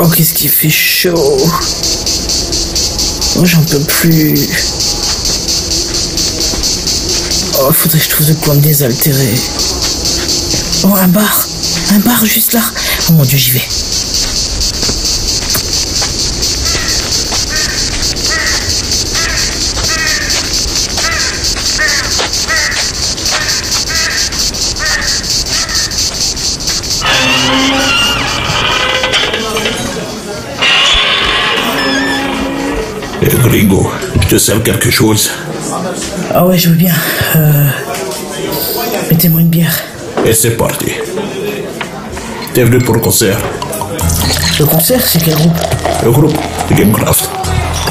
Oh, qu'est-ce qui fait chaud. Oh, j'en peux plus. Oh, faudrait que je trouve de quoi me désaltérer. Oh, un bar. Un bar juste là. Oh mon dieu, j'y vais. Gringo, je te sers quelque chose Ah ouais, je veux bien. Euh... Mettez-moi une bière. Et c'est parti. T'es venu pour le concert Le concert, c'est quel groupe? Le groupe Gamecraft.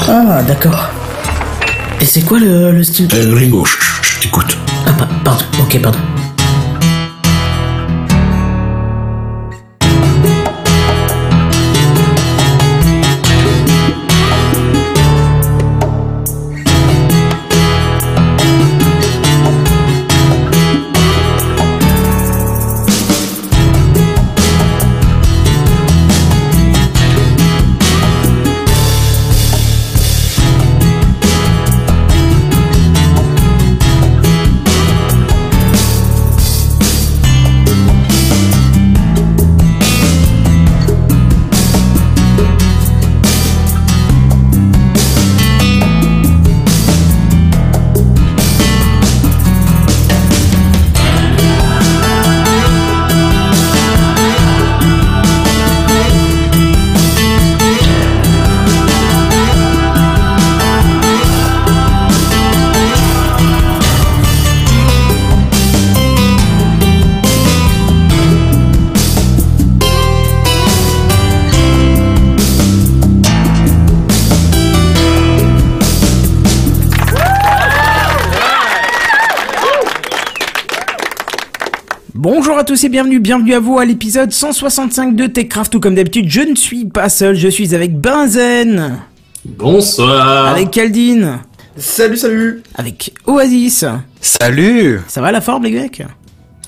Ah, d'accord. Et c'est quoi le, le style Eh, Gringo, chut, chut, chut, écoute. Ah, pa- pardon. Ok, pardon. Et bienvenue, bienvenue à vous à l'épisode 165 de TechCraft. Tout comme d'habitude, je ne suis pas seul, je suis avec Benzen, Bonsoir. avec Kaldin, Salut, salut avec Oasis. Salut Ça va la forme les mecs?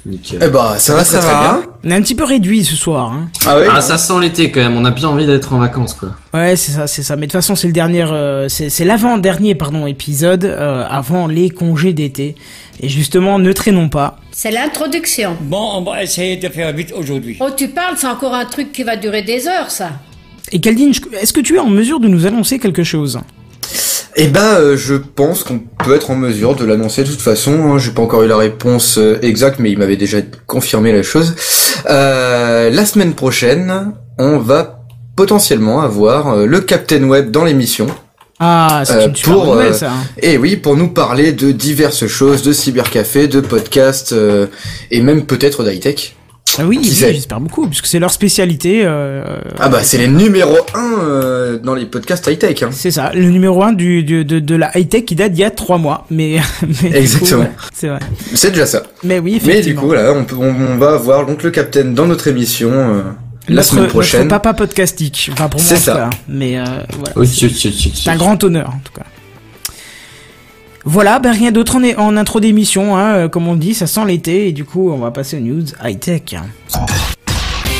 Nickel. Eh bah, ça va, ça, Ça très va. bien. On est un petit peu réduit ce soir. Hein. Ah ouais Ah, ça sent l'été quand même. On a bien envie d'être en vacances, quoi. Ouais, c'est ça, c'est ça. Mais de toute façon, c'est le dernier, euh, c'est l'avant-dernier, pardon, épisode euh, avant les congés d'été. Et justement, ne traînons pas. C'est l'introduction. Bon, on va essayer de faire vite aujourd'hui. Oh, tu parles, c'est encore un truc qui va durer des heures, ça. Et Kaldin, est-ce que tu es en mesure de nous annoncer quelque chose? Eh ben, euh, je pense qu'on peut être en mesure de l'annoncer de toute façon. hein. J'ai pas encore eu la réponse euh, exacte, mais il m'avait déjà confirmé la chose. Euh, la semaine prochaine, on va potentiellement avoir le Captain Web dans l'émission. Ah, c'est une super pour, bonne nouvelle, ça. Et oui, pour nous parler de diverses choses, de cybercafé, de podcasts, euh, et même peut-être d'high-tech. Ah oui, oui, j'espère beaucoup, puisque c'est leur spécialité. euh, Ah bah, c'est les numéro 1 dans les podcasts high-tech. Hein. C'est ça, le numéro un du, du- de, de la high-tech qui date d'il y a trois mois. Mais, mais Exactement. c'est vrai. C'est déjà ça. Mais oui, Mais du effectivement. coup, là, on, peut, on, on va avoir donc le Captain dans notre émission euh, la notre, semaine notre prochaine. papa podcastique. Enfin, pour moi, C'est ça. cas. Mais euh, voilà. C'est un grand honneur, en tout cas. Voilà, ben rien d'autre en, en intro d'émission, hein, euh, comme on dit, ça sent l'été, et du coup, on va passer aux news high-tech.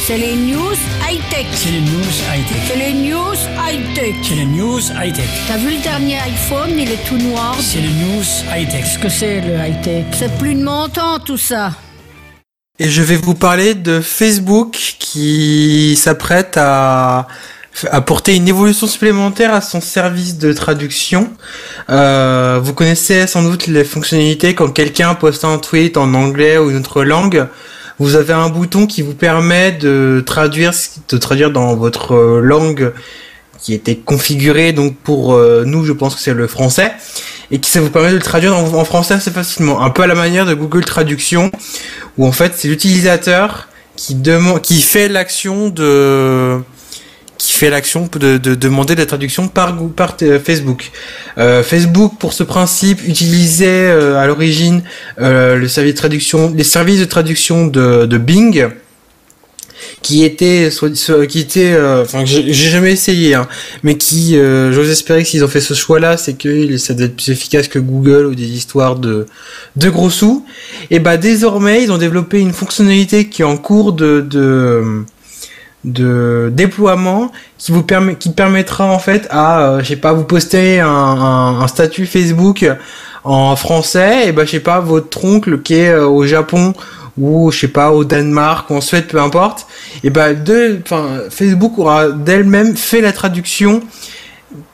C'est les news high-tech. C'est les news high-tech. C'est les news high-tech. C'est les news high-tech. T'as vu le dernier iPhone, il est tout noir. C'est les news high-tech. Qu'est-ce que c'est, le high-tech? C'est plus de mon temps, tout ça. Et je vais vous parler de Facebook qui s'apprête à apporter une évolution supplémentaire à son service de traduction. Euh, vous connaissez sans doute les fonctionnalités quand quelqu'un poste un tweet en anglais ou une autre langue. Vous avez un bouton qui vous permet de traduire, de traduire dans votre langue qui était configurée. Donc pour euh, nous, je pense que c'est le français et qui ça vous permet de le traduire en, en français assez facilement, un peu à la manière de Google Traduction, où en fait c'est l'utilisateur qui demande, qui fait l'action de, qui fait l'action de, de demander la traduction par par euh, Facebook. Euh, Facebook pour ce principe utilisait euh, à l'origine le service de traduction, les services de traduction de, Bing qui était qui était enfin j'ai jamais essayé hein, mais qui j'ose espérer que s'ils ont fait ce choix là c'est que ça doit être plus efficace que Google ou des histoires de gros sous et bah désormais ils ont développé une fonctionnalité qui est en cours de de déploiement qui vous permet qui permettra en fait à euh, je sais pas vous poster un, un, un statut Facebook en français et ben je sais pas votre oncle qui est euh, au Japon ou je sais pas au Danemark ou en Suède peu importe et ben de enfin Facebook aura d'elle-même fait la traduction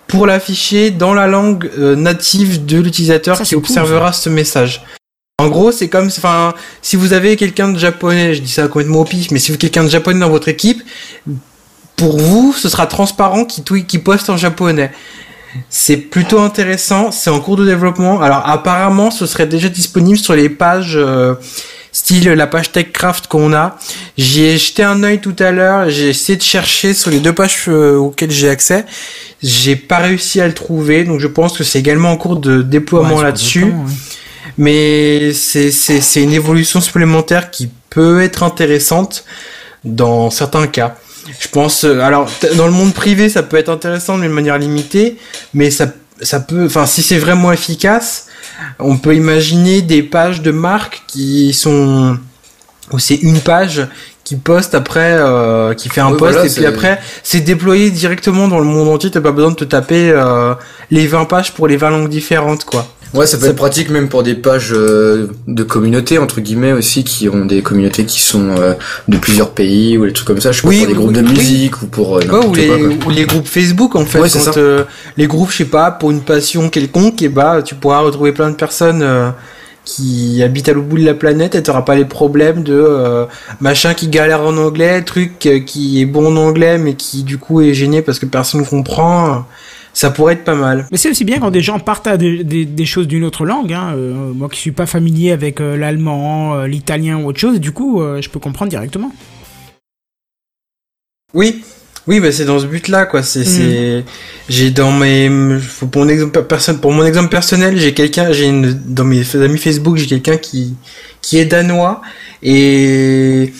pour l'afficher dans la langue euh, native de l'utilisateur qui cool, observera ce message. En gros, c'est comme, enfin, si vous avez quelqu'un de japonais, je dis ça complètement au pif, mais si vous avez quelqu'un de japonais dans votre équipe, pour vous, ce sera transparent qui tweet, qui poste en japonais. C'est plutôt intéressant, c'est en cours de développement. Alors apparemment, ce serait déjà disponible sur les pages euh, style la page TechCraft qu'on a. J'y ai jeté un œil tout à l'heure, j'ai essayé de chercher sur les deux pages euh, auxquelles j'ai accès. J'ai pas réussi à le trouver, donc je pense que c'est également en cours de déploiement Ouais, là-dessus. Mais c'est c'est c'est une évolution supplémentaire qui peut être intéressante dans certains cas. Je pense euh, alors dans le monde privé ça peut être intéressant d'une manière limitée, mais ça ça peut enfin si c'est vraiment efficace, on peut imaginer des pages de marques qui sont où c'est une page qui poste après euh, qui fait un Oui, post voilà, et puis après c'est déployé directement dans le monde entier, t'as pas besoin de te taper euh, les 20 pages pour les 20 langues différentes quoi. Ouais, ça peut être pratique même pour des pages euh, de communautés entre guillemets aussi qui ont des communautés qui sont euh, de plusieurs pays ou des trucs comme ça. Je sais pas Oui, pour des oui, groupes de oui. musique ou pour euh, Ouais, ou, les, quoi. ou les groupes Facebook en fait Ouais, quand euh, les groupes je sais pas pour une passion quelconque et bah tu pourras retrouver plein de personnes euh, qui habitent à l'autre bout de la planète et t'auras pas les problèmes de euh, machin qui galère en anglais truc euh, qui est bon en anglais mais qui du coup est gêné parce que personne comprend ça pourrait être pas mal Mais c'est aussi bien quand des gens partent à des, des- des choses d'une autre langue. Hein. Euh, moi qui suis pas familier avec euh, l'allemand, euh, l'italien ou autre chose, du coup, je peux comprendre directement. Oui, oui, bah c'est dans ce but-là, quoi. C'est, c'est, j'ai dans mes, pour mon exemple personne, pour mon exemple personnel, j'ai quelqu'un, j'ai une, dans mes amis Facebook, j'ai quelqu'un qui, qui est danois et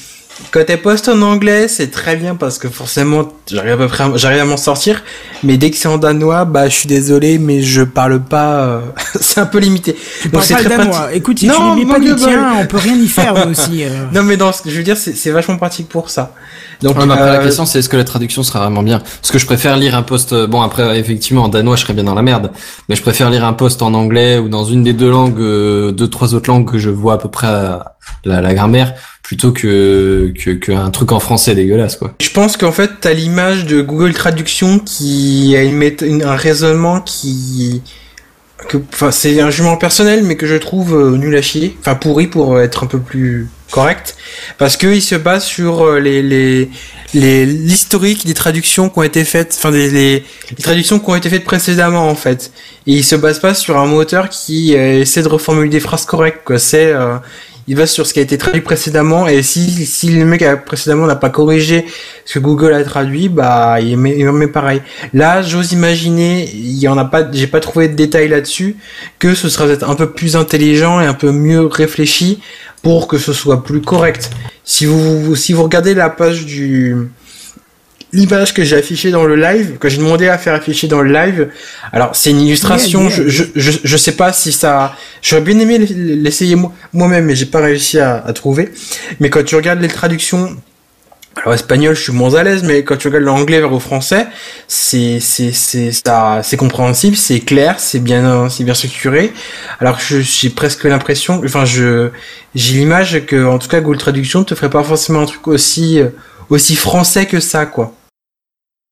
quand elle poste en anglais, c'est très bien parce que forcément, j'arrive à peu près, j'arrive à m'en sortir. Mais dès que c'est en danois, bah, je suis désolé, mais je parle pas. euh, c'est un peu limité. Tu Donc parles c'est pas le très danois. pratique. Écoute, si Non, tu pas bol. tien, on peut rien y faire aussi. euh. Non, mais dans ce que je veux dire, c'est, vachement pratique pour ça. Donc, Ouais, mais après, la euh, question, c'est est-ce que la traduction sera vraiment bien? Parce que je préfère lire un post... euh, Bon, après, effectivement, en danois, je serais bien dans la merde. Mais je préfère lire un post en anglais ou dans une des deux langues, euh, deux, trois autres langues que je vois à peu près euh, la, la grammaire, plutôt que qu'un truc en français dégueulasse, quoi. Je pense qu'en fait, t'as l'image de Google Traduction qui a une un raisonnement qui, enfin, c'est un jugement personnel, mais que je trouve euh, nul à chier, enfin pourri pour être un peu plus correct, parce que il se base sur euh, les les l'historique des traductions qui ont été faites, enfin des traductions qui ont été faites précédemment en fait, et il se base pas sur un moteur qui euh, essaie de reformuler des phrases correctes, quoi. C'est euh, il va sur ce qui a été traduit précédemment et si si le mec précédemment n'a pas corrigé ce que Google a traduit, bah il met, il pareil. Là, j'ose imaginer, il y en a pas, j'ai pas trouvé de détails là-dessus, que ce sera peut-être un peu plus intelligent et un peu mieux réfléchi pour que ce soit plus correct. Si vous si vous regardez la page du l'image que j'ai affichée dans le live, que j'ai demandé à faire afficher dans le live, alors c'est une illustration, Yeah, yeah. Je, je, je, sais pas si ça, j'aurais bien aimé l'essayer moi- moi-même, mais j'ai pas réussi à, à trouver. Mais quand tu regardes les traductions, alors espagnol, je suis moins à l'aise, mais quand tu regardes l'anglais vers au français, c'est c'est c'est ça, c'est compréhensible, c'est clair, c'est bien c'est bien structuré. Alors que je- j'ai presque l'impression, enfin je j'ai l'image que en tout cas Google Traduction te ferait pas forcément un truc aussi euh, aussi français que ça quoi.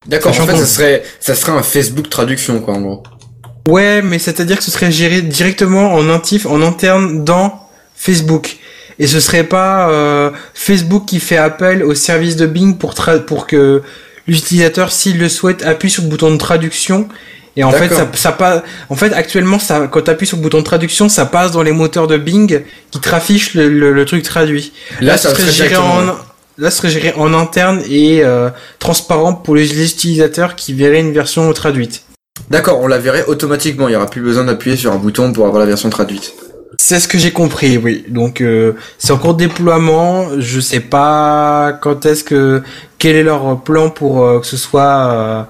D'accord. En fait, ça serait ça serait un Facebook traduction quoi en gros. Ouais, mais c'est-à-dire que ce serait géré directement en natif, en interne dans Facebook. Et ce serait pas euh, Facebook qui fait appel au service de Bing pour tra- pour que l'utilisateur, s'il le souhaite, appuie sur le bouton de traduction. Et en fait, ça, ça passe. En fait, actuellement, ça, quand tu appuies sur le bouton de traduction, ça passe dans les moteurs de Bing qui traffichent le, le, le truc traduit. Là, ce ça serait géré en, là, ce serait géré en interne et euh, transparent pour les utilisateurs qui verraient une version traduite. D'accord, on la verrait automatiquement. Il y aura plus besoin d'appuyer sur un bouton pour avoir la version traduite. C'est ce que j'ai compris, oui. Donc euh, c'est en cours de déploiement. Je sais pas quand est-ce que quel est leur plan pour euh, que ce soit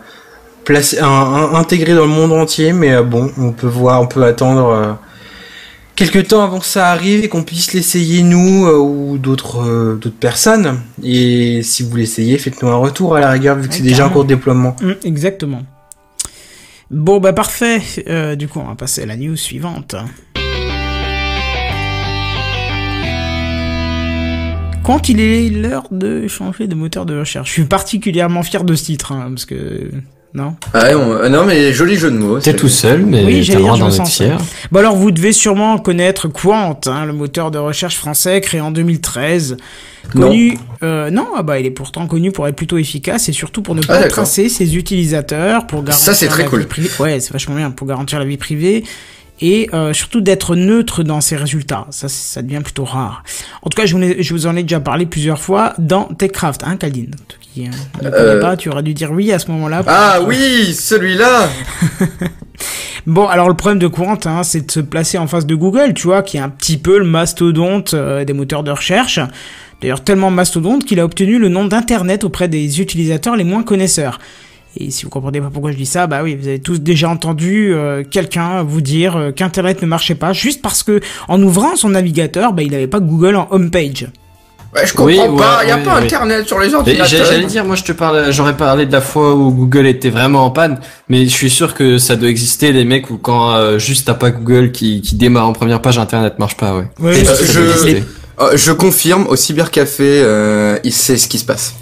placé, un- un- intégré dans le monde entier. Mais bon, on peut voir, on peut attendre. Quelques temps avant que ça arrive et qu'on puisse l'essayer nous euh, ou d'autres euh, d'autres personnes. Et si vous l'essayez, faites-nous un retour à la rigueur vu que c'est déjà en cours de déploiement. Hum, exactement. Bon, bah parfait. Euh, du coup, on va passer à la news suivante. Quand il est l'heure de changer de moteur de recherche, je suis particulièrement fier de ce titre, hein, parce que non. Ah ouais, on- euh, non mais joli jeu de mots. T'es c'est- tout seul, mais Oui, t'as le droit d'en être fier. Bon alors, vous devez sûrement connaître Quant, hein, le moteur de recherche français créé en 2013. Connu, euh, non, ah bah il est pourtant connu pour être plutôt efficace et surtout pour ne Ah, pas tracer ses utilisateurs, pour garantir Ça, c'est très la cool. vie privée. Ouais, c'est vachement bien pour garantir la vie privée et euh, surtout d'être neutre dans ses résultats. Ça, ça devient plutôt rare. En tout cas, je vous, ai- je vous en ai déjà parlé plusieurs fois dans TechCraft, hein, Caldine. Toi qui euh, ne Euh. pas, tu aurais dû dire oui à ce moment-là. Ah oui, celui-là. Bon, alors le problème de Quant, hein, c'est de se placer en face de Google, tu vois, qui est un petit peu le mastodonte euh, des moteurs de recherche. D'ailleurs, tellement mastodonte qu'il a obtenu le nom d'Internet auprès des utilisateurs les moins connaisseurs. Et si vous comprenez pas pourquoi je dis ça, bah oui, vous avez tous déjà entendu euh, quelqu'un vous dire euh, qu'Internet ne marchait pas juste parce que en ouvrant son navigateur, bah il n'avait pas Google en homepage. Ouais, je comprends Oui, pas. ouais, y a oui, pas oui. internet sur les ordinateurs. J'allais dire, moi je te parle, j'aurais parlé de la fois où Google était vraiment en panne, mais je suis sûr que ça doit exister des mecs où quand euh, juste t'as pas Google qui, qui démarre en première page, Internet marche pas, ouais. Euh, je-. Euh, je confirme, au cybercafé, euh, il sait ce qui se passe.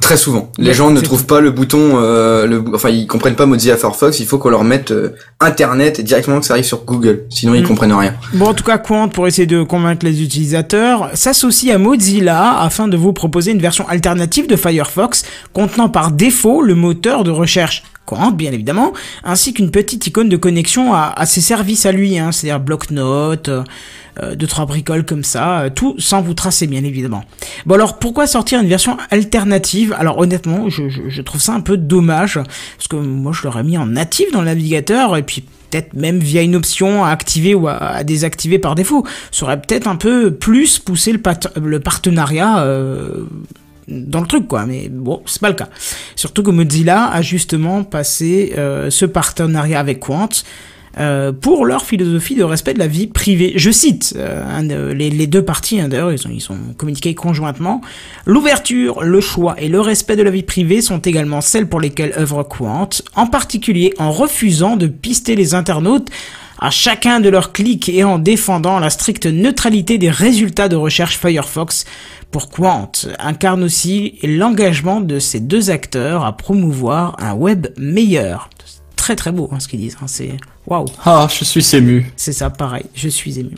Très souvent. Les Ouais, gens ne trouvent pas le bouton, euh, le, enfin ils comprennent pas Mozilla Firefox. Il faut qu'on leur mette euh, Internet et directement que ça arrive sur Google. Sinon ils Mm. comprennent rien. Bon, en tout cas, Quant, pour essayer de convaincre les utilisateurs, s'associe à Mozilla afin de vous proposer une version alternative de Firefox contenant par défaut le moteur de recherche Quant, bien évidemment, ainsi qu'une petite icône de connexion à, à ses services à lui, hein, c'est-à-dire bloc-notes, euh, deux trois bricoles comme ça, euh, tout sans vous tracer, bien évidemment. Bon alors, pourquoi sortir une version alternative? Alors honnêtement, je, trouve ça un peu dommage, parce que moi je l'aurais mis en natif dans le navigateur, et puis peut-être même via une option à activer ou à, désactiver par défaut. Ça aurait peut-être un peu plus poussé le partenariat euh, dans le truc, quoi. Mais bon, c'est pas le cas. Surtout que Mozilla a justement passé euh, ce partenariat avec Quant. Euh, pour leur philosophie de respect de la vie privée. Je cite euh, les deux parties, hein, d'ailleurs, ils ont, ils sont communiqués conjointement. L'ouverture, le choix et le respect de la vie privée sont également celles pour lesquelles œuvre Quant, en particulier en refusant de pister les internautes à chacun de leurs clics et en défendant la stricte neutralité des résultats de recherche Firefox pour Quant incarne aussi l'engagement de ces deux acteurs à promouvoir un web meilleur. Très très beau hein, ce qu'ils disent, hein, c'est waouh. Ah, je suis ému. C'est ça, pareil, je suis ému.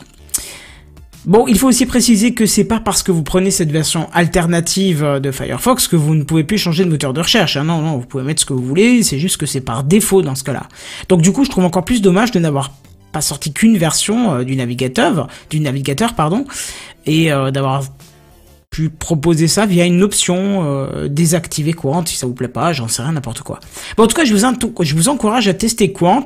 Bon, il faut aussi préciser que c'est pas parce que vous prenez cette version alternative de Firefox que vous ne pouvez plus changer de moteur de recherche. hein. Non, non, vous pouvez mettre ce que vous voulez, c'est juste que c'est par défaut dans ce cas-là. Donc du coup, je trouve encore plus dommage de n'avoir pas sorti qu'une version euh, du navigateur, du navigateur, pardon, et euh, d'avoir pu proposer ça via une option euh, désactiver Quant si ça vous plaît pas, j'en sais rien, n'importe quoi. Bon, en tout cas, je vous, ento- je vous encourage à tester Quant.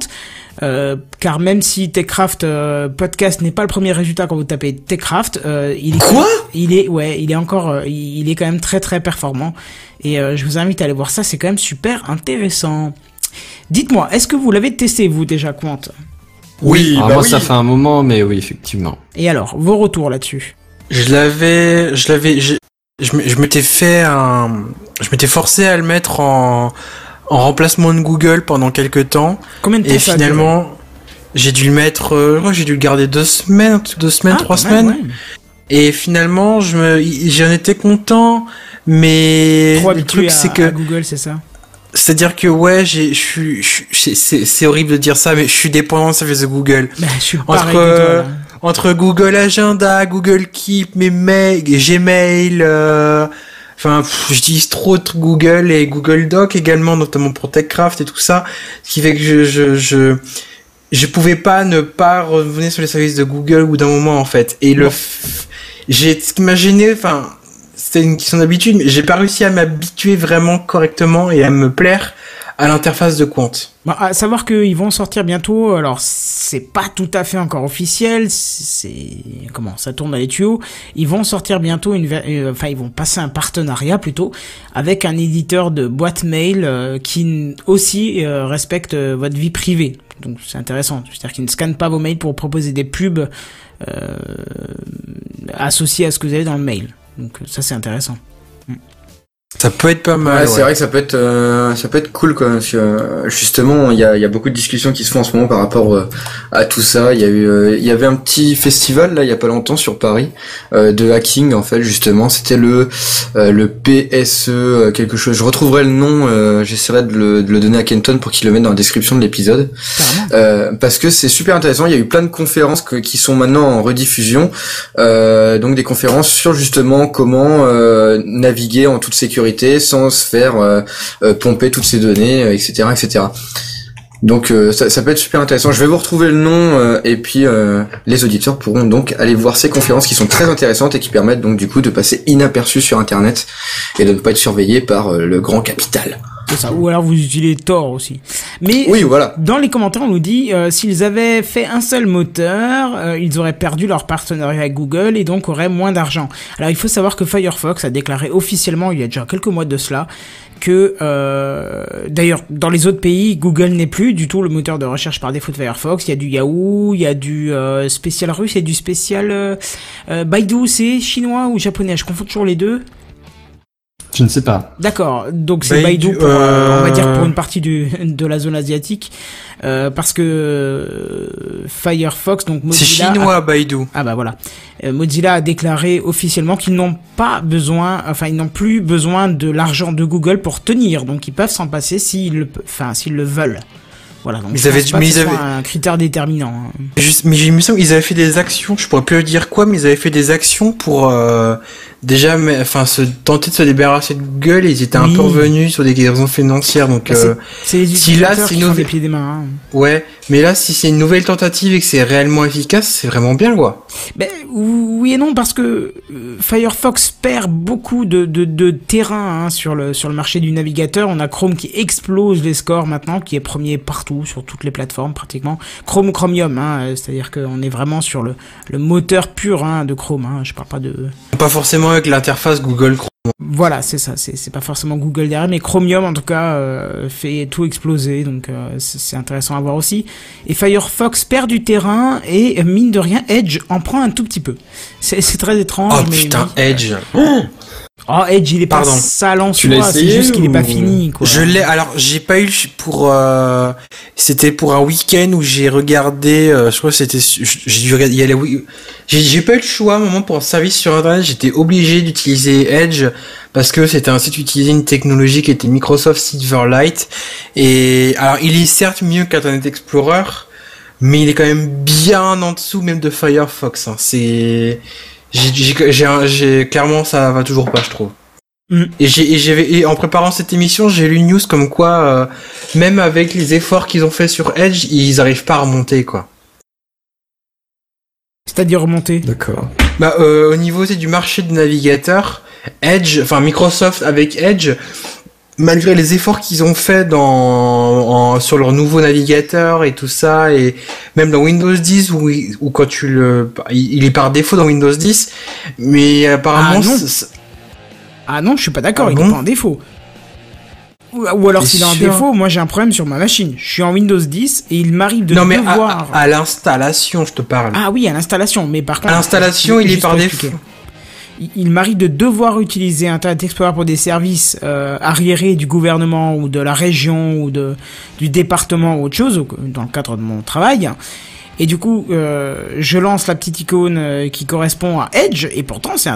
Euh, car même si Techcraft euh, podcast n'est pas le premier résultat quand vous tapez Techcraft, euh, il est Quoi? il est ouais, il est encore euh, il il est quand même très très performant et euh, je vous invite à aller voir ça, c'est quand même super intéressant. Dites-moi, est-ce que vous l'avez testé vous déjà Quant? Oui, Ah, bah moi oui. ça fait un moment, mais oui, effectivement. Et alors, vos retours là-dessus? Je l'avais, je l'avais, je, je je m'étais fait un, je m'étais forcé à le mettre en, en remplacement de Google pendant quelques temps. Combien de temps Et ça finalement, j'ai dû le mettre, euh, j'ai dû le garder deux semaines, deux semaines, Ah, trois quand même, semaines. ouais. Et finalement, je me, j'en étais content, mais Trop le truc à, c'est à que, Google, c'est ça? C'est-à-dire que ouais, j'ai, je suis, c'est, c'est horrible de dire ça, mais je suis dépendant de service de Google. Bah, je suis Entre, pareil toi, euh, là. Entre Google Agenda, Google Keep, mes mails, Gmail, euh, enfin, j'utilise trop de Google et Google Doc également, notamment pour TechCraft et tout ça, ce qui fait que je, je, je, je pouvais pas ne pas revenir sur les services de Google au bout d'un moment en fait. Et le, f- j'ai, ce qui m'a gêné, enfin, c'était une question d'habitude, mais j'ai pas réussi à m'habituer vraiment correctement et à me plaire à l'interface de Quant. Bon, à savoir qu'ils vont sortir bientôt, alors c'est pas tout à fait encore officiel, c'est comment ça tourne dans les tuyaux. Ils vont sortir bientôt une, euh, enfin ils vont passer un partenariat plutôt avec un éditeur de boîte mail euh, qui aussi euh, respecte votre vie privée. Donc c'est intéressant, c'est-à-dire qu'ils ne scannent pas vos mails pour proposer des pubs associées à ce que vous avez dans le mail. Donc ça c'est intéressant. Ça peut être pas mal. Ouais, c'est vrai que ça peut être euh, ça peut être cool quoi. Parce que, euh, justement, il y a, il y a beaucoup de discussions qui se font en ce moment par rapport euh, à tout ça. Il y a eu euh, il y avait un petit festival là il y a pas longtemps sur Paris euh, de hacking en fait justement. C'était le euh, le PSE euh, quelque chose. Je retrouverai le nom. euh, J'essaierai de le, de le donner à Kenton pour qu'il le mette dans la description de l'épisode. Euh, parce que c'est super intéressant. Il y a eu plein de conférences que- qui sont maintenant en rediffusion, euh, donc des conférences sur justement comment euh, naviguer en toute sécurité sans se faire euh, euh, pomper toutes ces données, euh, etc., etc. Donc euh, ça, ça peut être super intéressant. Je vais vous retrouver le nom euh, et puis euh, les auditeurs pourront donc aller voir ces conférences qui sont très intéressantes et qui permettent donc du coup de passer inaperçus sur Internet et de ne pas être surveillé par le grand capital. C'est ça. Ou alors vous utilisez Tor aussi. Mais Oui, voilà. Dans les commentaires, on nous dit euh, s'ils avaient fait un seul moteur, euh, ils auraient perdu leur partenariat avec Google et donc auraient moins d'argent. Alors il faut savoir que Firefox a déclaré officiellement il y a déjà quelques mois de cela que euh, d'ailleurs dans les autres pays Google n'est plus du tout le moteur de recherche par défaut de Firefox. Il y a du Yahoo, il y a du euh, spécial russe, il y a du spécial euh, euh, Baidu. C'est chinois ou japonais? Je confonds toujours les deux. Je ne sais pas. D'accord, donc c'est Baidu, Baidu, pour, euh, on va dire euh, pour une partie du, de la zone asiatique, euh, parce que euh, Firefox, donc C'est Mozilla, chinois, Baidu. ah bah voilà, Euh, Mozilla a déclaré officiellement qu'ils n'ont pas besoin, enfin ils n'ont plus besoin de l'argent de Google pour tenir, donc ils peuvent s'en passer s'ils le, enfin s'ils le veulent. Voilà, donc Ils je avaient- mais ils avaient- un critère déterminant. hein. Juste, mais j'ai l'impression qu'ils avaient fait des actions, je pourrais plus dire quoi, mais ils avaient fait des actions pour euh, déjà, mais, enfin, se tenter de se débarrasser de Google. Et ils étaient un Oui. peu revenus sur des raisons financières, donc Bah, c'est- euh, C'est si là, c'est une nouvelle- des pieds et des mains. hein. ouais. Mais là, si c'est une nouvelle tentative et que c'est réellement efficace, c'est vraiment bien, quoi. Ben, oui et non parce que euh, Firefox perd beaucoup de, de, de terrain hein, sur le sur le marché du navigateur. On a Chrome qui explose les scores maintenant, qui est premier partout sur toutes les plateformes pratiquement. Chrome ou Chromium, hein, euh, c'est-à-dire qu'on est vraiment sur le le moteur pur de Chrome. Je parle pas de Pas forcément avec l'interface Google Chrome. voilà, c'est ça. C'est pas forcément Google derrière, mais Chromium en tout cas euh, fait tout exploser, donc euh, c'est intéressant à voir aussi. Et Firefox perd du terrain et mine de rien, Edge en prend un tout petit peu. C'est très étrange. Oh mais putain, oui. Edge. Oh, Edge, il est Pardon. pas sale en Tu soi, l'as c'est juste qu'il est pas ou- fini, quoi. Je l'ai. Alors, j'ai pas eu pour. euh, C'était pour un week-end où j'ai regardé. euh, je crois que c'était. J'ai dû regarder. Il y a les J'ai j'ai pas eu le choix. À un moment pour un service sur internet, j'étais obligé d'utiliser Edge parce que c'était un site qui utilisait une technologie qui était Microsoft Silverlight. Et alors, il est certes mieux qu'Internet Explorer, mais il est quand même bien en dessous même de Firefox. hein. C'est. J'ai- J'ai j'ai un- j'ai- clairement ça va toujours pas, je trouve. Mm. Et j'ai et j'ai et en préparant cette émission, j'ai lu une news comme quoi euh, même avec les efforts qu'ils ont fait sur Edge, ils arrivent pas à remonter quoi. C'est-à-dire remonter. D'accord. Bah euh, au niveau c'est du marché de navigateurs, Edge, enfin Microsoft avec Edge, malgré les efforts qu'ils ont fait dans en- sur leur nouveau navigateur et tout ça et même dans Windows 10 où, quand tu le il est par défaut dans Windows 10 mais apparemment Ah, non. Ah non, je suis pas d'accord, Ah il bon est pas en défaut. Ou, ou alors s'il est en sûr défaut, moi j'ai un problème sur ma machine. Je suis en Windows 10 et il m'arrive de non mais à, devoir... à- à l'installation je te parle. Ah oui, à l'installation, mais par contre... À l'installation, il est par défaut. Il- m'arrive de devoir utiliser Internet Explorer pour des services euh, arriérés du gouvernement ou de la région ou de du département ou autre chose, que- dans le cadre de mon travail. Et du coup, euh, je lance la petite icône euh, qui correspond à Edge, et pourtant c'est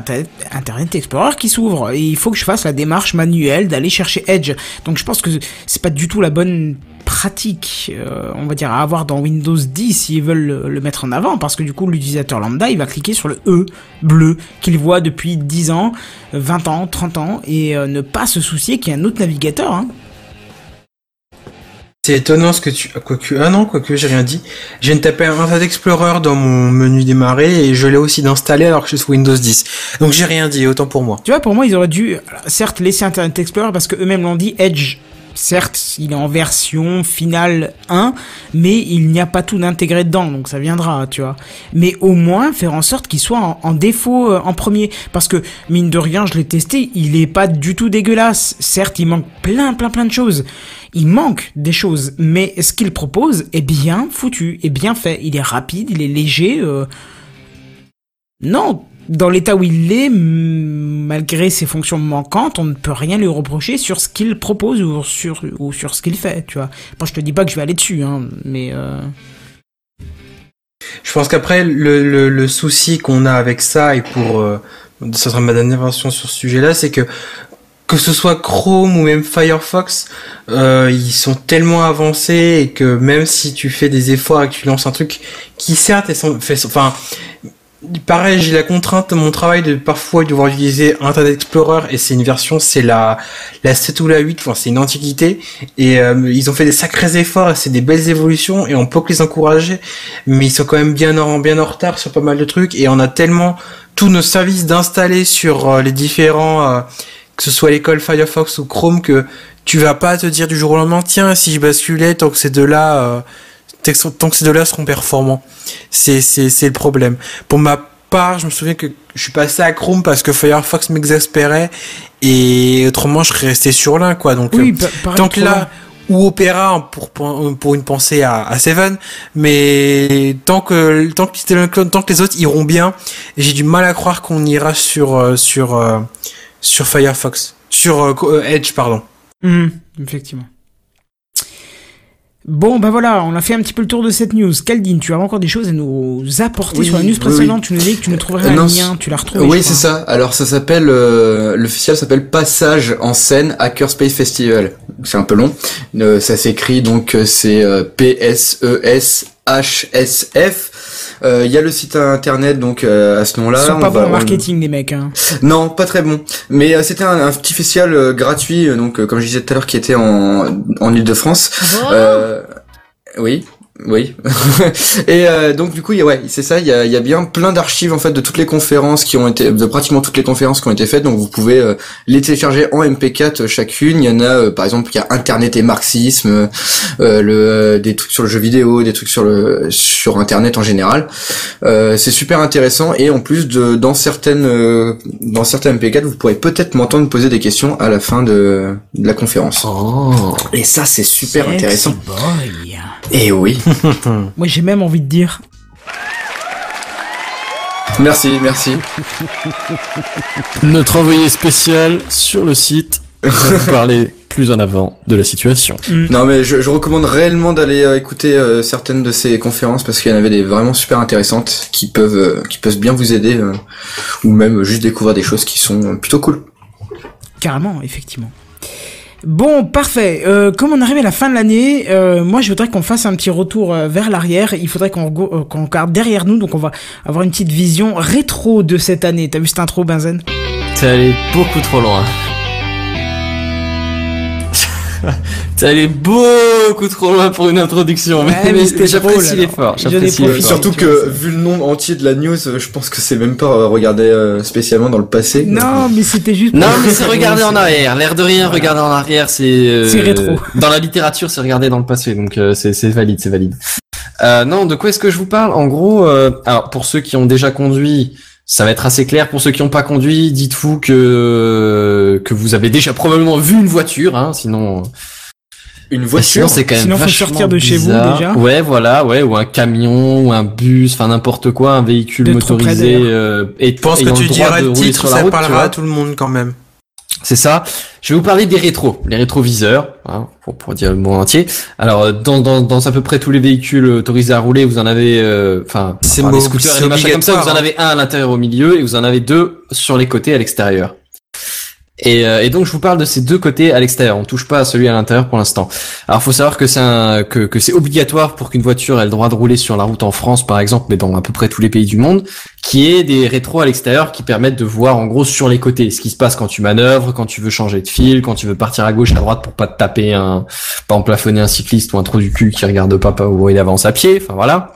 Internet Explorer qui s'ouvre. Et il faut que je fasse la démarche manuelle d'aller chercher Edge. Donc je pense que c'est pas du tout la bonne pratique, euh, on va dire, à avoir dans Windows 10 s'ils veulent le, le mettre en avant, parce que du coup l'utilisateur lambda, il va cliquer sur le E bleu qu'il voit depuis 10 ans, 20 ans, 30 ans, et euh, ne pas se soucier qu'il y a un autre navigateur. Hein. C'est étonnant ce que tu quoique ah non quoique j'ai rien dit. Je viens de taper Internet Explorer dans mon menu démarrer et je l'ai aussi d'installer alors que je suis sous Windows 10. Donc j'ai rien dit autant pour moi. Tu vois, pour moi, ils auraient dû, certes, laisser Internet Explorer parce que eux-mêmes l'ont dit, Edge certes, il est en version finale 1, mais il n'y a pas tout d'intégré dedans, donc ça viendra, tu vois. Mais au moins faire en sorte qu'il soit en, défaut euh, en premier, parce que mine de rien, je l'ai testé, il est pas du tout dégueulasse. Certes, il manque plein, plein, plein de choses. Il manque des choses, mais ce qu'il propose est bien foutu, est bien fait. Il est rapide, il est léger. euh, Non, dans l'état où il est, malgré ses fonctions manquantes, on ne peut rien lui reprocher sur ce qu'il propose ou sur, ou sur ce qu'il fait, tu vois. Bon, je te dis pas que je vais aller dessus, hein, mais euh... Je pense qu'après, le, le, souci qu'on a avec ça, et pour... Euh, ça sera ma dernière version sur ce sujet-là, c'est que que ce soit Chrome ou même Firefox, euh, ils sont tellement avancés et que même si tu fais des efforts et que tu lances un truc qui certes est sans- enfin, pareil, j'ai la contrainte de mon travail de parfois devoir utiliser Internet Explorer et c'est une version, c'est la la 7 ou la 8, enfin c'est une antiquité et euh, ils ont fait des sacrés efforts et c'est des belles évolutions et on peut que les encourager, mais ils sont quand même bien en bien en retard sur pas mal de trucs et on a tellement tous nos services d'installer sur euh, les différents euh, que ce soit l'école Firefox ou Chrome que tu vas pas te dire du jour au lendemain tiens si je basculais tant que ces deux là tant que ces deux là seront performants c'est c'est c'est le problème. Pour ma part je me souviens que je suis passé à Chrome parce que Firefox m'exaspérait et autrement je serais resté sur l'un quoi. Donc oui, euh, tant que là ou Opera pour pour pour une pensée à, à Seven mais tant que tant que Little Clone, tant que les autres iront bien j'ai du mal à croire qu'on ira sur euh, sur euh, sur Firefox. Sur euh, euh, Edge pardon. Mhm, effectivement. Bon, bah voilà, on a fait un petit peu le tour de cette news. Caldine, tu as encore des choses à nous apporter Oui, sur la news précédente. oui. Tu nous dis que tu nous trouverais un lien, tu l'as retrouvé. Oui, c'est ça. Alors ça s'appelle euh, l'officiel s'appelle Passage en scène Hackerspace Festival. C'est un peu long. Euh, ça s'écrit donc euh, c'est euh, P Il y a le site internet donc euh, à ce nom-là. Ils sont On pas va- bons en on- marketing, les mecs. Hein. Non, pas très bon. Mais euh, c'était un, un petit festival euh, gratuit, euh, donc euh, comme je disais tout à l'heure, qui était en en Île-de-France. Bon, Euh, oui, oui. et euh, donc du coup, il y a, ouais, c'est ça. Il y a, y a bien plein d'archives en fait de toutes les conférences qui ont été, de pratiquement toutes les conférences qui ont été faites. Donc vous pouvez euh, les télécharger en MP4 chacune. Il y en a, euh, par exemple, il y a Internet et marxisme, euh, le euh, des trucs sur le jeu vidéo, des trucs sur le sur Internet en général. Euh, c'est super intéressant et en plus de dans certaines euh, dans certains MP4, vous pourrez peut-être m'entendre poser des questions à la fin de, de la conférence. Oh. Et ça, c'est super intéressant. boy. Et oui. Moi, j'ai même envie de dire. Merci, merci. Notre envoyé spécial sur le site va vous parler plus en avant de la situation. Non mais je, je recommande réellement d'aller euh, écouter euh, certaines de ces conférences parce qu'il y en avait des vraiment super intéressantes qui peuvent euh, qui peuvent bien vous aider euh, ou même juste découvrir des choses qui sont plutôt cool. Carrément, effectivement. Bon, parfait. Euh, comme on arrive à la fin de l'année, euh, moi je voudrais qu'on fasse un petit retour euh, vers l'arrière. Il faudrait qu'on qu'on regarde derrière nous, donc on va avoir une petite vision rétro de cette année. T'as vu cette intro, Benzen? T'es allé beaucoup trop loin. T'es allé beaucoup trop loin pour une introduction. Ouais, mais mais j'apprécie l'effort. Surtout que vu le nom entier de la news, je pense que c'est même pas regardé euh, spécialement dans le passé. Non, mais c'était juste. Non, mais c'est regarder en arrière. L'air de rien, regarder en arrière, c'est. euh, C'est rétro. Dans la littérature, c'est regarder dans le passé, donc euh, c'est c'est valide, c'est valide. Euh, non, de quoi est-ce que je vous parle? En gros, euh, alors pour ceux qui ont déjà conduit, ça va être assez clair. Pour ceux qui n'ont pas conduit, dites-vous que que vous avez déjà probablement vu une voiture, hein, sinon. Une Sinon, voiture. c'est quand même Sinon, faut vachement sortir de chez vous, bizarre. déjà. Ouais, voilà, ouais, ou un camion, ou un bus, enfin n'importe quoi, un véhicule De trop près motorisé euh, et je pense que tu diras de le titre ça route, parlera à tout le monde quand même C'est ça. Je vais vous parler des rétros, les rétroviseurs, hein, pour, pour dire le mot entier. Alors, euh, dans, dans, dans à peu près tous les véhicules autorisés à rouler, vous en avez, euh, enfin, les scooters et les machins comme ça, vous en obligatoire, avez un à l'intérieur au milieu et vous en avez deux sur les côtés à l'extérieur. Et, euh, et donc je vous parle de ces deux côtés à l'extérieur. On touche pas à celui à l'intérieur pour l'instant. Alors faut savoir que c'est que, que c'est obligatoire pour qu'une voiture ait le droit de rouler sur la route en France par exemple, mais dans à peu près tous les pays du monde, qui est des rétros à l'extérieur qui permettent de voir en gros sur les côtés ce qui se passe quand tu manœuvres, quand tu veux changer de fil, quand tu veux partir à gauche, à droite pour pas te taper un, pas en plafonner un cycliste ou un trou du cul qui regarde pas où il avance à pied. Enfin voilà,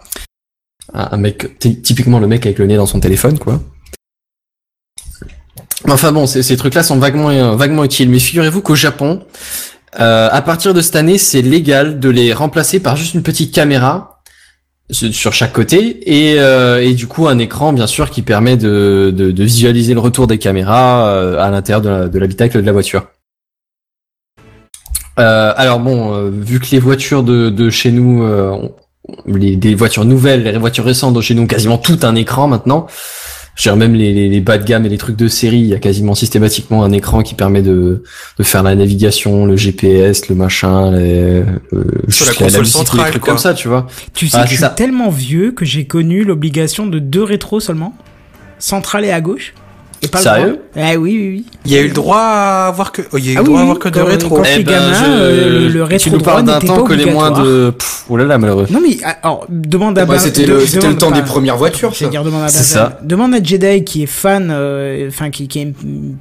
un, mec ty- typiquement le mec avec le nez dans son téléphone quoi. Enfin bon, ces, trucs-là sont vaguement euh, vaguement utiles. Mais figurez-vous qu'au Japon, Euh, à partir de cette année, c'est légal de les remplacer par juste une petite caméra su- sur chaque côté et, euh, et du coup un écran bien sûr qui permet de, visualiser le retour des caméras à l'intérieur de l'habitacle de la voiture. Alors bon, vu que les voitures de, chez nous, les, des voitures nouvelles, les voitures récentes de chez nous ont quasiment tout un écran maintenant. Je dirais même les, les, les bas de gamme et les trucs de série, il y a quasiment systématiquement un écran qui permet de, de faire la navigation, le GPS, le machin, les, euh, Sur la musique, centrale, les trucs quoi. comme ça, tu vois. Tu sais Ah, que je c'est suis ça. tellement vieux que j'ai connu l'obligation de deux rétros seulement. Centrale et à gauche. Et pas le Sérieux droit. Eh oui, oui, oui. Il y a eu le droit à avoir que, oh, il y a eu Ah le oui, droit à oui, avoir que de quand- rétro. quand- Eh j'étais gamin, je- euh, le- le rétro tu nous droit parles d'un temps que les moins de, pff, oh là là, malheureux. Non mais alors demande à Ouais, Ben- c'était le, c'était le temps pas- des premières voitures, Je ça. vais dire demande à C'est ça. Demande à Jedi qui est fan, euh, enfin qui, qui a une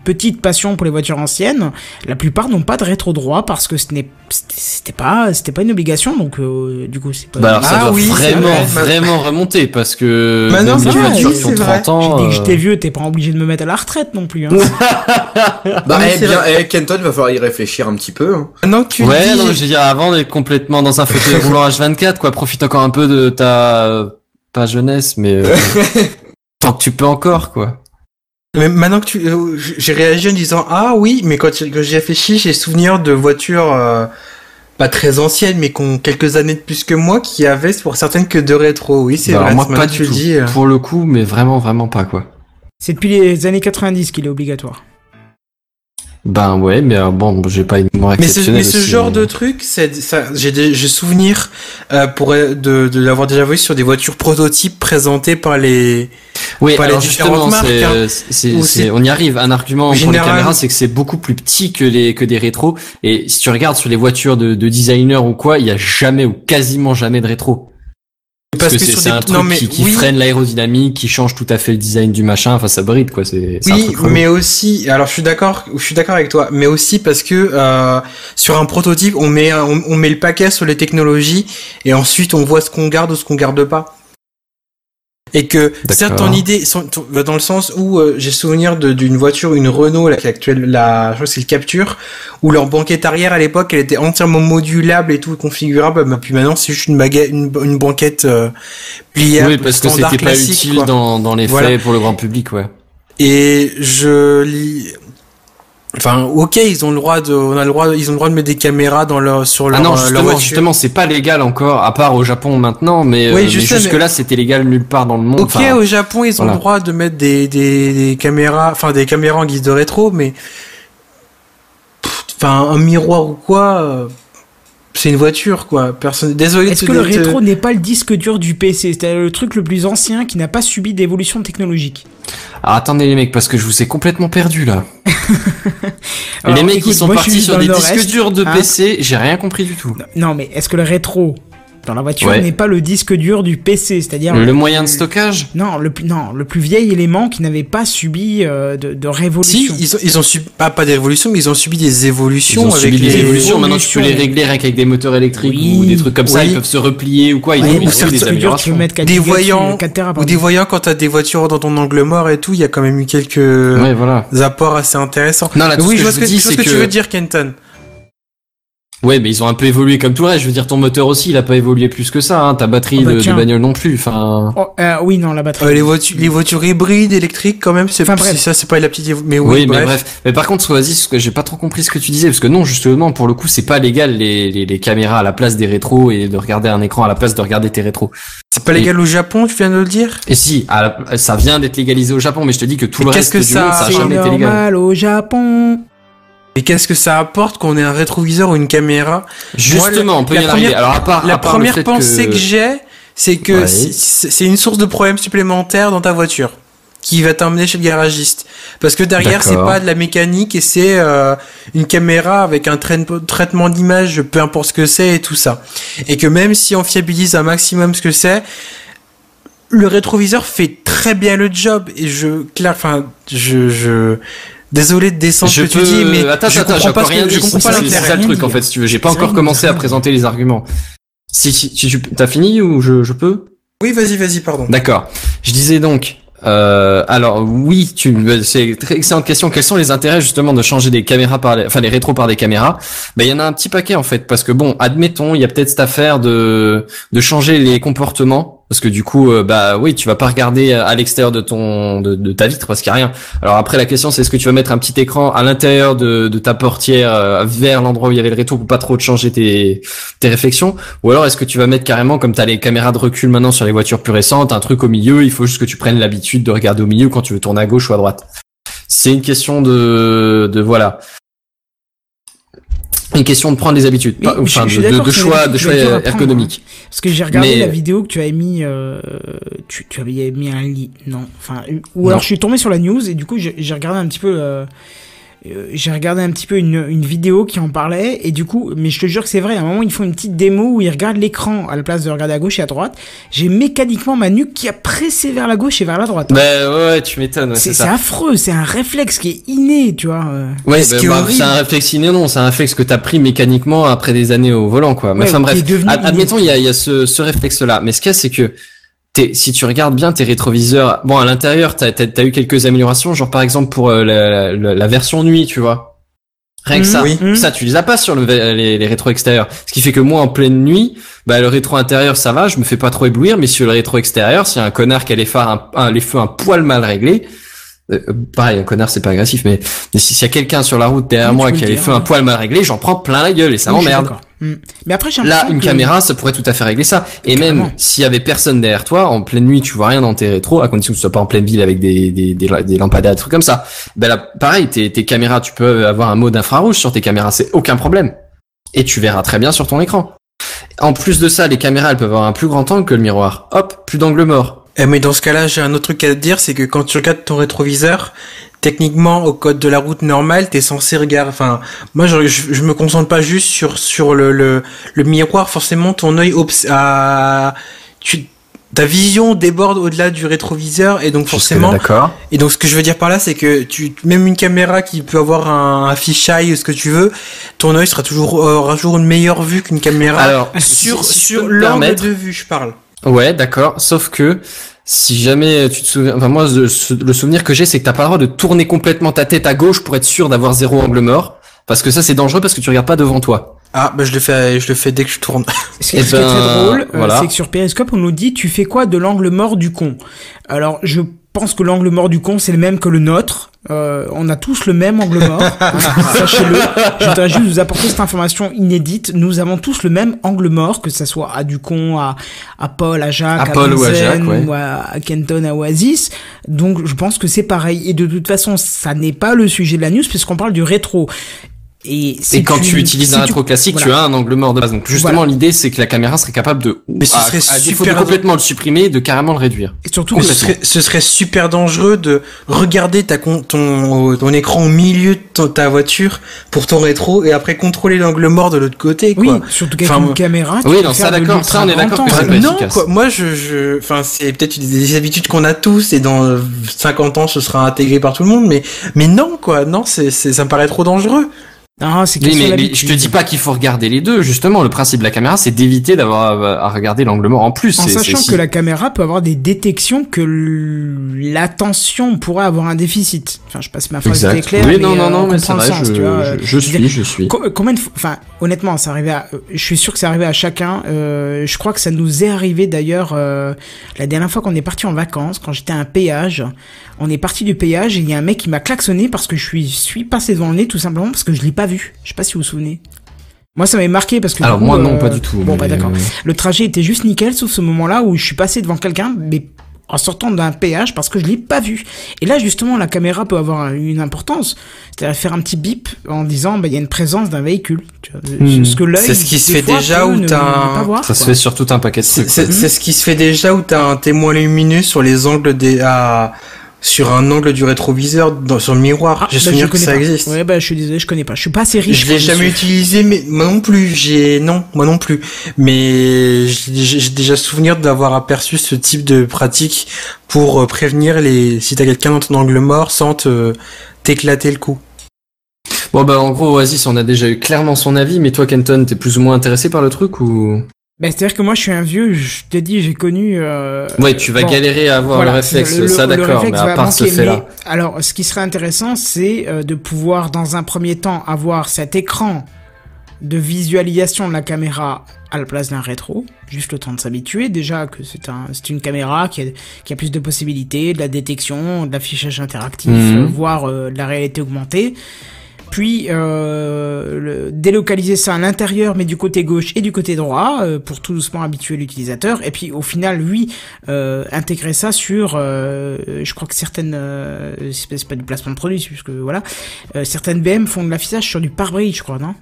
petite passion pour les voitures anciennes. La plupart n'ont pas de rétro droit parce que ce n'est c'était- pas c'était pas une obligation donc euh, du coup c'est pas. Bah alors ça Ah doit vraiment, vrai. vraiment remonter parce que Maintenant, même les c'est vrai, voitures oui, qui ont c'est vrai. 30 J'ai ans. dit que euh, j'étais vieux, t'es pas obligé de me mettre à la retraite non plus. Hein. Bah, eh bien, eh, Kenton, va falloir y réfléchir un petit peu. hein. Maintenant que tu Ouais, dis, non, je veux dire, avant d'être complètement dans un fauteuil roulant H24, quoi, profite encore un peu de ta, pas jeunesse, mais, euh, tant que tu peux encore, quoi. mais maintenant que tu, euh, j'ai réagi en disant ah oui, mais quand j'y réfléchis, j'ai souvenir de voitures euh, pas très anciennes, mais qui ont quelques années de plus que moi, qui avaient pour certaines que de rétro. Oui, c'est Bah, vrai. moi, pas du tu le tout. dis, euh. Pour le coup, mais vraiment, vraiment pas, quoi. C'est depuis les années 90 qu'il est obligatoire. Ben ouais, mais euh, bon, j'ai pas une mémoire Mais ce, mais ce aussi, genre mais- de truc, c'est ça. J'ai des- j'ai souvenir euh, pour de, de l'avoir déjà vu sur des voitures prototypes présentées par les. Oui, pas les alors différentes justement, marques, c'est, hein. c'est, on y arrive. Un argument pour les Général- caméras, c'est que c'est beaucoup plus petit que les que des rétros. Et si tu regardes sur les voitures de, de designers ou quoi, il y a jamais ou quasiment jamais de rétro. Parce, que, c'est, sur c'est des- un truc non, mais qui, qui oui, freine l'aérodynamique, qui change tout à fait le design du machin. Enfin, ça bride quoi. C'est, Oui, mais aussi, alors je suis d'accord, je suis d'accord avec toi, mais aussi parce que euh, sur un prototype, on met on met le paquet sur les technologies et ensuite on voit ce qu'on garde ou ce qu'on garde pas. Et que certes ton idée va dans le sens où euh, j'ai souvenir d'une voiture, une Renault est actuelle, la, je crois que c'est le Capture, où leur banquette arrière à l'époque elle était entièrement modulable et tout configurable, bah, puis maintenant c'est juste une baguette, une, une banquette euh, pliable. oui, parce que c'était pas utile quoi. dans, dans les Voilà. faits pour le grand public, ouais. Et je lis. Enfin, ok, ils ont le droit de, on a le droit, ils ont le droit de mettre des caméras dans leur, sur leur, Ah non, euh, leur justement, voiture. justement, c'est pas légal encore, à part au Japon maintenant, mais, Oui, euh, mais jusque mais- là, c'était légal nulle part dans le monde. Ok, Enfin, au Japon, ils ont voilà. le droit de mettre des, des, des caméras, enfin des caméras en guise de rétro, mais enfin un miroir ou quoi, euh, c'est une voiture quoi. Personne. Désolé. Est-ce de- que le rétro n'est pas le disque dur du PC C'est-à-dire le truc le plus ancien qui n'a pas subi d'évolution technologique. Alors attendez les mecs, parce que je vous ai complètement perdu là. Alors, les mecs écoute, qui sont moi, partis sur des disques durs de hein. PC, j'ai rien compris du tout. Non, mais est-ce que le rétro dans la voiture Ouais. n'est pas le disque dur du PC C'est-à-dire Le moyen de stockage non, le plus non, le plus vieil élément qui n'avait pas subi euh, de, de Si, révolution. ils ont, ils ont subi, pas, pas des révolutions, mais ils ont subi des Ils évolutions ont avec subi des les- évolutions, maintenant tu peux les régler rien qu'avec des moteurs électriques Oui, ou des trucs comme ça, ils peuvent se replier ou quoi, ils Ouais, ont ou ils des améliorations. mettre 4 des voyants 4 Tera, ou des voyants quand t'as des voitures dans ton angle mort et tout, il y a quand même eu quelques Ouais, voilà. apports assez intéressants. Non, là, oui, ce je que vois je ce que, tu veux dire, Kenton. Ouais, mais ils ont un peu évolué comme tout le reste. Je veux dire, ton moteur aussi, il a pas évolué plus que ça, hein. Ta batterie Oh, bah, de, bagnole non plus, enfin. Oh, euh, oui, non, la batterie. Euh, les voitures, les voitures hybrides, électriques, quand même, c'est Enfin, bref. c'est ça, c'est pas la petite, mais Oui, oui, mais bref. bref. Mais par contre, vas-y, ce que j'ai pas trop compris ce que tu disais, parce que non, justement, pour le coup, c'est pas légal les, les, les caméras à la place des rétros et de regarder un écran à la place de regarder tes rétros. C'est pas légal au Japon, tu viens de le dire? Et si, à la- ça vient d'être légalisé au Japon, mais je te dis que tout Mais le qu'est-ce reste que du ça- monde, ça a jamais été légal. normal au Japon. Et qu'est-ce que ça apporte qu'on ait un rétroviseur ou une caméra? Justement, Moi, on peut la y première- arriver. Alors, à part, La à part le première pensée que, que j'ai, c'est que Ouais. c'est- une source de problème supplémentaire dans ta voiture qui va t'emmener chez le garagiste. Parce que derrière, c'est pas de la mécanique et c'est euh, une caméra avec un trai- traitement d'image, peu importe ce que c'est et tout ça. Et que même si on fiabilise un maximum ce que c'est, le rétroviseur fait très bien le job et je, clair, enfin, je, je, désolé de descendre ce je que tu dis, mais attends, je attends, comprends j'ai pas rien que, je comprends C'est pas c'est l'intérêt. ça le truc, en fait, si tu veux. J'ai pas C'est encore commencé à présenter les arguments. Si, si, si tu, t'as fini ou je, je peux? Oui, vas-y, vas-y, pardon. D'accord. Je disais donc, Euh, alors oui, tu, c'est une très excellente question. Quels sont les intérêts justement de changer des caméras par, les, enfin les rétros par des caméras? Ben il y en a un petit paquet en fait, parce que bon, admettons, il y a peut-être cette affaire de de changer les comportements, parce que du coup, euh, bah oui, tu vas pas regarder à l'extérieur de ton de, ta vitre parce qu'il y a rien. Alors après la question c'est est-ce que tu vas mettre un petit écran à l'intérieur de, ta portière euh, vers l'endroit où il y avait le rétro pour pas trop changer tes tes réflexions, ou alors est-ce que tu vas mettre carrément comme t'as les caméras de recul maintenant sur les voitures plus récentes, un truc au milieu, il faut juste que tu prennes l'habitude de regarder au milieu quand tu veux tourner à gauche ou à droite? C'est une question de de voilà. Une question de prendre des habitudes, pas- enfin je de, choix, de choix que tu vas prendre, ergonomiques. Parce que j'ai regardé Mais- la vidéo que tu avais mis, euh, tu, tu avais mis un lit, non, enfin, ou Non. alors je suis tombé sur la news et du coup j'ai j'ai regardé un petit peu, euh, euh, j'ai regardé un petit peu une, une vidéo qui en parlait et du coup, mais je te jure que c'est vrai, à un moment ils font une petite démo où ils regardent l'écran à la place de regarder à gauche et à droite. J'ai mécaniquement ma nuque qui a pressé vers la gauche et vers la droite. Ben ouais, ouais, tu m'étonnes, ouais, c'est c'est c'est affreux, c'est un réflexe qui est inné, tu vois. euh. Ouais, ce bah, qui est bah, c'est un réflexe inné, non, c'est un réflexe que t'as pris mécaniquement après des années au volant, quoi. Mais Ouais, enfin qui bref, devenu admettons, il y a, il y a ce, ce réflexe-là. Mais ce qu'il y a, c'est que si tu regardes bien tes rétroviseurs, bon, à l'intérieur, t'as, t'as, t'as eu quelques améliorations, genre par exemple pour euh, la, la, la version nuit, tu vois. Rien que Mhm, ça, oui. ça tu les as pas sur le, les, les rétros extérieurs. Ce qui fait que moi en pleine nuit, bah le rétro intérieur ça va, je me fais pas trop éblouir, mais sur le rétro extérieur, s'il y a un connard qui a les phares, un, un- les feux un poil mal réglés, euh, pareil un connard c'est pas agressif, mais, mais si- s'il y a quelqu'un sur la route derrière Oui, moi qui a le les feux ouais. un poil mal réglés, j'en prends plein la gueule et ça Oui, je suis m'emmerde. Hmm. Mais après j'ai Là, une que- caméra, ça pourrait tout à fait régler ça. Et Carrément. même s'il y avait personne derrière toi, en pleine nuit, tu vois rien dans tes rétros, à condition que tu sois pas en pleine ville avec des, des, des, des lampadaires, des trucs comme ça. Ben là, pareil, tes, tes caméras, tu peux avoir un mode infrarouge sur tes caméras, c'est aucun problème. Et tu verras très bien sur ton écran. En plus de ça, les caméras, elles peuvent avoir un plus grand angle que le miroir. Hop, plus d'angle mort. Eh, mais dans ce cas-là, j'ai un autre truc à te dire, c'est que quand tu regardes ton rétroviseur, techniquement, au code de la route normale, t'es censé regarder. Enfin, moi, je, je, je me concentre pas juste sur sur le le, le miroir. Forcément, ton œil obs à tu ta vision déborde au-delà du rétroviseur et donc forcément D'accord. et donc ce que je veux dire par là c'est que tu même une caméra qui peut avoir un, un fisheye ou ce que tu veux ton œil sera toujours euh, aura toujours une meilleure vue qu'une caméra Alors, sur si- sur l'angle de vue je parle Ouais, d'accord. Sauf que si jamais tu te souviens, enfin moi le le souvenir que j'ai, c'est que t'as pas le droit de tourner complètement ta tête à gauche pour être sûr d'avoir zéro angle mort, parce que ça c'est dangereux parce que tu regardes pas devant toi. Ah, bah je le fais, je le fais dès que je tourne. Ce qui est, Eh est ben, très drôle, euh, voilà. c'est que sur Periscope, on nous dit tu fais quoi de l'angle mort du con? Alors, je pense que l'angle mort du con, c'est le même que le nôtre. Euh, on a tous le même angle mort. Sachez-le. Je voudrais juste vous apporter cette information inédite. Nous avons tous le même angle mort, que ça soit à Ducon, à, à Paul, à Jacques, À à, Paul ou à Jacques, ouais. ou à Kenton, à Oasis. Donc, je pense que c'est pareil. Et de toute façon, ça n'est pas le sujet de la news, puisqu'on parle du rétro. Et, si Et quand tu, utilises si un rétro classique, tu voilà. as un angle mort de base. Donc justement, Voilà. l'idée c'est que la caméra serait capable de, Mais ce à, serait à défaut de complètement le supprimer, de carrément le réduire. Et surtout Ce serait, ce serait super dangereux de regarder ta con- ton, ton écran au milieu de ton- ta voiture pour ton rétro et après contrôler l'angle mort de l'autre côté, Oui, quoi. surtout qu'avec Enfin, une caméra, tu Oui, non, ça, d'accord, ça, on est d'accord non, quoi. Moi, je, je, enfin, c'est peut-être des, des habitudes qu'on a tous et dans euh, 50 ans, ce sera intégré par tout le monde, mais, mais non, quoi. Non, c'est, ça me paraît trop dangereux. Non, c'est Oui, mais, mais je te dis pas qu'il faut regarder les deux. Justement, le principe de la caméra, c'est d'éviter d'avoir à, à regarder l'angle mort en plus. En sachant que la caméra peut avoir des détections que l'attention pourrait avoir un déficit. Enfin, je passe ma phrase Exact. claire, oui, mais non, non, euh, non, on mais c'est vrai, sens, je, tu vois, euh, je, dire, suis, je suis. Co- Combien de fois, enfin, honnêtement, ça arrivait à, euh, je suis sûr que c'est arrivé à chacun. Euh, je crois que ça nous est arrivé d'ailleurs euh, la dernière fois qu'on est parti en vacances, quand j'étais à un péage. On est parti du péage et il y a un mec qui m'a klaxonné parce que je suis, suis passé devant le nez tout simplement parce que je l'ai pas vu. Je sais pas si vous vous souvenez. Moi, ça m'avait marqué parce que. Alors coup, moi, non, euh, pas du tout. Bon, mais- bah d'accord. Le trajet était juste nickel, sauf ce moment-là où je suis passé devant quelqu'un, mais en sortant d'un péage parce que je l'ai pas vu. Et là, justement, la caméra peut avoir une importance. C'est-à-dire faire un petit bip en disant, bah, il y a une présence d'un véhicule. Tu vois, Hmm. Ce que l'œil. C'est ce qui se fait fois, déjà où t'as un- voir, Ça se fait sur tout un paquet de c'est ce qui se fait déjà où t'as un témoin lumineux sur les angles des, à, sur un angle du rétroviseur dans, sur le miroir. Ah, J'ai bah, souvenir je que ça pas. existe. Ouais, bah, je suis désolé, je connais pas. Je suis pas assez riche. Je l'ai jamais utilisé, mais moi non plus. J'ai non, moi non plus. Mais j'ai j'ai déjà souvenir d'avoir aperçu ce type de pratique pour euh, prévenir les si t'as quelqu'un dans ton angle mort sans te t'éclater le cou. Bon bah en gros, Oasis, on a déjà eu clairement son avis, mais toi, Kenton, t'es plus ou moins intéressé par le truc ou? Ben, c'est-à-dire que moi, je suis un vieux, je te dis, j'ai connu... Euh, Ouais, tu vas bon, galérer à avoir voilà, le réflexe, le- ça d'accord, mais à part ce fait-là. Alors, ce qui serait intéressant, c'est euh, de pouvoir, dans un premier temps, avoir cet écran de visualisation de la caméra à la place d'un rétro, juste le temps de s'habituer. Déjà que c'est un, c'est une caméra qui a, qui a plus de possibilités, de la détection, de l'affichage interactif, Mhm. voire euh, de la réalité augmentée. Puis euh, le- délocaliser ça à l'intérieur, mais du côté gauche et du côté droit, euh, pour tout doucement habituer l'utilisateur. Et puis au final, lui, euh, intégrer ça sur, euh, je crois que certaines, euh, c'est pas du placement de produit, puisque voilà, euh, certaines BM font de l'affichage sur du pare-brise, je crois, non?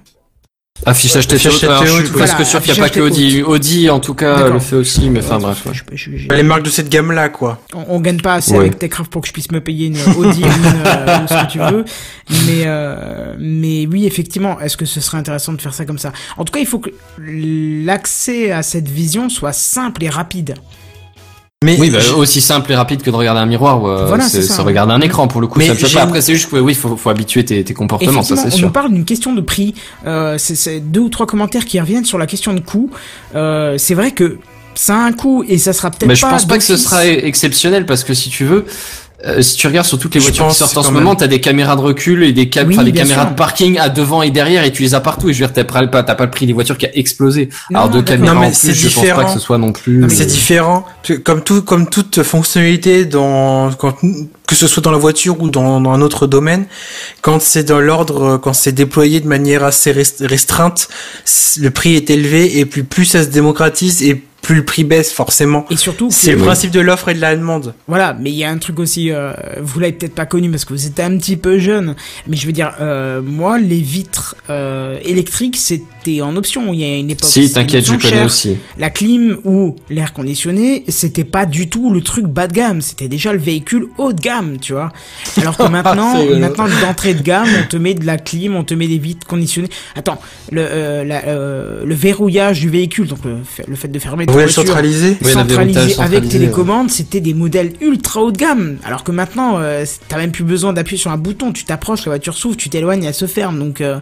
Affichage TTO, Affichage alors, je suis presque voilà, sûr qu'il n'y a pas que Audi. Audi, en tout cas, le fait aussi, mais enfin bref. ouais. Je- je- je- Les marques de cette gamme-là, quoi. on, on gagne pas assez Ouais. avec Techcraft pour que je puisse me payer une Audi ou, une, euh, ce que tu veux. Mais, euh, mais oui, effectivement, est-ce que ce serait intéressant de faire ça comme ça? En tout cas, il faut que l'accès à cette vision soit simple et rapide. Mais Oui, bah, je- aussi simple et rapide que de regarder un miroir. ouais, Voilà, c'est regarder un écran pour le coup. Mais ça pas. Après, c'est juste que oui, faut, faut habituer tes, tes comportements, ça c'est on sûr. nous parle d'une question de prix. Euh, c'est- deux ou trois commentaires qui reviennent sur la question de coût. Euh, c'est vrai que ça a un coût et ça sera peut-être Mais je pas. pense pas que ce sera exceptionnel parce que si tu veux, euh, si tu regardes sur toutes les Je voitures qui sortent en ce même. moment, t'as des caméras de recul et des, cam Oui, enfin, des bien caméras sûr. de parking à devant et derrière et tu les as partout et je veux dire t'as pas, t'as pas le prix des voitures qui a explosé. Non, Alors d'accord. caméras Non, mais en c'est plus, je pense pas différent. que ce soit non plus. Mais C'est euh, différent. Comme tout, comme toute fonctionnalité dans, quand, que ce soit dans la voiture ou dans, dans un autre domaine, quand c'est dans l'ordre, quand c'est déployé de manière assez rest- restreinte, le prix est élevé et plus, plus ça se démocratise et plus le prix baisse forcément. Et surtout, C'est le principe de l'offre et de la demande. Voilà, mais il y a un truc aussi, euh, vous l'avez peut-être pas connu parce que vous êtes un petit peu jeune, mais je veux dire, euh, moi, les vitres euh, électriques, c'était en option. Il y a une époque. Si, t'inquiète, je connais aussi. La clim ou l'air conditionné, c'était pas du tout le truc bas de gamme, c'était déjà le véhicule haut de gamme, tu vois. Alors que maintenant, maintenant d'entrée de gamme, on te met de la clim, on te met des vitres conditionnées. Attends, le euh, la, euh, le verrouillage du véhicule, donc le, fait- le fait de fermer ta Ouais, voiture centralisé. Oui, centralisé verrouillage avec centralisé, télécommande, c'était des modèles ultra haut de gamme. Alors que maintenant, euh, t'as même plus besoin d'appuyer sur un bouton, tu t'approches, la voiture s'ouvre, tu t'éloignes, elle se ferme. Donc euh,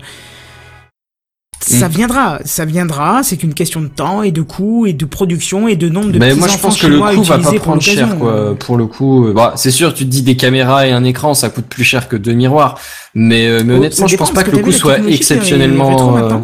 ça Mm. viendra, ça viendra. C'est qu'une question de temps et de coût et de production et de nombre de Mais moi je pense que le coût va pas prendre cher quoi. Pour le coup, euh, bah, c'est sûr tu te dis des caméras et un écran ça coûte plus cher que deux miroirs, mais euh, mais Oh, honnêtement ça je pense pas que le coût soit rétros exceptionnellement. euh,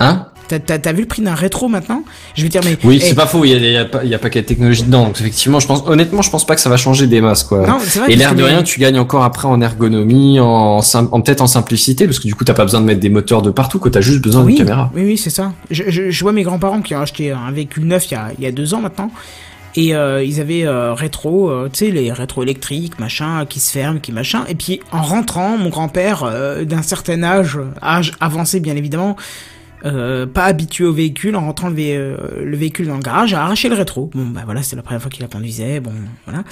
Hein? T'as, vu le prix d'un rétro maintenant? Je veux dire, mais Oui, eh, c'est pas faux. Il y a, il y a pas, il y a pas qu'à technologie dedans. Donc effectivement, je pense, honnêtement, je pense pas que ça va changer des masses, quoi. non, c'est vrai. Et l'air de rien, tu gagnes encore après en ergonomie, en, en peut-être en simplicité, parce que du coup, t'as pas besoin de mettre des moteurs de partout, que t'as juste besoin oui, d'une caméra. Oui, oui, c'est ça. Je, je, je vois mes grands-parents qui ont acheté un véhicule neuf il y a, il y a deux ans maintenant. Et euh, ils avaient euh, rétro, euh, tu sais, les rétro électriques, machin, qui se ferment, qui machin. Et puis en rentrant, mon grand-père, d'un certain âge, âge avancé bien évidemment, euh, pas habitué au véhicule, en rentrant euh, le véhicule dans le garage, a arraché le rétro. Bon, bah voilà, c'est la première fois qu'il la conduisait, bon, voilà.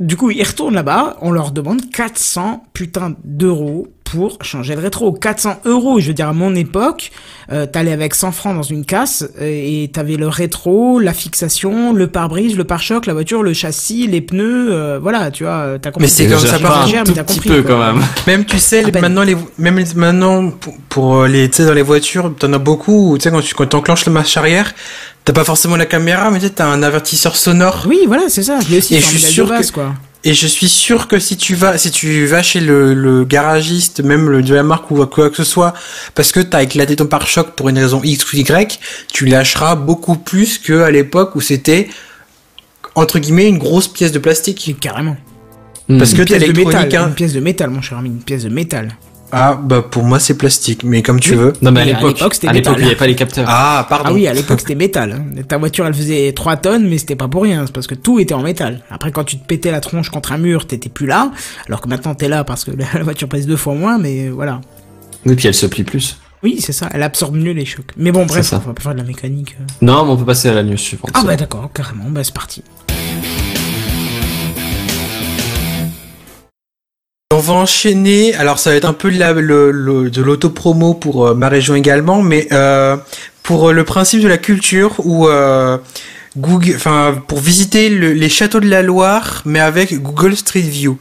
Du coup, ils retournent là-bas, on leur demande 400 putain d'euros pour changer le rétro. 400 euros, je veux dire, à mon époque, euh, t'allais avec 100 francs dans une casse euh, et t'avais le rétro, la fixation, le pare-brise, le pare-choc, la voiture, le châssis, les pneus, euh, voilà, tu vois, t'as compris. Mais c'est comme ça, par un mais tout t'as petit compris, peu quoi. quand même. Même tu sais, maintenant les, même les- maintenant pour, pour euh, les, tu sais, dans les voitures, t'en as beaucoup. Tu sais, quand tu quand t'enclenches le marche arrière, t'as pas forcément la caméra, mais tu sais, t'as un avertisseur sonore. Oui, voilà, c'est ça. Je aussi Et sur je suis sûr de base, que- quoi. Et je suis sûr que si tu vas, si tu vas chez le, le garagiste, même le de la marque ou quoi que ce soit, parce que t'as éclaté ton pare-choc pour une raison X ou Y, tu lâcheras beaucoup plus que à l'époque où c'était entre guillemets une grosse pièce de plastique. Carrément. Parce que de l'électronique, métal, hein. une pièce de métal, mon cher ami, une pièce de métal. Ah bah pour moi c'est plastique, mais comme tu Oui. veux. Non, mais à Mais à l'époque, à l'époque, il y avait pas les capteurs. Ah pardon. Ah oui, à l'époque c'était métal. hein. Ta voiture elle faisait 3 tonnes, mais c'était pas pour rien, c'est parce que tout était en métal. Après quand tu te pétais la tronche contre un mur, t'étais plus là, alors que maintenant t'es là parce que la voiture pèse deux fois moins, mais voilà. Oui, puis elle se plie plus. Oui, c'est ça, elle absorbe mieux les chocs. Mais bon, bref, ça. on va pas faire de la mécanique. euh. Non, mais on peut passer à la news suivante. Ah bah d'accord, carrément, bah c'est parti. Va enchaîner. Alors ça va être un peu de la- le, le- de l'autopromo pour euh, ma région également, mais euh, pour euh, le principe de la culture où Google, enfin pour visiter le- les châteaux de la Loire, mais avec Google Street View.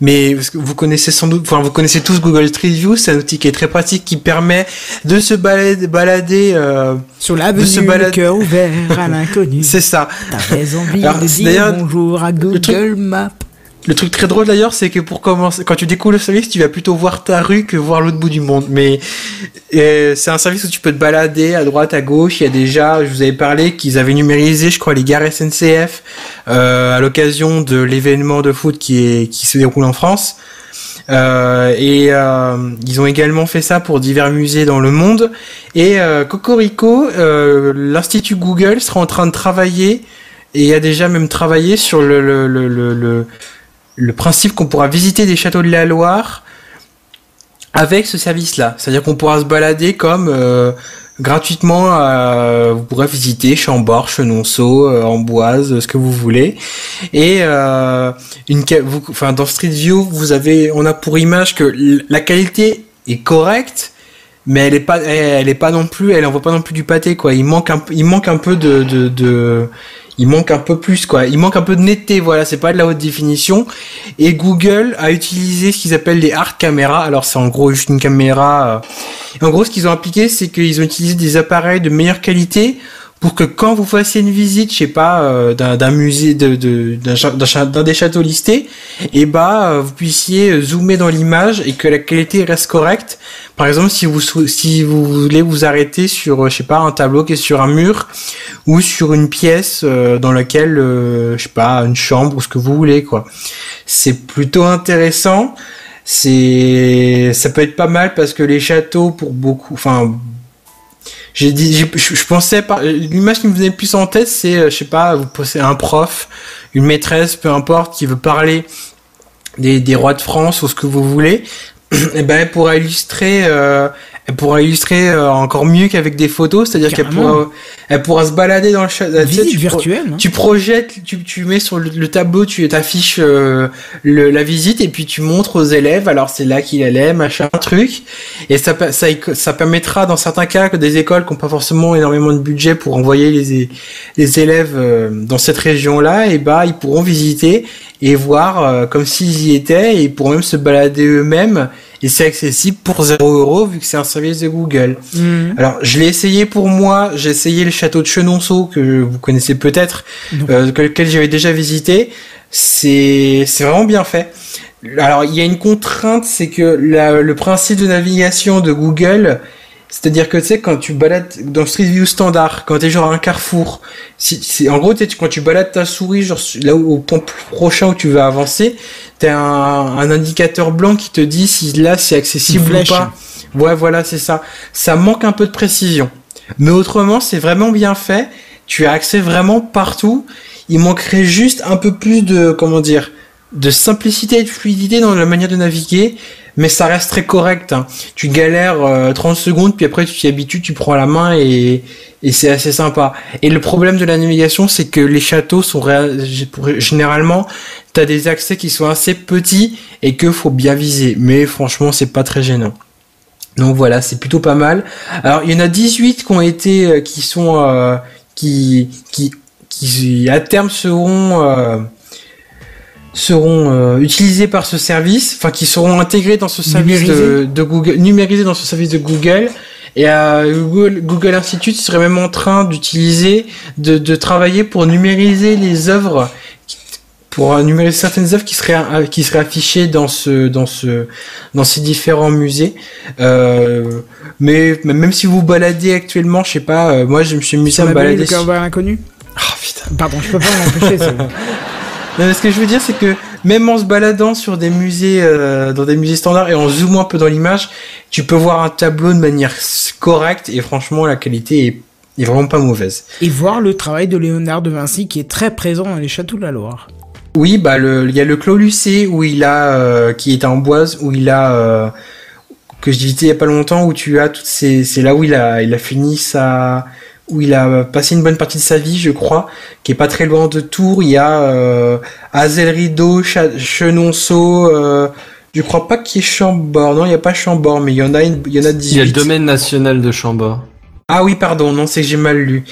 Mais vous connaissez sans doute, enfin vous connaissez tous Google Street View, c'est un outil qui est très pratique qui permet de se balader, balader euh, Sur De se le balader- cœur ouvert à l'inconnu. c'est ça. Alors, de dire d'ailleurs- bonjour à Google truc- Maps. Le truc très drôle d'ailleurs, c'est que pour commencer, quand tu découvres le service, tu vas plutôt voir ta rue que voir l'autre bout du monde. Mais euh, c'est un service où tu peux te balader à droite, à gauche. Il y a déjà, je vous avais parlé qu'ils avaient numérisé, je crois, les gares SNCF euh, à l'occasion de l'événement de foot qui se déroule en France. Euh, et ils ont également fait ça pour divers musées dans le monde. Et Cocorico, l'institut Google sera en train de travailler et a déjà même travaillé sur le, le, le, le, le- principe qu'on pourra visiter des châteaux de la Loire avec ce service-là. C'est-à-dire qu'on pourra se balader comme euh, gratuitement, euh, vous pourrez visiter Chambord, Chenonceau, euh, Amboise, ce que vous voulez. Et une, enfin, dans Street View, vous avez, on a pour image que la qualité est correcte, mais elle est pas, pas non plus, elle envoie pas non plus du pâté quoi. Il manque un, peu- de il manque un peu plus quoi. Il manque un peu de netteté, voilà, c'est pas de la haute définition. Et Google a utilisé ce qu'ils appellent des hard caméras. Alors c'est en gros juste une caméra. euh, En gros, ce qu'ils ont appliqué, c'est qu'ils ont utilisé des appareils de meilleure qualité pour que quand vous fassiez une visite, je sais pas, euh, d'un musée, de, de- d'un cha- d'un des châteaux listés, et bah euh, vous puissiez euh, zoomer dans l'image et que la qualité reste correcte. Par exemple, si vous si vous voulez vous arrêter sur, je sais pas, un tableau qui est sur un mur ou sur une pièce dans laquelle, euh, je sais pas, une chambre ou ce que vous voulez, quoi. C'est plutôt intéressant. C'est, ça peut être pas mal parce que les châteaux, pour beaucoup, enfin, j'ai dit, je, pensais par, l'image qui me venait plus en tête, c'est, euh, je sais pas, vous possédez un prof, une maîtresse, peu importe, qui veut parler des, des rois de France ou ce que vous voulez, et ben elle pourra illustrer, euh, elle pourra illustrer euh, encore mieux qu'avec des photos, c'est-à-dire qu'elle pourra, elle pourra se balader dans le sais, Visite tu pro- virtuelle. hein. tu projettes, tu, tu mets sur le, le tableau, tu t'affiches euh, le- la visite et puis tu montres aux élèves. Alors c'est là qu'il allait, machin, truc. Et ça, ça, ça permettra dans certains cas que des écoles qui n'ont pas forcément énormément de budget pour envoyer les, les élèves euh, dans cette région-là, et bah ils pourront visiter et voir euh, comme s'ils y étaient et ils pourront même se balader eux-mêmes. Et c'est accessible pour 0 euros vu que c'est un service de Google. Mhm. Alors, je l'ai essayé pour moi. J'ai essayé le château de Chenonceau que vous connaissez peut-être, euh, que- lequel j'avais déjà visité. C'est c'est vraiment bien fait. Alors, il y a une contrainte, c'est que la- le principe de navigation de Google, c'est-à-dire que tu sais quand tu balades dans Street View standard, quand t'es genre à un carrefour, si, si- en gros quand tu balades ta souris genre là où, au point prochain où tu vas avancer, t'as un, un indicateur blanc qui te dit si là c'est accessible ou pas. Ouais, voilà, c'est ça. Ça manque un peu de précision. Mais autrement, c'est vraiment bien fait. Tu as accès vraiment partout. Il manquerait juste un peu plus de, comment dire, de simplicité et de fluidité dans la manière de naviguer. Mais ça reste très correct. hein. Tu galères euh, 30 secondes, puis après tu t'y habitues, tu prends la main et, et c'est assez sympa. Et le problème de la navigation, c'est que les châteaux sont généralement, t'as des accès qui sont assez petits et que faut bien viser. Mais franchement, c'est pas très gênant. Donc voilà, c'est plutôt pas mal. Alors il y en a 18 qui ont été, euh, qui sont, euh, qui, qui, qui à terme seront, euh, seront euh, utilisés par ce service, enfin qui seront intégrés dans ce service de, Google, numérisés dans ce service de Google. Et euh, Google, Google Institute serait même en train d'utiliser, de, de travailler pour numériser les œuvres, pour numériser certaines œuvres qui seraient euh, qui seraient affichées dans ce dans ce dans ces différents musées. Euh, mais même si vous baladez actuellement, je sais pas, moi je me suis Ça à me balader. à l'inconnu Ah putain. Pardon, je peux pas m'empêcher. Non, mais ce que je veux dire, c'est que même en se baladant sur des musées, euh, dans des musées standards et en zoomant un peu dans l'image, tu peux voir un tableau de manière correcte et franchement, la qualité est, est vraiment pas mauvaise. Et voir le travail de Léonard de Vinci qui est très présent dans les châteaux de la Loire. Oui, bah le, il y a le Clos Lucé où il a, euh, qui est en boise, où il a, euh, que je visitais il y a pas longtemps, où tu as toutes ces, c'est là où il a, il a fini sa, où il a passé une bonne partie de sa vie, je crois, qui est pas très loin de Tours. Il y a euh, Azel Rideau, Chenonceau. Euh, je crois pas qu'il y ait Chambord. Non, il y a pas Chambord, mais il y en a, une, il y en a 18. Il y a le domaine national de Chambord. Ah oui, pardon, non, c'est que j'ai mal lu.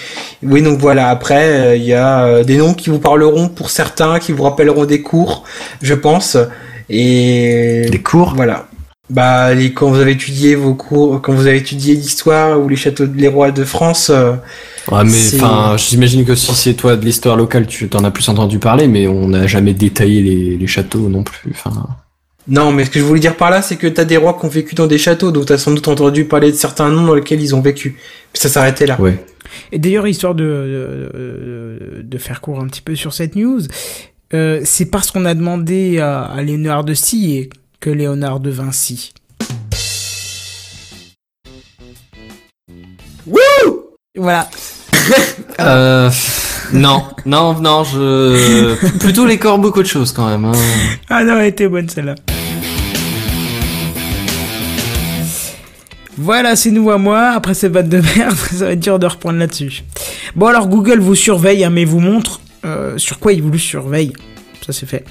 Oui, donc voilà, après, euh, il y a euh, des noms qui vous parleront pour certains, qui vous rappelleront des cours, je pense. Et Les cours? voilà. Bah, les- quand vous avez étudié vos cours, quand vous avez étudié l'histoire ou les châteaux, les rois de France, euh, Ouais, mais C'est- enfin, j'imagine que si c'est toi de l'histoire locale, tu t'en as plus entendu parler, mais on n'a jamais détaillé les, les châteaux non plus. Enfin, non, mais ce que je voulais dire par là, c'est que t'as des rois qui ont vécu dans des châteaux, donc t'as sans doute entendu parler de certains noms dans lesquels ils ont vécu. Puis ça s'arrêtait là. ouais. Et d'ailleurs, histoire de, de, de faire court un petit peu sur cette news, euh, c'est parce qu'on a demandé à, à Léonard de Sillé que Léonard de Vinci. Voilà. Euh, non, non, non, je plutôt les corbeaux qu'autre chose quand même. hein. Ah non, elle était bonne celle-là. Voilà, c'est nous à moi. Après cette vanne de merde, ça va être dur de reprendre là-dessus. Bon, alors Google vous surveille, hein, mais vous montre euh, sur quoi il vous surveille. Ça, c'est fait.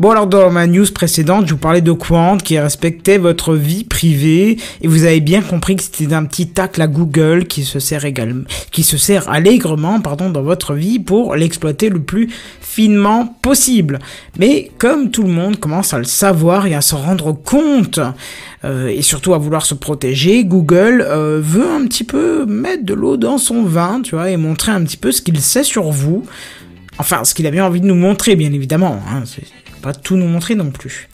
Bon, alors dans ma news précédente, je vous parlais de Quant qui respectait votre vie privée et vous avez bien compris que c'était un petit tacle à Google qui se sert également, qui se sert allègrement, pardon, dans votre vie pour l'exploiter le plus finement possible. Mais comme tout le monde commence à le savoir et à s'en rendre compte, euh, et surtout à vouloir se protéger, Google euh, veut un petit peu mettre de l'eau dans son vin, tu vois, et montrer un petit peu ce qu'il sait sur vous. Enfin, ce qu'il a bien envie de nous montrer, bien évidemment. Hein, pas tout nous montrer non plus.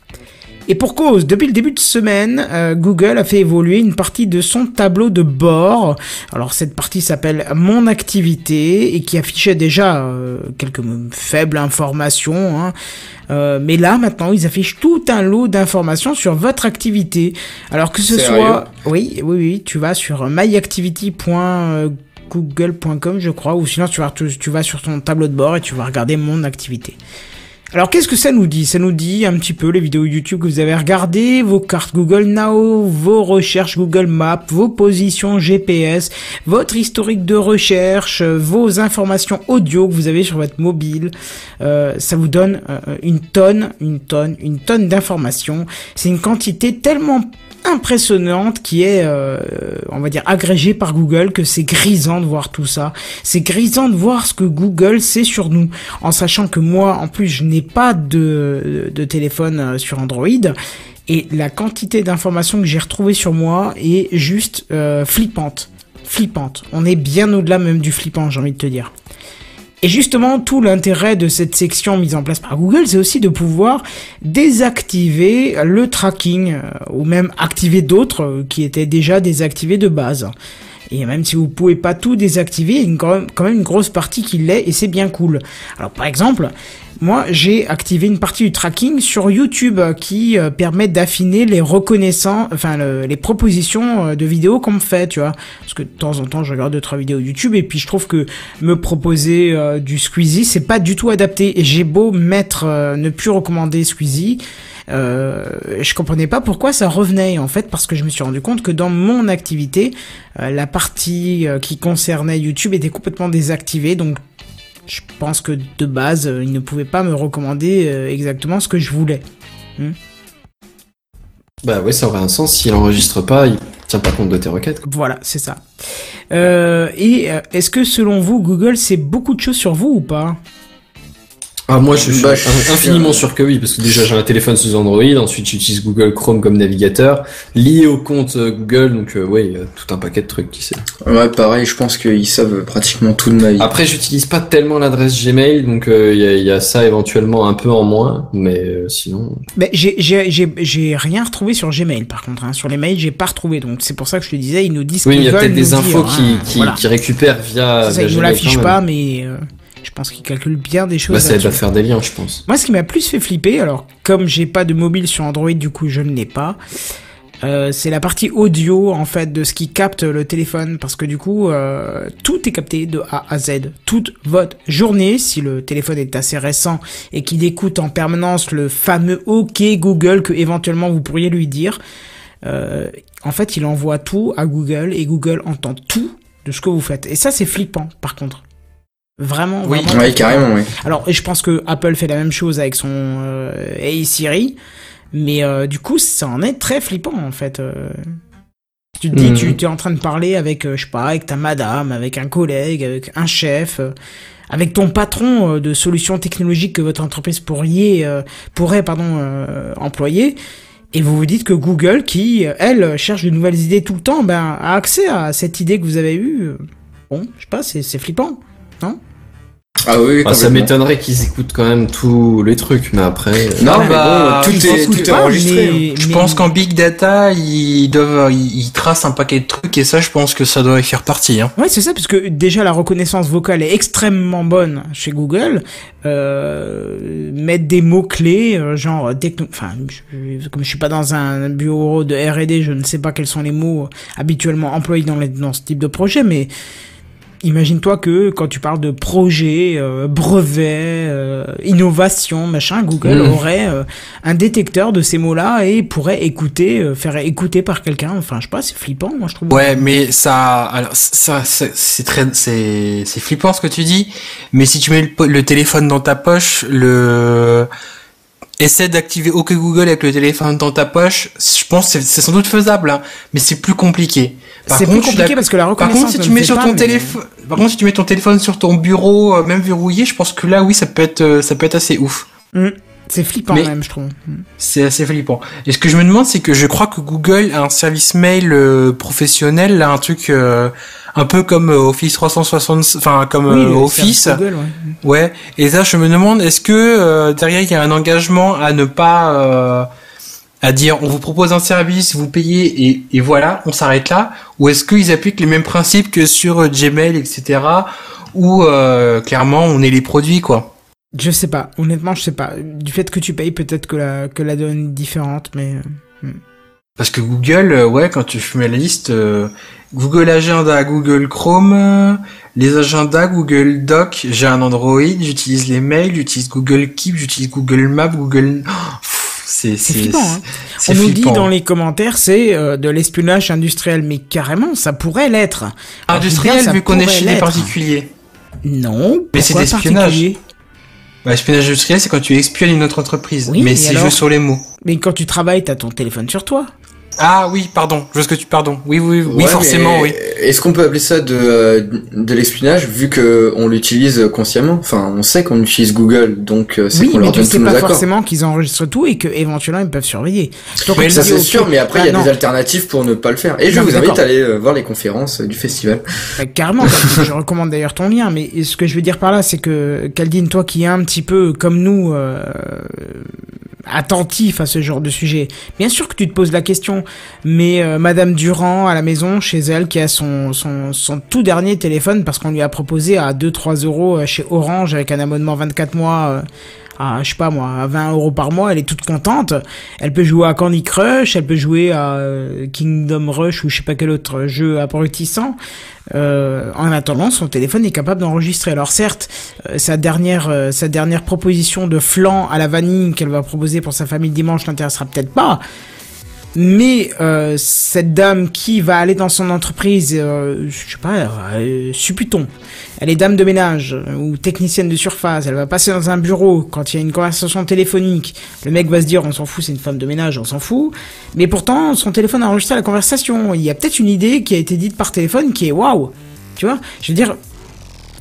Et pour cause, depuis le début de semaine, euh, Google a fait évoluer une partie de son tableau de bord. Alors cette partie s'appelle Mon activité et qui affichait déjà euh, quelques faibles informations. hein. Euh, mais là, maintenant, ils affichent tout un lot d'informations sur votre activité. Alors que ce Sérieux? soit... Oui, oui, oui, tu vas sur myactivity.google.com, je crois, ou sinon tu vas, sur ton tableau de bord et tu vas regarder Mon activité. Alors qu'est-ce que ça nous dit? Ça nous dit un petit peu les vidéos YouTube que vous avez regardées, vos cartes Google Now, vos recherches Google Maps, vos positions GPS, votre historique de recherche, vos informations audio que vous avez sur votre mobile. Euh, ça vous donne euh, une tonne, une tonne, une tonne d'informations. C'est une quantité tellement impressionnante qui est, euh, on va dire, agrégée par Google, que c'est grisant de voir tout ça. C'est grisant de voir ce que Google sait sur nous, en sachant que moi, en plus, je n'ai pas de, téléphone euh, sur Android. Et la quantité d'informations que j'ai retrouvées sur moi est juste euh, flippante. Flippante. On est bien au-delà même du flippant, j'ai envie de te dire. Et justement, tout l'intérêt de cette section mise en place par Google, c'est aussi de pouvoir désactiver le tracking, euh, ou même activer d'autres euh, qui étaient déjà désactivés de base. Et même si vous pouvez pas tout désactiver, il y a quand même une grosse partie qui l'est, et c'est bien cool. Alors par exemple, moi j'ai activé une partie du tracking sur YouTube euh, qui euh, permet d'affiner les reconnaissants, enfin le- les propositions euh, de vidéos qu'on me fait, tu vois. Parce que de temps en temps je regarde deux trois vidéos YouTube et puis je trouve que me proposer du Squeezie c'est pas du tout adapté. Et j'ai beau mettre ne plus recommander Squeezie. Euh, je comprenais pas pourquoi ça revenait en fait parce que je me suis rendu compte que dans mon activité la partie qui concernait YouTube était complètement désactivée donc je pense que de base euh, il ne pouvait pas me recommander euh, exactement ce que je voulais. Bah ouais, ça aurait un sens. S'il enregistre pas, il tient pas compte de tes requêtes. quoi. Voilà, c'est ça. Euh, et est-ce que selon vous Google sait beaucoup de choses sur vous ou pas? Ah moi je suis Bah, suis infiniment sûr que oui, parce que déjà j'ai un téléphone sous Android, ensuite j'utilise Google Chrome comme navigateur, lié au compte euh, Google, donc euh, ouais, il y a tout un paquet de trucs qui sait. Ouais, pareil, je pense qu'ils savent pratiquement tout de ma vie. Après j'utilise pas tellement l'adresse Gmail, donc euh, il y, a, il y a ça éventuellement un peu en moins, mais euh, sinon... Mais j'ai j'ai j'ai j'ai rien retrouvé sur Gmail par contre. Hein. Sur les mails j'ai pas retrouvé donc c'est pour ça que je te disais ils nous disent Oui, il y a peut-être des infos dire, qui, hein. qui, Voilà. qui récupèrent via, C'est ça, via ils nous Gmail l'affichent pas mais euh, je pense qu'ils calculent bien des choses. Bah ça là-dessus. faire des liens, je pense. Moi, ce qui m'a plus fait flipper, alors comme j'ai pas de mobile sur Android, du coup je ne l'ai pas. euh, c'est la partie audio en fait de ce qui capte le téléphone parce que du coup euh, tout est capté de A à Z toute votre journée si le téléphone est assez récent et qu'il écoute en permanence le fameux OK Google que éventuellement vous pourriez lui dire euh, en fait il envoie tout à Google et Google entend tout de ce que vous faites et ça c'est flippant par contre vraiment Oui. vraiment Ouais, carrément, ouais. alors, et je pense que Apple fait la même chose avec son euh, Hey Siri, mais euh, du coup, ça en est très flippant en fait. euh. Tu te dis, Mhm. tu es en train de parler avec, euh, je sais pas, avec ta madame, avec un collègue, avec un chef, euh, avec ton patron euh, de solutions technologiques que votre entreprise pourriez, euh, pourrait pardon, euh, employer, et vous vous dites que Google, qui, elle, cherche de nouvelles idées tout le temps, ben, a accès à cette idée que vous avez eue. Bon, je sais pas, c'est c'est flippant, non? Ah oui, Ah, ça m'étonnerait qu'ils écoutent quand même tous les trucs, mais après. euh, Non, Ah mais bah, bon, tout est, tout est enregistré. hein. mais- Je mais- pense qu'en big data, ils doivent, ils, tracent un paquet de trucs et ça, je pense que ça doit y faire partie. Hein. Ouais, c'est ça, parce que déjà la reconnaissance vocale est extrêmement bonne chez Google. Euh, mettre des mots clés, genre techno, enfin, je- comme je suis pas dans un bureau de R&D, je ne sais pas quels sont les mots euh, habituellement employés dans, les- dans ce type de projet, mais imagine-toi que quand tu parles de projet, euh, brevet, euh, innovation, machin, Google Mhm. aurait euh, un détecteur de ces mots-là et pourrait écouter, euh, faire écouter par quelqu'un. Enfin, je sais pas, c'est flippant, moi je trouve. Ouais, mais ça, alors ça, c'est très, c'est, c'est flippant ce que tu dis. Mais si tu mets le, le téléphone dans ta poche, le essaie d'activer OK Google avec le téléphone dans ta poche. Je pense que c'est- sans doute faisable, hein, mais c'est plus compliqué. Par C'est plus contre, suis compliqué parce que la Par reconnaissance contre, si tu mets sur ton mais- téléphone, par contre, si tu mets ton téléphone sur ton bureau, euh, même verrouillé, je pense que là, oui, ça peut être, euh, ça peut être assez ouf. Mm. C'est flippant Mais- même, je trouve. Mm. C'est assez flippant. Et ce que je me demande, c'est que je crois que Google a un service mail euh, professionnel, là, un truc euh, un peu comme euh, Office 360, enfin comme euh, le Office. Google, ouais. Ouais. Et ça, je me demande, est-ce que euh, derrière il y a un engagement à ne pas euh, à dire on vous propose un service, vous payez et, et voilà, on s'arrête là, ou est-ce qu'ils appliquent les mêmes principes que sur euh, Gmail, etc. Où euh, clairement on est les produits quoi. Je sais pas, honnêtement, je sais pas. Du fait que tu payes, peut-être que la, que la donne est différente, mais. euh, Parce que Google, euh, ouais, quand tu fais la liste, euh, Google Agenda, Google Chrome, euh, les agendas, Google Doc, j'ai un Android, j'utilise les mails, j'utilise Google Keep, j'utilise Google Maps, Google... Oh, c'est flippant, hein. On nous dit dans les commentaires, c'est euh, de l'espionnage industriel, mais carrément, ça pourrait l'être. Industriel, vu qu'on est chez les l'être. particuliers. Non, Mais c'est pourquoi de l'espionnage. particulier? Bah, espionnage industriel, c'est quand tu espionnes une autre entreprise. Oui, mais c'est joué sur les mots. Mais quand tu travailles, t'as ton téléphone sur toi. Ah oui, pardon, je ce que tu... Pardon. Oui, oui, oui, Ouais, forcément, oui. Est-ce qu'on peut appeler ça de, euh, de l'espionnage vu que on l'utilise consciemment? Enfin, on sait qu'on utilise Google, donc euh, c'est Oui, qu'on mais leur tu donne sais tous nos pas accords. forcément qu'ils enregistrent tout et que éventuellement ils peuvent surveiller. Donc, Mais Ça c'est sûr, mais après il y a bah, des alternatives pour ne pas le faire. Et je Non, vous invite à aller euh, voir les conférences euh, du festival. Bah, carrément, je recommande d'ailleurs ton lien, mais ce que je veux dire par là, c'est que Caldine, toi qui es un petit peu comme nous euh, attentif à ce genre de sujet, bien sûr que tu te poses la question, mais euh, Madame Durand à la maison, chez elle, qui a son, son, son tout dernier téléphone, parce qu'on lui a proposé à 2-3 euros euh, chez Orange avec un abonnement 24 mois... euh, à, je sais pas moi, à 20 euros par mois, elle est toute contente. Elle peut jouer à Candy Crush, elle peut jouer à euh, Kingdom Rush ou je sais pas quel autre jeu abrutissant. Euh, en attendant, son téléphone est capable d'enregistrer. Alors certes, euh, sa dernière euh, sa dernière proposition de flan à la vanille qu'elle va proposer pour sa famille dimanche n'intéressera peut-être pas. Mais euh, cette dame qui va aller dans son entreprise, euh, je sais pas, euh, supputons, elle est dame de ménage euh, ou technicienne de surface, elle va passer dans un bureau quand il y a une conversation téléphonique, le mec va se dire on s'en fout, c'est une femme de ménage, on s'en fout. Mais pourtant, son téléphone a enregistré la conversation. Il y a peut-être une idée qui a été dite par téléphone qui est waouh. Tu vois, je veux dire,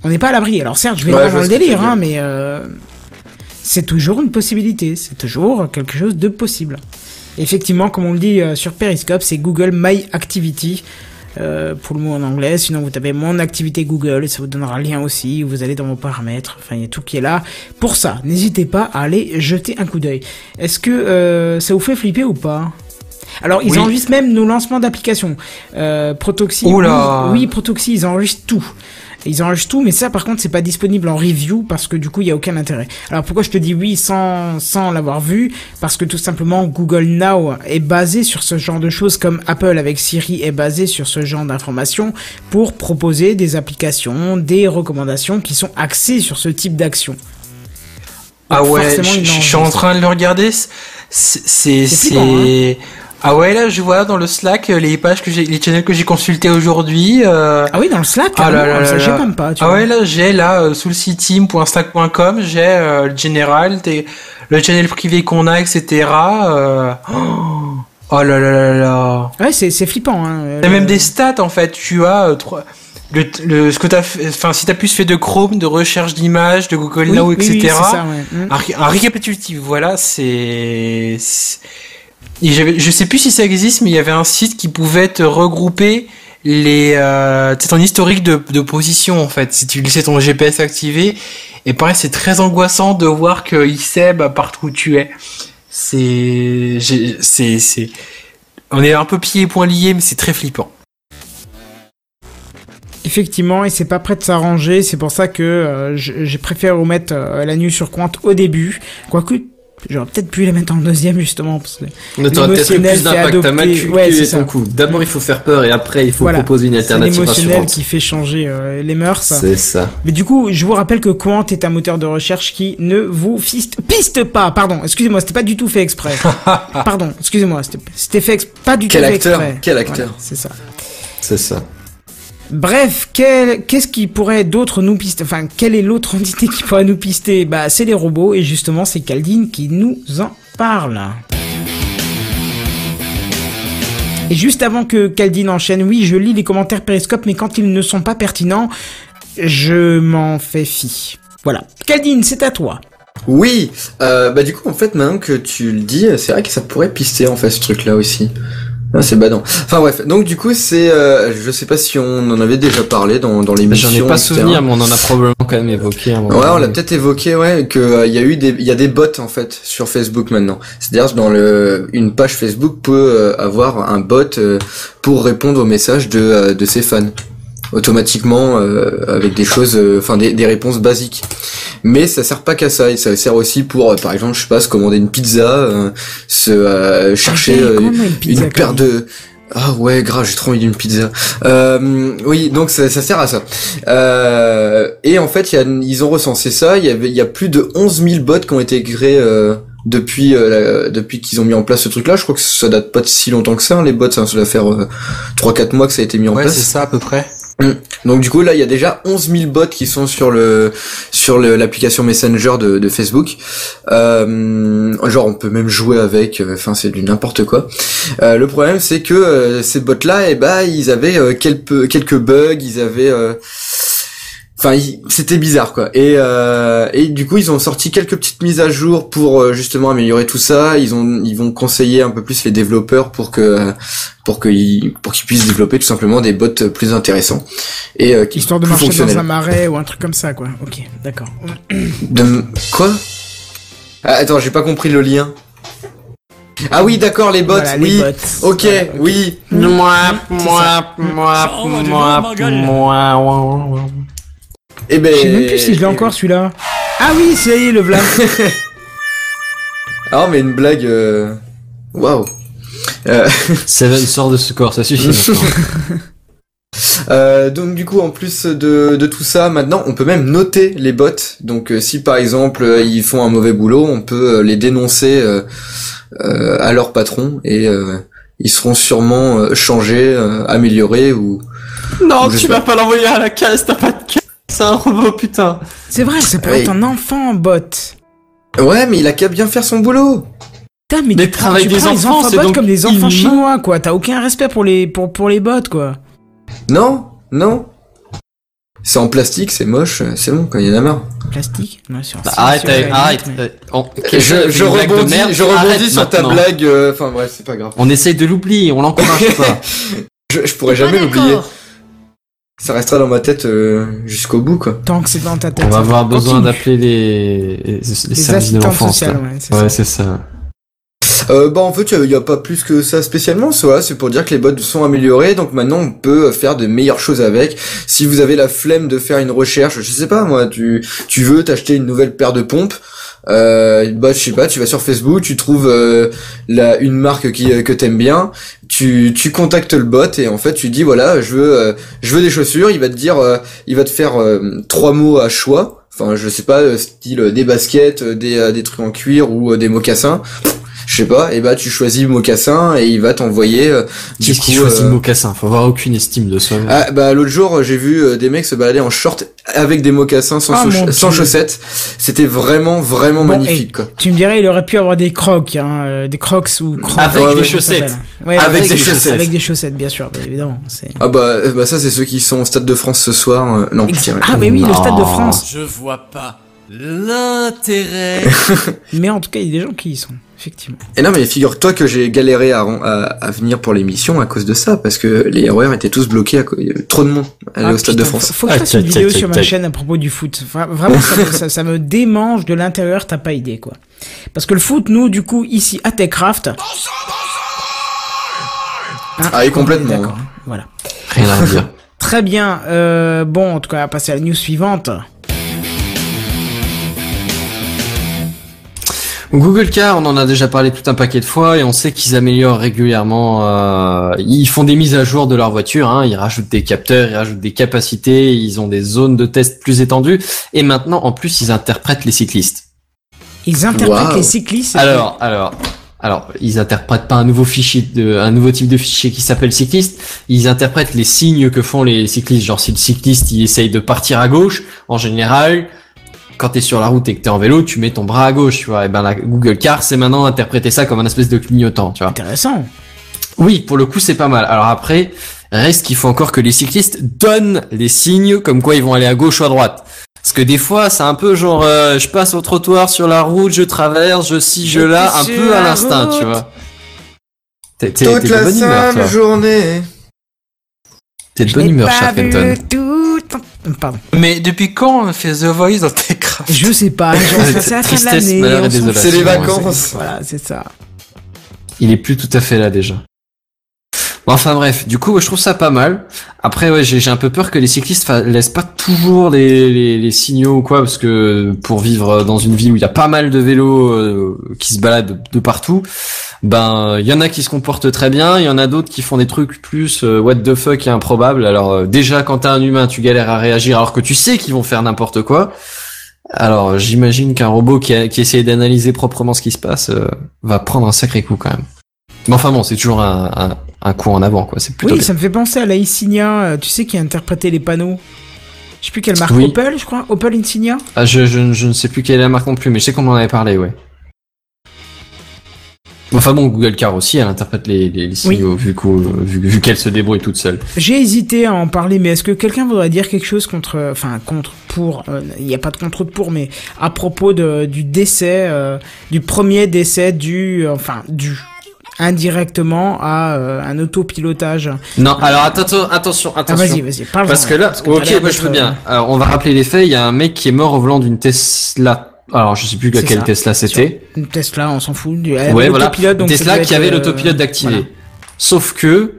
on n'est pas à l'abri. Alors certes, je vais Ouais, dans le délire, hein, mais euh, c'est toujours une possibilité, c'est toujours quelque chose de possible. Effectivement, comme on le dit euh, sur Periscope, c'est Google My Activity. euh, pour le mot en anglais, sinon vous tapez mon activité Google et ça vous donnera le lien aussi, vous allez dans vos paramètres, enfin il y a tout qui est là. Pour ça, n'hésitez pas à aller jeter un coup d'œil. Est-ce que euh, ça vous fait flipper ou pas? Alors ils Oui. enregistrent même nos lancements d'applications. Euh, Protoxy, Oula. oui, oui, Protoxy, ils enregistrent tout. Ils enregistrent tout, mais ça par contre c'est pas disponible en review parce que du coup il y a aucun intérêt. Alors pourquoi je te dis oui sans sans l'avoir vu? Parce que tout simplement Google Now est basé sur ce genre de choses comme Apple avec Siri est basé sur ce genre d'informations pour proposer des applications, des recommandations qui sont axées sur ce type d'action. Ah ouais, je suis en train de le regarder. C'est, c'est, c'est- Ah ouais, là, je vois dans le Slack euh, les pages que j'ai, les channels que j'ai consultés aujourd'hui. Euh... Ah oui, dans le Slack, Ah là là j'ai même pas. Tu Ah vois. ouais, là, j'ai là euh, sous le site team.slack.com, j'ai euh, le général, le channel privé qu'on a, etc. Oh, oh là là là là. Ouais, c'est c'est flippant. Hein. T'as même des stats en fait. Tu as trois- le, le ce que t'as enfin si t'as plus fait de Chrome, de recherche d'images, de Google Oui, Now, oui, etc. c'est ça, ouais. Mm. un récapitulatif, voilà, c'est. Je sais plus si ça existe, mais il y avait un site qui pouvait te regrouper les, euh, c'est ton historique de, position en fait. Si tu laissais ton GPS activé, et pareil, c'est très angoissant de voir qu'il sait partout où tu es. C'est, on est un peu pieds et poings liés, mais c'est très flippant. Effectivement, et c'est pas prêt de s'arranger, c'est pour ça que euh, j'ai préféré remettre euh, la nuit sur Quant au début. Quoique, j'aurais peut-être pu la mettre en deuxième justement, parce que t'aurais peut-être eu plus d'impact. Ouais, calculé ça. ton coup. D'abord, il faut faire peur et après, il faut Voilà. proposer une alternative l'émotionnel rassurante. qui fait changer euh, les mœurs. C'est ça. Mais du coup, je vous rappelle que Quant est un moteur de recherche qui ne vous fiste, piste pas. Pardon, excusez-moi, c'était pas du tout fait exprès. Pardon, excusez-moi, c'était fait pas du Quel tout fait acteur, exprès. quel acteur. Voilà, c'est ça. C'est ça. Bref, qu'est-ce qui pourrait d'autre nous pister Enfin, quelle est l'autre entité qui pourrait nous pister? Bah, c'est les robots, et justement, c'est Caldine qui nous en parle. Et juste avant que Caldine enchaîne, oui, je lis les commentaires Périscope, mais quand ils ne sont pas pertinents, je m'en fais fi. Voilà. Caldine, c'est à toi. Oui, euh, bah du coup en fait maintenant que tu le dis, c'est vrai que ça pourrait pister en fait ce truc là aussi. Ah, c'est badant. Enfin bref, donc du coup c'est, euh, je sais pas si on en avait déjà parlé dans, dans l'émission. J'en ai pas etc. souvenir, mais on en a probablement quand même évoqué. à un moment Ouais, on l'a peut-être évoqué, ouais, que euh, y a eu des, il y a des bots en fait sur Facebook maintenant. C'est-à-dire dans le, une page Facebook peut euh, avoir un bot euh, pour répondre aux messages de, euh, de ses fans automatiquement euh, avec des choses, euh, enfin des, des réponses basiques. Mais ça sert pas qu'à ça, et ça sert aussi pour, euh, par exemple, je sais pas, se commander une pizza, euh, se euh, chercher euh, Comment une une paire de ah ouais grave j'ai trop envie d'une pizza. Euh, oui donc ça, ça sert à ça. Euh, et en fait il y a, ils ont recensé ça. Il y avait il y a plus de 11 000 bots qui ont été créés euh, depuis euh, la- depuis qu'ils ont mis en place ce truc là je crois que ça date pas de si longtemps que ça hein, les bots ça, ça doit faire euh, 3-4 mois que ça a été mis en Ouais, place. c'est ça à peu près. Donc du coup là il y a déjà 11 000 bots qui sont sur le sur l'application Messenger de, Facebook. Euh, genre on peut même jouer avec. euh, Enfin c'est du n'importe quoi. Euh, le problème c'est que euh, ces bots là et bah ils avaient quelques quelques bugs. Ils avaient Enfin, c'était bizarre quoi. Et euh, et du coup, ils ont sorti quelques petites mises à jour pour euh, justement améliorer tout ça. Ils ont ils vont conseiller un peu plus les développeurs pour que pour qu'ils pour qu'ils puissent développer tout simplement des bots plus intéressants et euh, qui Histoire de plus marcher dans un marais ou un truc comme ça, quoi. Ok, d'accord. De quoi? Ah, Attends, j'ai pas compris le lien. Ah oui, d'accord, les bots. Voilà, les oui. bots. Ok, Voilà, ok. oui. Moi, moi, moi, moi, moi. Eh ben. Je sais même plus si je l'ai encore celui-là. Ah oui, ça y est, le v'là. Ah, mais une blague. euh, Waouh. Euh, Seven sort de ce corps, ça suffit. Euh, donc du coup, en plus de, de tout ça, maintenant, on peut même noter les bots. Donc euh, si par exemple euh, ils font un mauvais boulot, on peut euh, les dénoncer euh, euh, à leur patron et euh, ils seront sûrement euh, changés, euh, améliorés ou. non, Je tu vas pas l'envoyer à la caisse, t'as pas de caisse. C'est un robot, putain. C'est vrai, ça Oui. être un enfant bot. Ouais, mais il a qu'à bien faire son boulot. Putain, mais, Mais tu prends, travail tu des prends les enfants, enfants c'est bots donc comme des enfants chinois, quoi. T'as aucun respect pour les, pour, pour les bots, quoi. Non, non. C'est en plastique, c'est moche, euh, c'est bon, quand il y en a marre. Plastique? Sur- Bah, sur- arrête, sur- arrête, arrête. euh, on- Je, rebondis, merde, je rebondis sur ta blague. euh, Enfin bref, c'est pas grave. On essaye de l'oublier, on l'encourage pas. Je, je pourrais jamais l'oublier. Ça restera dans ma tête euh, jusqu'au bout, quoi. Tant que c'est dans ta tête. On va avoir besoin d'appeler les, les, les Les services de l'enfance. ouais, c'est Ouais, ça. c'est ça. Euh, bah en fait, il y a pas plus que ça spécialement. ça, voilà, C'est pour dire que les bots sont améliorés, donc maintenant on peut faire de meilleures choses avec. Si vous avez la flemme de faire une recherche, je sais pas moi, tu tu veux t'acheter une nouvelle paire de pompes. Euh, bah je sais pas, tu vas sur Facebook, tu trouves euh, la une marque qui euh, que t'aimes bien, tu tu contactes le bot et en fait tu dis voilà je veux euh, je veux des chaussures, il va te dire euh, il va te faire euh, trois mots à choix, enfin je sais pas style des baskets, des des trucs en cuir ou des mocassins. Je sais pas, et bah tu choisis mocassin et il va t'envoyer. euh, du Qu'est-ce qui coup, choisit euh, le mocassin Faut avoir aucune estime de soi. Ah, bah l'autre jour j'ai vu euh, des mecs se balader en short avec des mocassins sans, Ah, sans chaussettes. C'était vraiment vraiment Bon, magnifique quoi. Tu me dirais, il aurait pu avoir des crocs, hein, euh, des crocs ou crocs. Avec des chaussettes. Ouais, Avec avec, des chaussettes. Avec des chaussettes, bien sûr, bien évidemment. c'est- Ah bah, euh, bah ça c'est ceux qui sont au Stade de France ce soir. euh, non. Ah, mais oui, le. Stade de France. Je vois pas l'intérêt. Mais en tout cas, il y a des gens qui y sont, effectivement. Et non mais figure-toi que j'ai galéré à, ren- à, à venir pour l'émission à cause de ça parce que les horaires étaient tous bloqués à cause il y avait trop de monde à aller Ah, au Stade de France. Faut, que je Ah, fasse une vidéo sur ma chaîne à propos du foot. Vra- Vraiment, ça, me- ça, ça me démange de l'intérieur, t'as pas idée, quoi. Parce que le foot, nous, du coup, ici, à Techcraft... Ah, et complètement, D'accord, hein. voilà. Rien à dire. Très bien. Euh, bon, en tout cas, on va passer à la news suivante. Google Car, on en a déjà parlé tout un paquet de fois et on sait qu'ils améliorent régulièrement. euh, ils font des mises à jour de leur voiture. Hein, ils rajoutent des capteurs, ils rajoutent des capacités, ils ont des zones de test plus étendues et maintenant, en plus, ils interprètent les cyclistes. Ils interprètent les cyclistes. Alors, alors, alors, ils interprètent pas un nouveau fichier, de, un nouveau type de fichier qui s'appelle cycliste. Ils interprètent les signes que font les cyclistes. Genre, si le cycliste il essaye de partir à gauche, en général, quand t'es sur la route et que t'es en vélo, tu mets ton bras à gauche, tu vois. Et ben la Google Car, c'est maintenant interpréter ça comme un espèce de clignotant, tu vois. Intéressant. Oui, pour le coup, c'est pas mal. Alors après, reste qu'il faut encore que les cyclistes donnent les signes comme quoi ils vont aller à gauche ou à droite. Parce que des fois, c'est un peu genre, euh, je passe au trottoir sur la route, je traverse, je ci, je là, un peu à la l'instinct, tu vois. T'es t'es- Toute t'es de la bonne humeur, sale toi. journée. T'es de bonne humeur, cher Kenton. Tout- Pardon. Mais depuis quand on fait The Voice dans Techcraft Je sais pas. c'est la fin de l'année. C'est les vacances. Voilà, c'est ça. Il est plus tout à fait là déjà. Bon, enfin bref, du coup, je trouve ça pas mal. Après, ouais, j'ai un peu peur que les cyclistes laissent pas toujours les, signaux ou quoi, parce que pour vivre dans une ville où il y a pas mal de vélos euh, qui se baladent de partout, ben il y en a qui se comportent très bien, il y en a d'autres qui font des trucs plus euh, what the fuck et improbables. Alors euh, déjà, quand t'es un humain, tu galères à réagir alors que tu sais qu'ils vont faire n'importe quoi. Alors j'imagine qu'un robot qui, a, d'analyser proprement ce qui se passe euh, va prendre un sacré coup quand même. Mais enfin bon, c'est toujours un, un coup en avant quoi. C'est plutôt Oui, bien. ça me fait penser à la Insignia, euh, tu sais, qui a interprété les panneaux. Je sais plus quelle marque, Oui. Opel, je crois. Opel Insignia. Ah, je, je, je ne sais plus quelle est la marque non plus, mais je sais qu'on en avait parlé, ouais. Enfin bon, Google Car aussi, elle interprète les, les, les signaux vu, vu, vu qu'elle se débrouille toute seule. J'ai hésité à en parler, mais est-ce que quelqu'un voudrait dire quelque chose contre, euh, enfin contre, pour, euh, il n'y a pas de contre de pour, mais à propos de, du décès, euh, du premier décès du, enfin du, indirectement à euh, un autopilotage. Non, alors attention, attention, Ah, attention. vas-y, vas-y, parle. Parce que là, ok, moi je veux bien. euh, Alors, on va rappeler les faits. Il y a un mec qui est mort au volant d'une Tesla. Alors, je sais plus laquelle ça. Tesla c'était. Une Tesla, on s'en fout. Du, Ouais, voilà. donc Tesla qui avait euh, l'autopilote d'activé. voilà. Sauf que,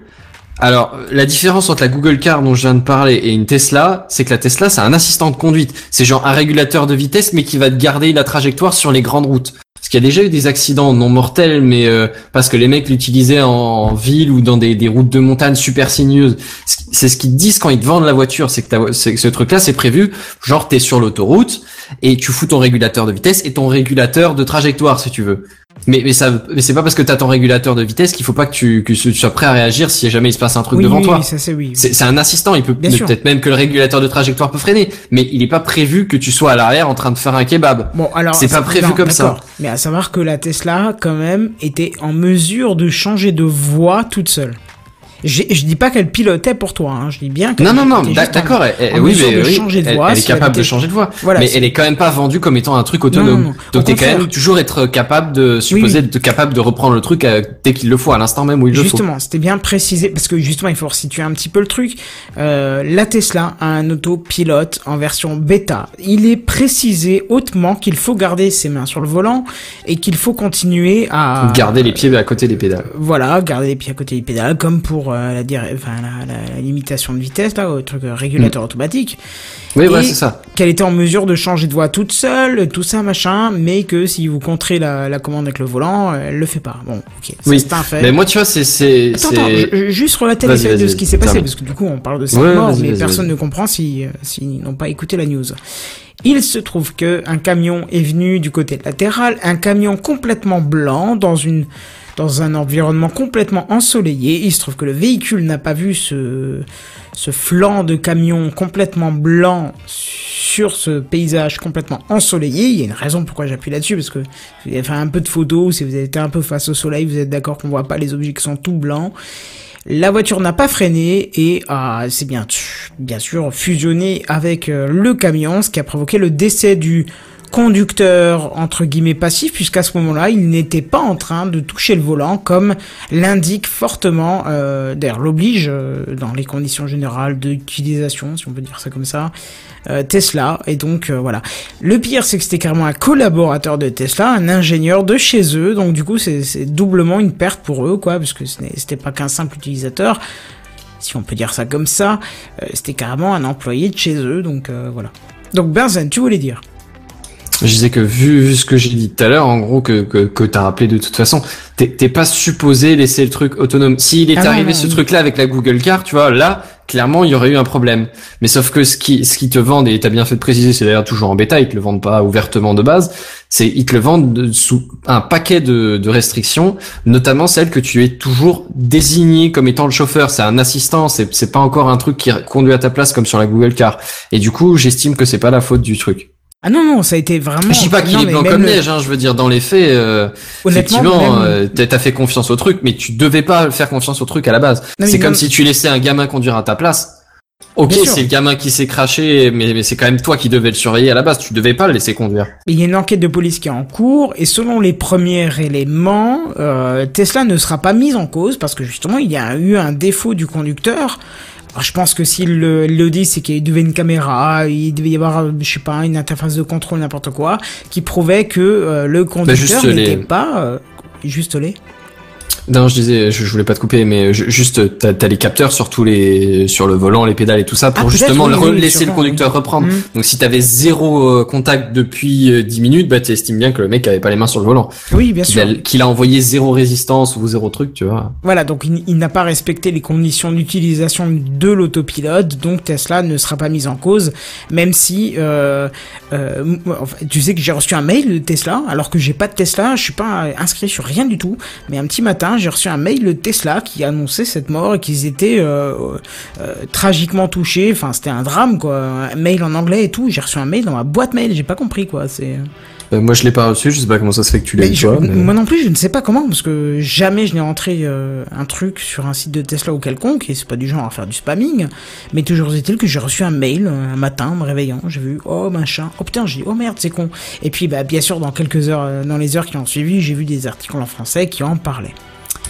alors, la différence entre la Google Car dont je viens de parler et une Tesla, c'est que la Tesla, c'est un assistant de conduite. C'est genre un régulateur de vitesse, mais qui va te garder la trajectoire sur les grandes routes. Parce qu'il y a déjà eu des accidents non mortels, mais euh, parce que les mecs l'utilisaient en, ville ou dans des, routes de montagne super sinueuses. C'est ce qu'ils disent quand ils te vendent la voiture, c'est que, que ce truc-là, c'est prévu. Genre, t'es sur l'autoroute et tu fous ton régulateur de vitesse et ton régulateur de trajectoire, si tu veux. Mais, mais ça, mais c'est pas parce que t'as ton régulateur de vitesse qu'il faut pas que tu, que tu sois prêt à réagir si jamais il se passe un truc oui, devant oui, toi. oui, ça c'est oui. C'est c'est un assistant, il peut peut-être même que le régulateur de trajectoire peut freiner, mais il est pas prévu que tu sois à l'arrière en train de faire un kebab. Bon, alors. C'est pas prévu non, comme ça. Mais à savoir que la Tesla, quand même, était en mesure de changer de voie toute seule. Je dis pas qu'elle pilotait pour toi, hein. je dis bien qu'elle Non, non, non, d'accord, oui, mais oui, elle, est capable de changer de voie. Voilà, mais elle est quand même pas vendue comme étant un truc autonome. Non, non, Donc t'es quand même toujours être capable de, supposé être capable de reprendre le truc euh, dès qu'il le faut, à l'instant même où il le faut. Justement, c'était bien précisé parce que justement, il faut resituer un petit peu le truc. Euh, la Tesla a un autopilote en version bêta. Il est précisé hautement qu'il faut garder ses mains sur le volant et qu'il faut continuer à Garder les pieds à côté des pédales. voilà, garder les pieds à côté des pédales, comme pour euh, la, dire- enfin, la, la- la limitation de vitesse, là, au truc euh, régulateur automatique. Oui, voilà, c'est ça. Qu'elle était en mesure de changer de voie toute seule, tout ça, machin, mais que si vous contrez la, la commande avec le volant, elle le fait pas. Bon, ok, Oui. c'est un fait. Mais moi, tu vois, c'est, c'est, Attends, attends, je- juste relater les faits de ce qui s'est passé, parce que du coup, on parle de cette Ouais, mort, mais personne ne comprend si, euh, s'ils n'ont pas écouté la news. Il se trouve que un camion est venu du côté latéral, un camion complètement blanc dans une dans un environnement complètement ensoleillé. Il se trouve que le véhicule n'a pas vu ce ce flanc de camion complètement blanc sur ce paysage complètement ensoleillé. Il y a une raison pourquoi j'appuie là-dessus parce que vous avez fait un peu de photos, si vous êtes un peu face au soleil, vous êtes d'accord qu'on voit pas les objets qui sont tout blancs. La voiture n'a pas freiné et ah, c'est bien, bien sûr fusionné avec euh, le camion, ce qui a provoqué le décès du conducteur entre guillemets passif puisqu'à ce moment-là il n'était pas en train de toucher le volant comme l'indique fortement euh, d'ailleurs l'oblige euh, dans les conditions générales d'utilisation si on peut dire ça comme ça euh, Tesla. Et donc euh, voilà. Le pire c'est que c'était carrément un collaborateur de Tesla un ingénieur de chez eux. Donc du coup c'est doublement une perte pour eux quoi parce que c'était pas qu'un simple utilisateur si on peut dire ça comme ça. C'était carrément un employé de chez eux. Donc voilà. Donc Benzen tu voulais dire? Je disais que vu, vu ce que j'ai dit tout à l'heure, en gros que que, que t'as rappelé de toute façon, t'es pas supposé laisser le truc autonome. S'il est Ah arrivé non, ce truc-là avec la Google Car, tu vois, là clairement il y aurait eu un problème. Mais sauf que ce qui ce qui te vendent et t'as bien fait de préciser, c'est d'ailleurs toujours en bêta, ils te le vendent pas ouvertement de base. C'est ils te le vendent de- sous un paquet de, de restrictions, notamment celle que tu es toujours désigné comme étant le chauffeur. C'est un assistant, c'est c'est pas encore un truc qui conduit à ta place comme sur la Google Car. Et du coup, j'estime que c'est pas la faute du truc. Ah non non ça a été vraiment Je dis pas qu'il est blanc comme le- neige, hein, je veux dire dans les faits, euh, Honnêtement, effectivement, même- euh, t'as fait confiance au truc, mais tu devais pas faire confiance au truc à la base. C'est comme si tu laissais un gamin conduire à ta place. Ok, c'est le gamin qui s'est craché, mais, mais c'est quand même toi qui devais le surveiller à la base. Tu devais pas le laisser conduire. Il y a une enquête de police qui est en cours et selon les premiers éléments, euh, Tesla ne sera pas mise en cause parce que justement il y a eu un défaut du conducteur. Alors, je pense que s'il le, le dit, c'est qu'il devait une caméra, il devait y avoir, je sais pas, une interface de contrôle, n'importe quoi, qui prouvait que euh, le conducteur juste n'était les- pas euh, juste les. Non, je disais, je, je voulais pas te couper, mais je- juste, t'as as les capteurs sur tous les, sur le volant, les pédales et tout ça, pour Ah, peut-être, justement oui, laisser le conducteur oui. reprendre. Mm. Donc si t'avais zéro euh, contact depuis euh, 10 minutes, bah t'estimes bien que le mec avait pas les mains sur le volant. Oui, bien Qu'il sûr. a, qu'il a envoyé zéro résistance ou zéro truc, tu vois. Voilà, donc il, il n'a pas respecté les conditions d'utilisation de l'autopilote, donc Tesla ne sera pas mise en cause, même si, euh, euh, tu sais que j'ai reçu un mail de Tesla, alors que j'ai pas de Tesla, je suis pas inscrit sur rien du tout, mais un petit matin j'ai reçu un mail de Tesla qui annonçait cette mort et qu'ils étaient euh, euh, tragiquement touchés, enfin c'était un drame quoi, mail en anglais et tout, j'ai reçu un mail dans ma boîte mail, j'ai pas compris quoi, c'est... Euh, moi je l'ai pas reçu, je sais pas comment ça se fait que tu je- toi. mais- Moi non plus, je ne sais pas comment, parce que jamais je n'ai rentré euh, un truc sur un site de Tesla ou quelconque, et c'est pas du genre à faire du spamming, mais toujours est-il que j'ai reçu un mail euh, un matin, me réveillant, j'ai vu, oh machin, oh putain, j'ai dit, oh merde, c'est con. Et puis, bah, bien sûr, dans quelques heures, dans les heures qui ont suivi, j'ai vu des articles en français qui en parlaient.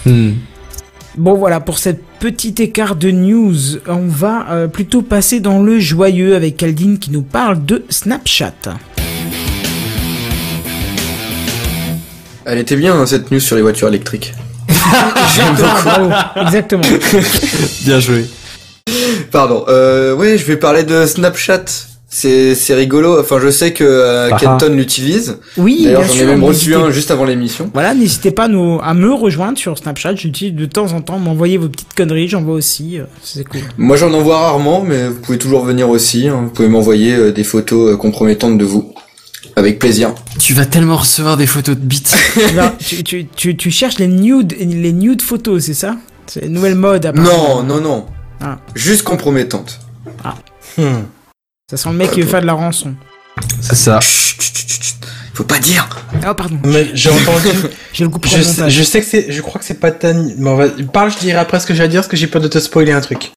Hmm. Bon voilà, pour cette petite écart de news, on va euh, plutôt passer dans le joyeux avec Caldine qui nous parle de Snapchat. Elle était bien hein, cette news sur les voitures électriques. Exactement. Bien joué. Pardon. Euh, ouais, je vais parler de Snapchat. C'est c'est rigolo. Enfin, je sais que euh, Ah ah. Kenton l'utilise. Oui, D'ailleurs, j'en ai même reçu un juste avant l'émission. Voilà, n'hésitez pas à, nous, à me rejoindre sur Snapchat. J'utilise de temps en temps, m'envoyer vos petites conneries, j'en vois aussi. euh, C'est cool. Moi, j'en envoie rarement, mais vous pouvez toujours venir aussi. hein. Vous pouvez m'envoyer euh, des photos compromettantes de vous. Avec plaisir. Tu vas tellement recevoir des photos de bites. Tu, tu, tu, tu cherches les nudes, les nudes photos, c'est ça? C'est une nouvelle mode, apparemment. Non, non, non. Ah. Juste compromettante. Hmm. Ça sent le mec qui veut faire de la rançon. C'est ça. Chut, chut, chut, chut. Faut pas dire. Oh, pardon. Mais j'ai entendu. J'ai le coupe je, sais, je sais que c'est. Je crois que c'est pas ta. Mais on va. Parle, je dirai après ce que j'ai à dire, parce que j'ai peur de te spoiler un truc.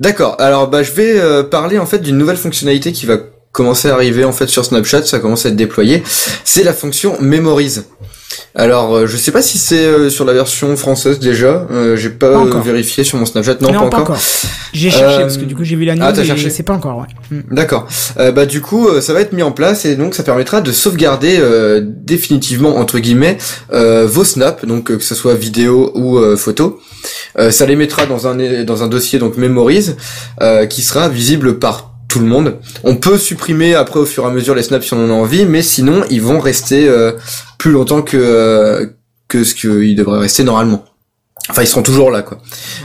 D'accord. Alors, bah, je vais euh, parler en fait d'une nouvelle fonctionnalité qui va commencer à arriver en fait sur Snapchat. Ça commence à être déployé. C'est la fonction Memories. Alors, euh, je sais pas si c'est euh, sur la version française déjà. Euh, j'ai pas, Pas euh, encore. vérifié sur mon Snapchat. Non, Non, pas, encore. J'ai cherché, Euh, parce que du coup, j'ai vu la news, ah, t'as cherché. c'est pas encore, ouais. Hmm. D'accord. Euh, bah du coup, euh, ça va être mis en place et donc ça permettra de sauvegarder euh, définitivement entre guillemets euh, vos snaps, donc que ce soit vidéo ou euh, photo. Euh, ça les mettra dans un dans un dossier donc Memories euh, qui sera visible par tout le monde. On peut supprimer après au fur et à mesure les snaps si on en a envie, mais sinon ils vont rester euh, plus longtemps que euh, que ce qu'ils devraient rester normalement. Enfin, ils seront toujours là, quoi.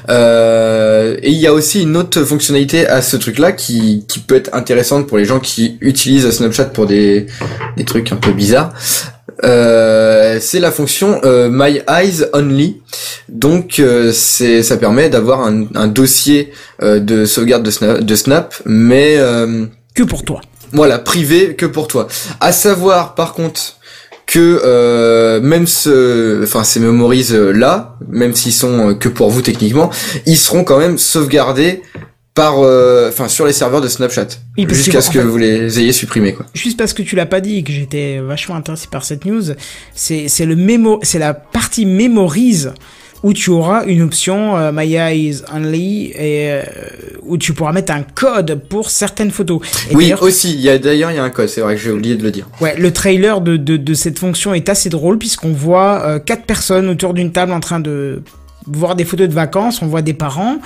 Euh, et il y a aussi une autre fonctionnalité à ce truc-là qui, qui peut être intéressante pour les gens qui utilisent Snapchat pour des, des trucs un peu bizarres. Euh, c'est la fonction euh, My Eyes Only. Donc, euh, c'est ça permet d'avoir un, un dossier euh, de sauvegarde de Snap, de Snap mais euh, Que pour toi. voilà, privé que pour toi. À savoir, par contre, que euh, même ce, enfin ces memories euh, là, même s'ils sont euh, que pour vous techniquement, ils seront quand même sauvegardés par, euh, enfin sur les serveurs de Snapchat, Oui, jusqu'à ce en que fait- vous les ayez supprimés quoi. Juste parce que tu l'as pas dit et que j'étais vachement intéressé par cette news, c'est c'est le mémo, c'est la partie mémorise où tu auras une option euh, My Eyes Only et euh, où tu pourras mettre un code pour certaines photos. Et oui, aussi, il y a d'ailleurs il y a un code, c'est vrai que j'ai oublié de le dire. Ouais, le trailer de, de, de cette fonction est assez drôle puisqu'on voit euh, quatre personnes autour d'une table en train de voir des photos de vacances, on voit des parents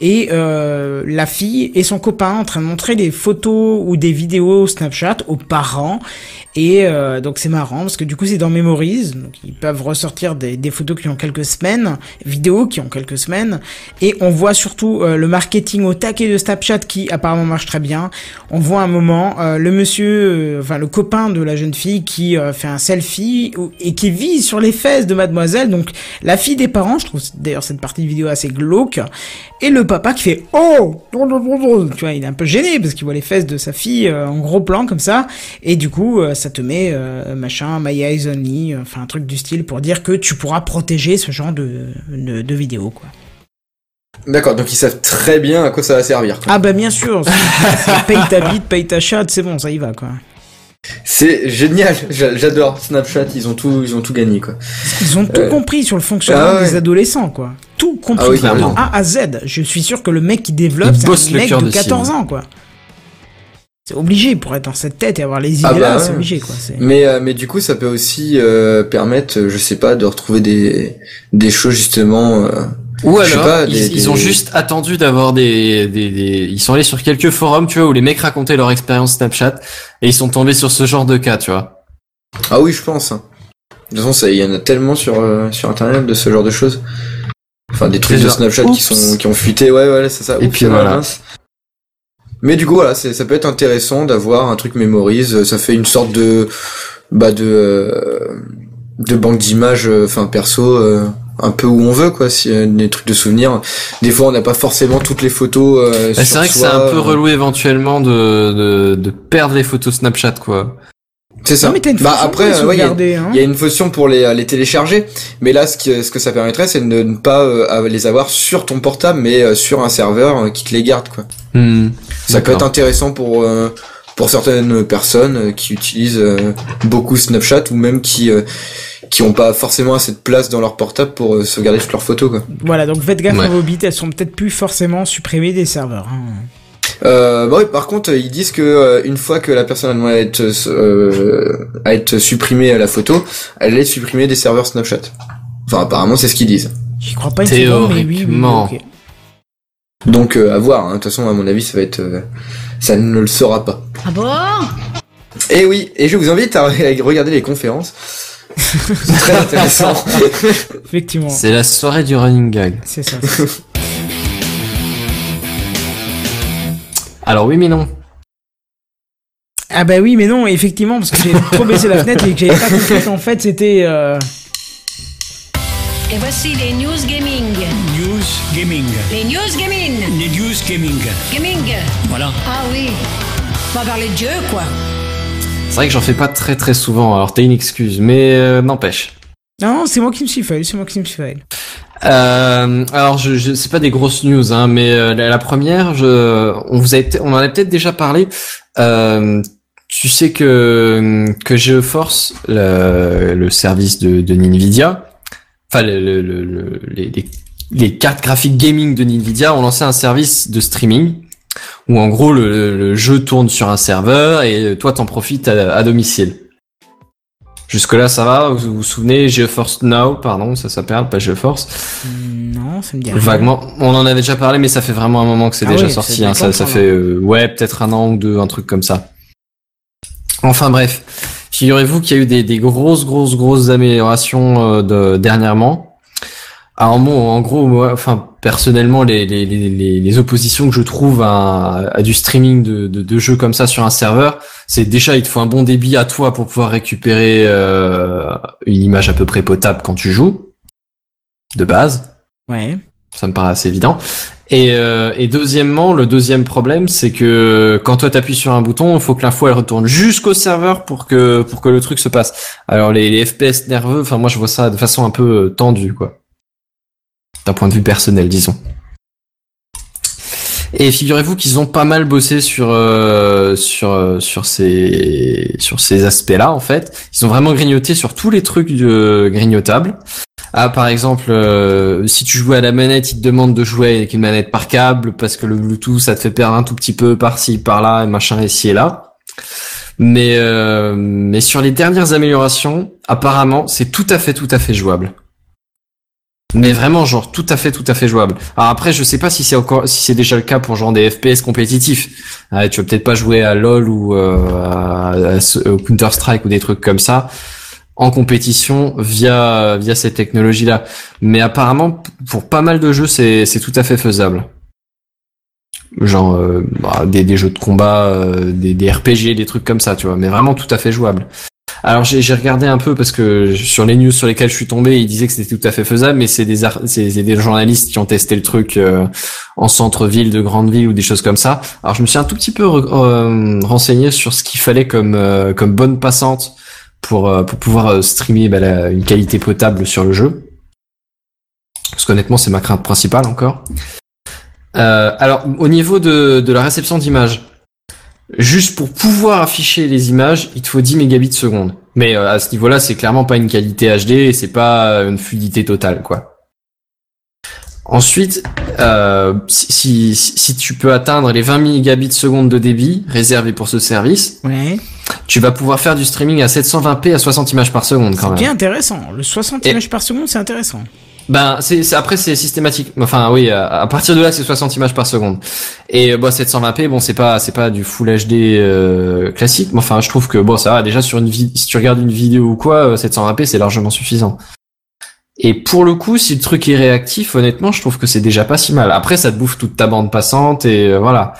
et euh, la fille et son copain en train de montrer des photos ou des vidéos Snapchat aux parents. Et euh, donc c'est marrant parce que du coup c'est dans Memories, donc ils peuvent ressortir des, photos qui ont quelques semaines, vidéos qui ont quelques semaines. Et on voit surtout euh, le marketing au taquet de Snapchat qui apparemment marche très bien. On voit un moment euh, le monsieur, euh, enfin le copain de la jeune fille qui fait un selfie et qui vise sur les fesses de mademoiselle, donc la fille des parents, je trouve d'ailleurs cette partie de vidéo assez glauque, et le papa qui fait oh, non, non, non, non. tu vois, il est un peu gêné parce qu'il voit les fesses de sa fille euh, en gros plan comme ça, et du coup euh, ça te met euh, machin, my eyes only, euh, enfin un truc du style pour dire que tu pourras protéger ce genre de, de, de vidéos quoi. D'accord, donc ils savent très bien à quoi ça va servir. quoi. Ah bah bien sûr, paye ta bite, paye ta chatte, c'est bon, ça y va quoi. C'est génial, j'a- j'adore Snapchat, ils ont tout, ils ont tout gagné quoi. Ils ont tout Euh, compris sur le fonctionnement ah ouais. des adolescents quoi. Tout compris Ah oui, de clairement. A à Z. Je suis sûr que le mec qui développe, c'est un le mec de de 14 cible. ans quoi. C'est obligé pour être dans cette tête et avoir les idées Ah bah là, ouais. c'est obligé quoi. Mais euh, mais du coup ça peut aussi euh, permettre, euh, je sais pas, de retrouver des des choses justement. Ou alors, pas, ils, des- ils ont juste attendu d'avoir des, des, des, ils sont allés sur quelques forums, tu vois, où les mecs racontaient leur expérience Snapchat, et ils sont tombés sur ce genre de cas, tu vois. Ah oui, je pense. hein. De toute façon, il y en a tellement sur euh, sur internet de ce genre de choses. Enfin, des trucs de Snapchat qui sont qui ont fuité. Ouais, ouais, c'est ça. Et puis voilà. Mais du coup, voilà, ça peut être intéressant d'avoir un truc mémorise. Ça fait une sorte de bah de euh, de banque d'images, euh, enfin perso. euh, un peu où on veut quoi si euh, des trucs de souvenirs des fois on n'a pas forcément toutes les photos euh, Bah, c'est vrai que c'est un peu euh, relou éventuellement de, de, de perdre les photos Snapchat, quoi. c'est ça Non mais t'as une bah fonction après pour les ouais, il y hein. Y a une fonction pour les, les télécharger, mais là, ce, qui, ce que ça permettrait, c'est de ne pas euh, les avoir sur ton portable, mais euh, sur un serveur euh, qui te les garde, quoi. Hmm. Ça peut être intéressant pour euh, pour certaines personnes euh, qui utilisent euh, beaucoup Snapchat ou même qui euh, qui ont pas forcément assez de place dans leur portable pour sauvegarder toutes leurs photos, quoi. Voilà, donc faites gaffe Ouais. à vos bits, elles sont peut-être plus forcément supprimées des serveurs. hein. Euh, bah oui, par contre, ils disent que euh, une fois que la personne a demandé à être, euh, à être supprimée à la photo, elle est supprimée des serveurs Snapchat. Enfin, apparemment, c'est ce qu'ils disent. J'y crois pas une seconde, mais oui, oui. Donc euh, à voir. hein. De toute façon, à mon avis, ça va être, euh, ça ne le sera pas. Ah bon? Et oui, et je vous invite à re- regarder les conférences. C'est très intéressant. Effectivement, C'est la soirée du running gag. c'est ça. c'est ça. Alors oui, mais non. Ah bah oui, mais non, effectivement, parce que j'ai trop baissé la fenêtre et que j'avais pas compris qu'en fait c'était... euh, Et voici les news gaming. News Gaming. Les news gaming. Les News Gaming. Gaming. Voilà. Ah oui. On va parler de jeu, quoi. C'est vrai que j'en fais pas très très souvent, alors t'as une excuse, mais euh, n'empêche. Non, c'est moi qui me suis fail, c'est moi qui me suis fail. Euh, alors, je, je c'est pas des grosses news, hein, mais euh, la, la première, je, on vous avait, on en a peut-être déjà parlé. Euh, tu sais que que GeForce, le, le service de, de Nvidia, enfin le- le- les, les, les cartes graphiques gaming de Nvidia ont lancé un service de streaming où en gros le, jeu tourne sur un serveur et toi t'en profites à, à domicile. Jusque là ça va, vous vous souvenez GeForce Now, pardon, ça s'appelle pas GeForce. Non, ça me dit rien. Vaguement, on en avait déjà parlé, mais ça fait vraiment un moment que c'est Ah déjà oui, sorti. hein, ça, fait euh, ouais peut-être un an ou deux, un truc comme ça. Enfin bref, figurez-vous qu'il y a eu des, des grosses grosses grosses améliorations euh, de, dernièrement. Alors bon, en gros, moi, enfin personnellement, les, les, les, les oppositions que je trouve à, à du streaming de, de, de, jeux comme ça sur un serveur, c'est déjà il te faut un bon débit à toi pour pouvoir récupérer euh, une image à peu près potable quand tu joues, de base. Ouais. Ça me paraît assez évident. Et, euh, et deuxièmement, le deuxième problème, c'est que quand toi t'appuies sur un bouton, il faut que l'info elle retourne jusqu'au serveur pour que pour que le truc se passe. Alors les, les FPS nerveux, enfin moi je vois ça de façon un peu tendue quoi d'un point de vue personnel, disons. Et figurez-vous qu'ils ont pas mal bossé sur euh, sur euh, sur ces sur ces aspects-là en fait. Ils ont vraiment grignoté sur tous les trucs de grignotables. Ah par exemple, euh, si tu joues à la manette, ils te demandent de jouer avec une manette par câble parce que le Bluetooth ça te fait perdre un tout petit peu par-ci par-là et machin ici et là. Mais mais sur les dernières améliorations, apparemment, c'est tout à fait tout à fait jouable. Mais vraiment, genre, tout à fait, tout à fait jouable. Alors après, je sais pas si c'est encore, si c'est déjà le cas pour genre des FPS compétitifs. Ah, tu vas peut-être pas jouer à LoL ou euh, à, Counter Strike ou des trucs comme ça en compétition via via cette technologie là. Mais apparemment, pour pas mal de jeux, c'est c'est tout à fait faisable. Genre euh, bah, des, des jeux de combat, euh, des, des RPG, des trucs comme ça, tu vois. Mais vraiment tout à fait jouable. Alors j'ai regardé un peu parce que sur les news sur lesquelles je suis tombé, ils disaient que c'était tout à fait faisable, mais c'est des c'est des journalistes qui ont testé le truc euh, en centre-ville, de grande ville ou des choses comme ça. Alors je me suis un tout petit peu euh, renseigné sur ce qu'il fallait comme euh, comme bonne passante pour pour pouvoir streamer bah, une qualité potable sur le jeu. Parce qu'honnêtement, c'est ma crainte principale encore. alors au niveau de de la réception d'images. Juste pour pouvoir afficher les images, il te faut 10 mégabits seconde. Mais euh, à ce niveau-là, c'est clairement pas une qualité HD et c'est pas une fluidité totale, quoi. Ensuite, euh, si, si, tu peux atteindre les 20 mégabits seconde de débit réservés pour ce service, ouais. tu vas pouvoir faire du streaming à 720p à 60 images par seconde quand même. C'est bien intéressant. Le 60 images par seconde, c'est intéressant. Ben c'est après c'est systématique. Enfin oui, à, partir de là c'est 60 images par seconde. Et bon 720p bon c'est pas c'est pas du full HD euh, classique, mais enfin je trouve que bon ça va déjà sur une si tu regardes une vidéo ou quoi 720p euh, c'est largement suffisant. Et pour le coup, si le truc est réactif, honnêtement, je trouve que c'est déjà pas si mal. Après, ça te bouffe toute ta bande passante et euh, voilà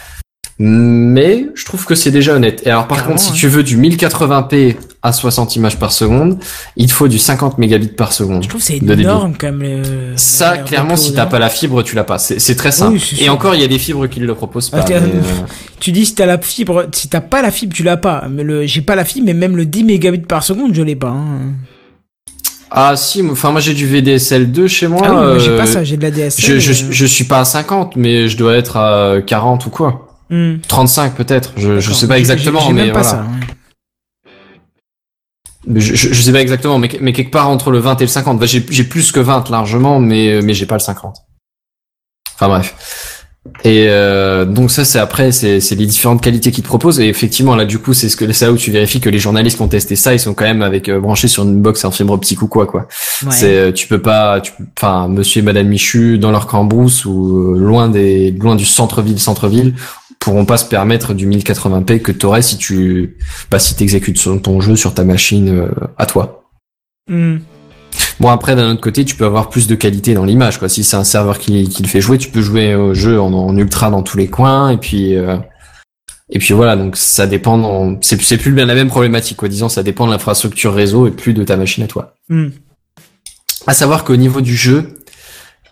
mais je trouve que c'est déjà honnête. Et alors par contre, si tu veux du 1080p à 60 images par seconde, il te faut du 50 mégabits par seconde. Je trouve c'est énorme comme le... Ça, clairement, si t'as pas la fibre, tu l'as pas. C'est très simple. Et encore, il y a des fibres qui le proposent pas. Euh, tu dis si t'as la fibre, si t'as pas la fibre, tu l'as pas. Mais le, j'ai pas la fibre, mais même le 10 mégabits par seconde, je l'ai pas. Hein. Ah si, enfin moi j'ai du VDSL 2 chez moi. Ah oui, j'ai pas euh, ça, j'ai de la DSL. Je, je, je, suis pas à 50, mais je dois être à 40 ou quoi. 35 hmm. peut-être, je, je sais pas exactement, mais voilà. Ça, je, je, sais pas exactement, mais, mais quelque part entre le 20 et le 50. Bah, j'ai plus que 20 largement, mais, mais j'ai pas le 50. Enfin bref. Et euh, donc ça c'est après c'est les différentes qualités qu'ils te proposent et effectivement là du coup c'est ce que c'est là où tu vérifies que les journalistes qui ont testé ça ils sont quand même avec euh, branchés sur une box en fibre optique ou quoi quoi. C'est euh, tu peux pas tu enfin monsieur et madame Michu dans leur cambrousse ou loin des loin du centre-ville centre-ville pourront pas se permettre du 1080p que tu aurais si tu bah, si t'exécutes ton jeu sur ta machine euh, à toi. Hmm. Bon après d'un autre côté tu peux avoir plus de qualité dans l'image quoi. Si c'est un serveur qui, qui, le fait jouer, tu peux jouer au jeu en, ultra dans tous les coins et puis euh, et puis voilà donc ça dépend. C'est c'est plus bien la même problématique quoi. Disons ça dépend de l'infrastructure réseau et plus de ta machine à toi. Hmm. À savoir qu'au niveau du jeu,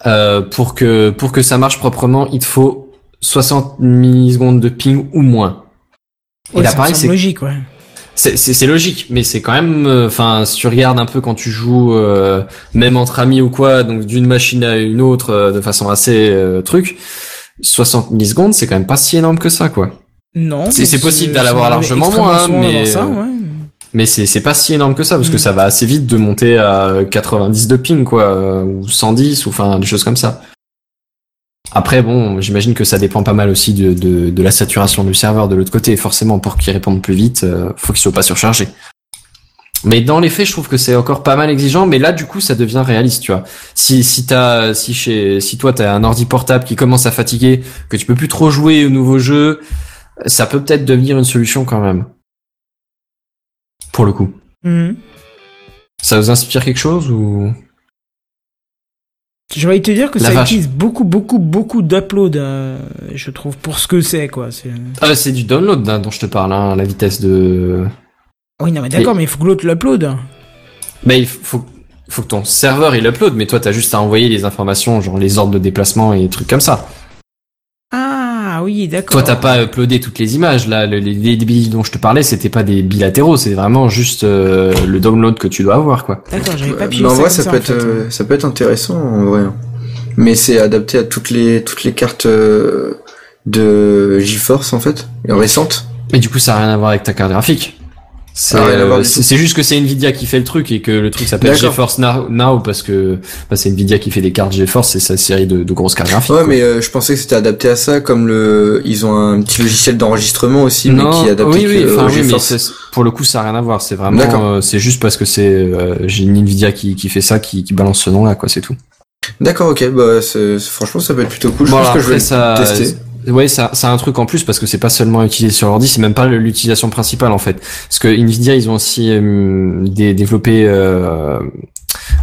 euh, pour que pour que ça marche proprement, il te faut 60 millisecondes de ping ou moins. Et c'est logique, ouais. C'est logique, mais c'est quand même, euh, enfin, si tu regardes un peu quand tu joues, euh, même entre amis ou quoi, donc d'une machine à une autre, euh, de façon assez truc, 60 millisecondes, c'est quand même pas si énorme que ça, quoi. Non. C'est possible d'aller avoir largement moins, mais mais c'est pas si énorme que ça parce que mm. ça va assez vite de monter à 90 de ping, quoi, ou 110, ou enfin des choses comme ça. Après, bon, j'imagine que ça dépend pas mal aussi de, de, de, la saturation du serveur de l'autre côté. Forcément, pour qu'il réponde plus vite, euh, faut qu'il soit pas surchargé. Mais dans les faits, je trouve que c'est encore pas mal exigeant. Mais là, du coup, ça devient réaliste, tu vois. Si si t'as si chez si toi t'as un ordi portable qui commence à fatiguer, que tu peux plus trop jouer au nouveau jeu, ça peut peut-être devenir une solution quand même. Pour le coup. Mm-hmm. Ça vous inspire quelque chose ou? J'ai envie de te dire que La ça vache. utilise beaucoup, beaucoup, beaucoup d'upload, euh, je trouve, pour ce que c'est, quoi. C'est- Ah, c'est du download dont je te parle, hein, la vitesse de. Oui, non, mais d'accord, mais il faut que l'autre l'upload. Mais il faut, faut que ton serveur il upload, mais toi t'as juste à envoyer les informations, genre les ordres de déplacement et des trucs comme ça. Ah, oui, d'accord. Toi t'as pas uploadé toutes les images, là, le- les, les billes dont je te parlais, c'était pas des bilatéraux, c'est vraiment juste euh, le download que tu dois avoir, quoi. D'accord, j'avais pas Mais pigé en ça vrai, ça ça, peut en être, fait. euh, ça peut être intéressant en vrai. Mais c'est adapté à toutes les toutes les cartes euh, de GeForce en fait, récentes. Mais du coup ça a rien à voir avec ta carte graphique. C'est Ah, euh, c'est juste que c'est Nvidia qui fait le truc et que le truc s'appelle. GeForce Now, Now parce que bah, c'est Nvidia qui fait des cartes GeForce, c'est sa série de, de grosses cartes graphiques. Ouais, quoi. mais euh, je pensais que c'était adapté à ça, comme le, ils ont un petit logiciel d'enregistrement aussi, mais qui est adapté oui, oui, enfin, au oui, mais pour le coup, ça a rien à voir. C'est vraiment, euh, c'est juste parce que c'est, euh, j'ai une Nvidia qui, qui fait ça, qui, qui balance ce nom-là, quoi, c'est tout. D'accord, ok, bah franchement ça peut être plutôt cool. Je pense alors que je vais après, ça, le tester. Ouais, ça, ça a un truc en plus parce que c'est pas seulement utilisé sur l'ordi, c'est même pas l'utilisation principale en fait. Parce que Nvidia, ils ont aussi euh, développé, euh,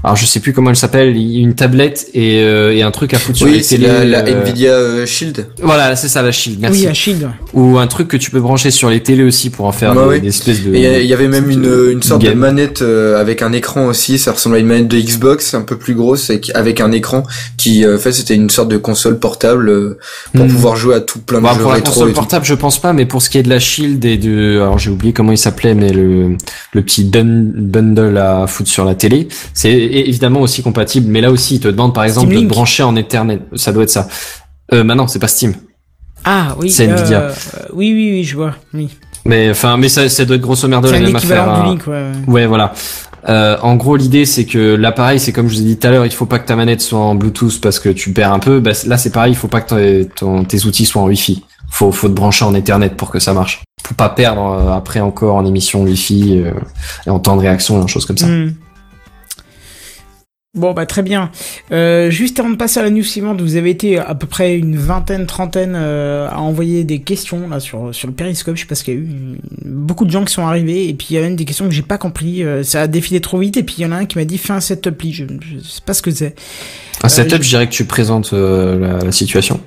alors je sais plus comment elle s'appelle, une tablette et, euh, et un truc à foutre sur Oui, les c'est télés. la, la euh, Nvidia euh, Shield. Voilà, c'est ça la Shield. Merci. Oui, à Shield. Ou un truc que tu peux brancher sur les télés aussi pour en faire Ouais, des, espèces de. Il y avait même une, une sorte de manette euh, avec un écran aussi, ça ressemble à une manette de Xbox, un peu plus grosse, avec un écran qui, euh, en fait, c'était une sorte de console portable euh, pour Hmm. pouvoir jouer à tout plein de Bah, jeux pour la rétro console et tout. portable, je pense pas, mais pour ce qui est de la Shield et de, alors j'ai oublié comment il s'appelait, mais le le petit bun- bundle à foutre sur la télé, c'est é- évidemment aussi compatible. Mais là aussi, il te demande par exemple de te brancher en Ethernet. Ça doit être ça. Euh, maintenant, c'est pas Steam. Ah, oui. C'est euh, Nvidia. euh, oui, oui, oui, je vois. Oui. Mais enfin, mais ça, ça doit être grosso merdo la même affaire. hein. du Link, ouais. Ouais, voilà. Euh, en gros, l'idée c'est que l'appareil, c'est comme je vous ai dit tout à l'heure, il faut pas que ta manette soit en Bluetooth parce que tu perds un peu. Bah, là, c'est pareil, il faut pas que ton- tes outils soient en Wi-Fi. Faut, faut te brancher en Ethernet pour que ça marche. Faut pas perdre euh, après encore en émission Wi-Fi euh, et en temps de réaction, des choses comme ça. Hmm. Bon, bah très bien. Euh, juste avant de passer à la news suivante, vous avez été à peu près une vingtaine, trentaine euh, à envoyer des questions là sur sur le périscope. Je sais pas ce qu'il y a eu. Beaucoup de gens qui sont arrivés et puis il y a même des questions que j'ai pas compris. Euh, ça a défilé trop vite et puis il y en a un qui m'a dit fais un setup je, je sais pas ce que c'est. Un setup, je- je dirais que tu présentes euh, la, la situation.